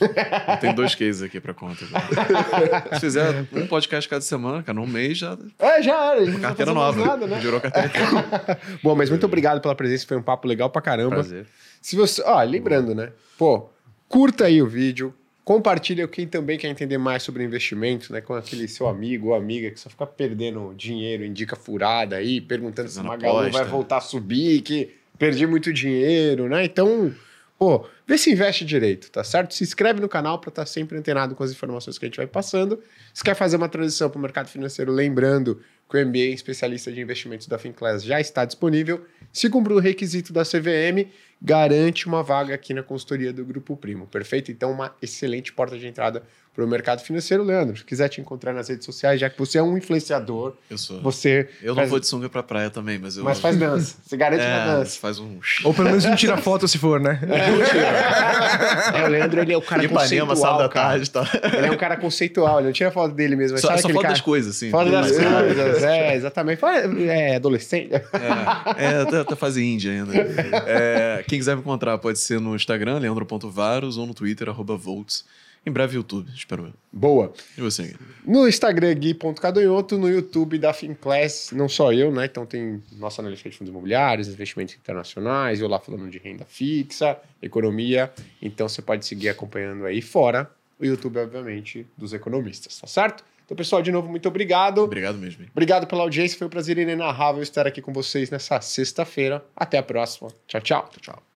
Eu tenho dois cases aqui pra conta. cara. Se fizer um podcast cada semana, cara, num mês já. É, já era, não Carteira nova. Nada, né? Virou carteira nova. Bom, mas muito obrigado pela presença, foi um papo legal pra caramba. Prazer. Se você, ó, lembrando, né? Pô, curta aí o vídeo, compartilha quem também quer entender mais sobre investimento, né? Com aquele seu amigo ou amiga que só fica perdendo dinheiro em dica furada aí, perguntando se o Fazendo Magalu aposta. vai voltar a subir, que perdi muito dinheiro, né? Então, pô, vê se investe direito, tá certo? Se inscreve no canal para estar sempre antenado com as informações que a gente vai passando. Se quer fazer uma transição para o mercado financeiro, lembrando que o MBA especialista de investimentos da Finclass já está disponível. Se cumprir o requisito da CVM, garante uma vaga aqui na consultoria do Grupo Primo. Perfeito? Então, uma excelente porta de entrada para o mercado financeiro. Leandro, se quiser te encontrar nas redes sociais, já que você é um influenciador, Eu sou. você. Eu não faz- vou de sunga pra praia também, mas eu. Mas faz dança. Você garante uma é, dança. faz um. Ou pelo menos não tira foto se for, né? É, o Leandro, ele é o cara Ipanema, conceitual, sábado da cara. tarde tal. Ele é um cara conceitual, ele não tira foto dele mesmo. mas Só, só falta cara... das coisas, assim. Fala das coisas, é, exatamente. É, adolescente. É, é até, até fase índia ainda. É, quem quiser me encontrar pode ser no Instagram, leandro.varos, ou no Twitter, arroba volts. Em breve, YouTube, espero eu. Boa. E você, Gui? No Instagram, gui.cadonhoto, no YouTube da Finclass, não só eu, né? Então tem nossa analista de fundos imobiliários, investimentos internacionais, eu lá falando de renda fixa, economia. Então você pode seguir acompanhando aí fora o YouTube, obviamente, dos economistas, tá certo? Então, pessoal, de novo, muito obrigado. Obrigado mesmo. Gui. Obrigado pela audiência, foi um prazer inenarrável estar aqui com vocês nessa sexta-feira. Até a próxima. Tchau, tchau. Tchau.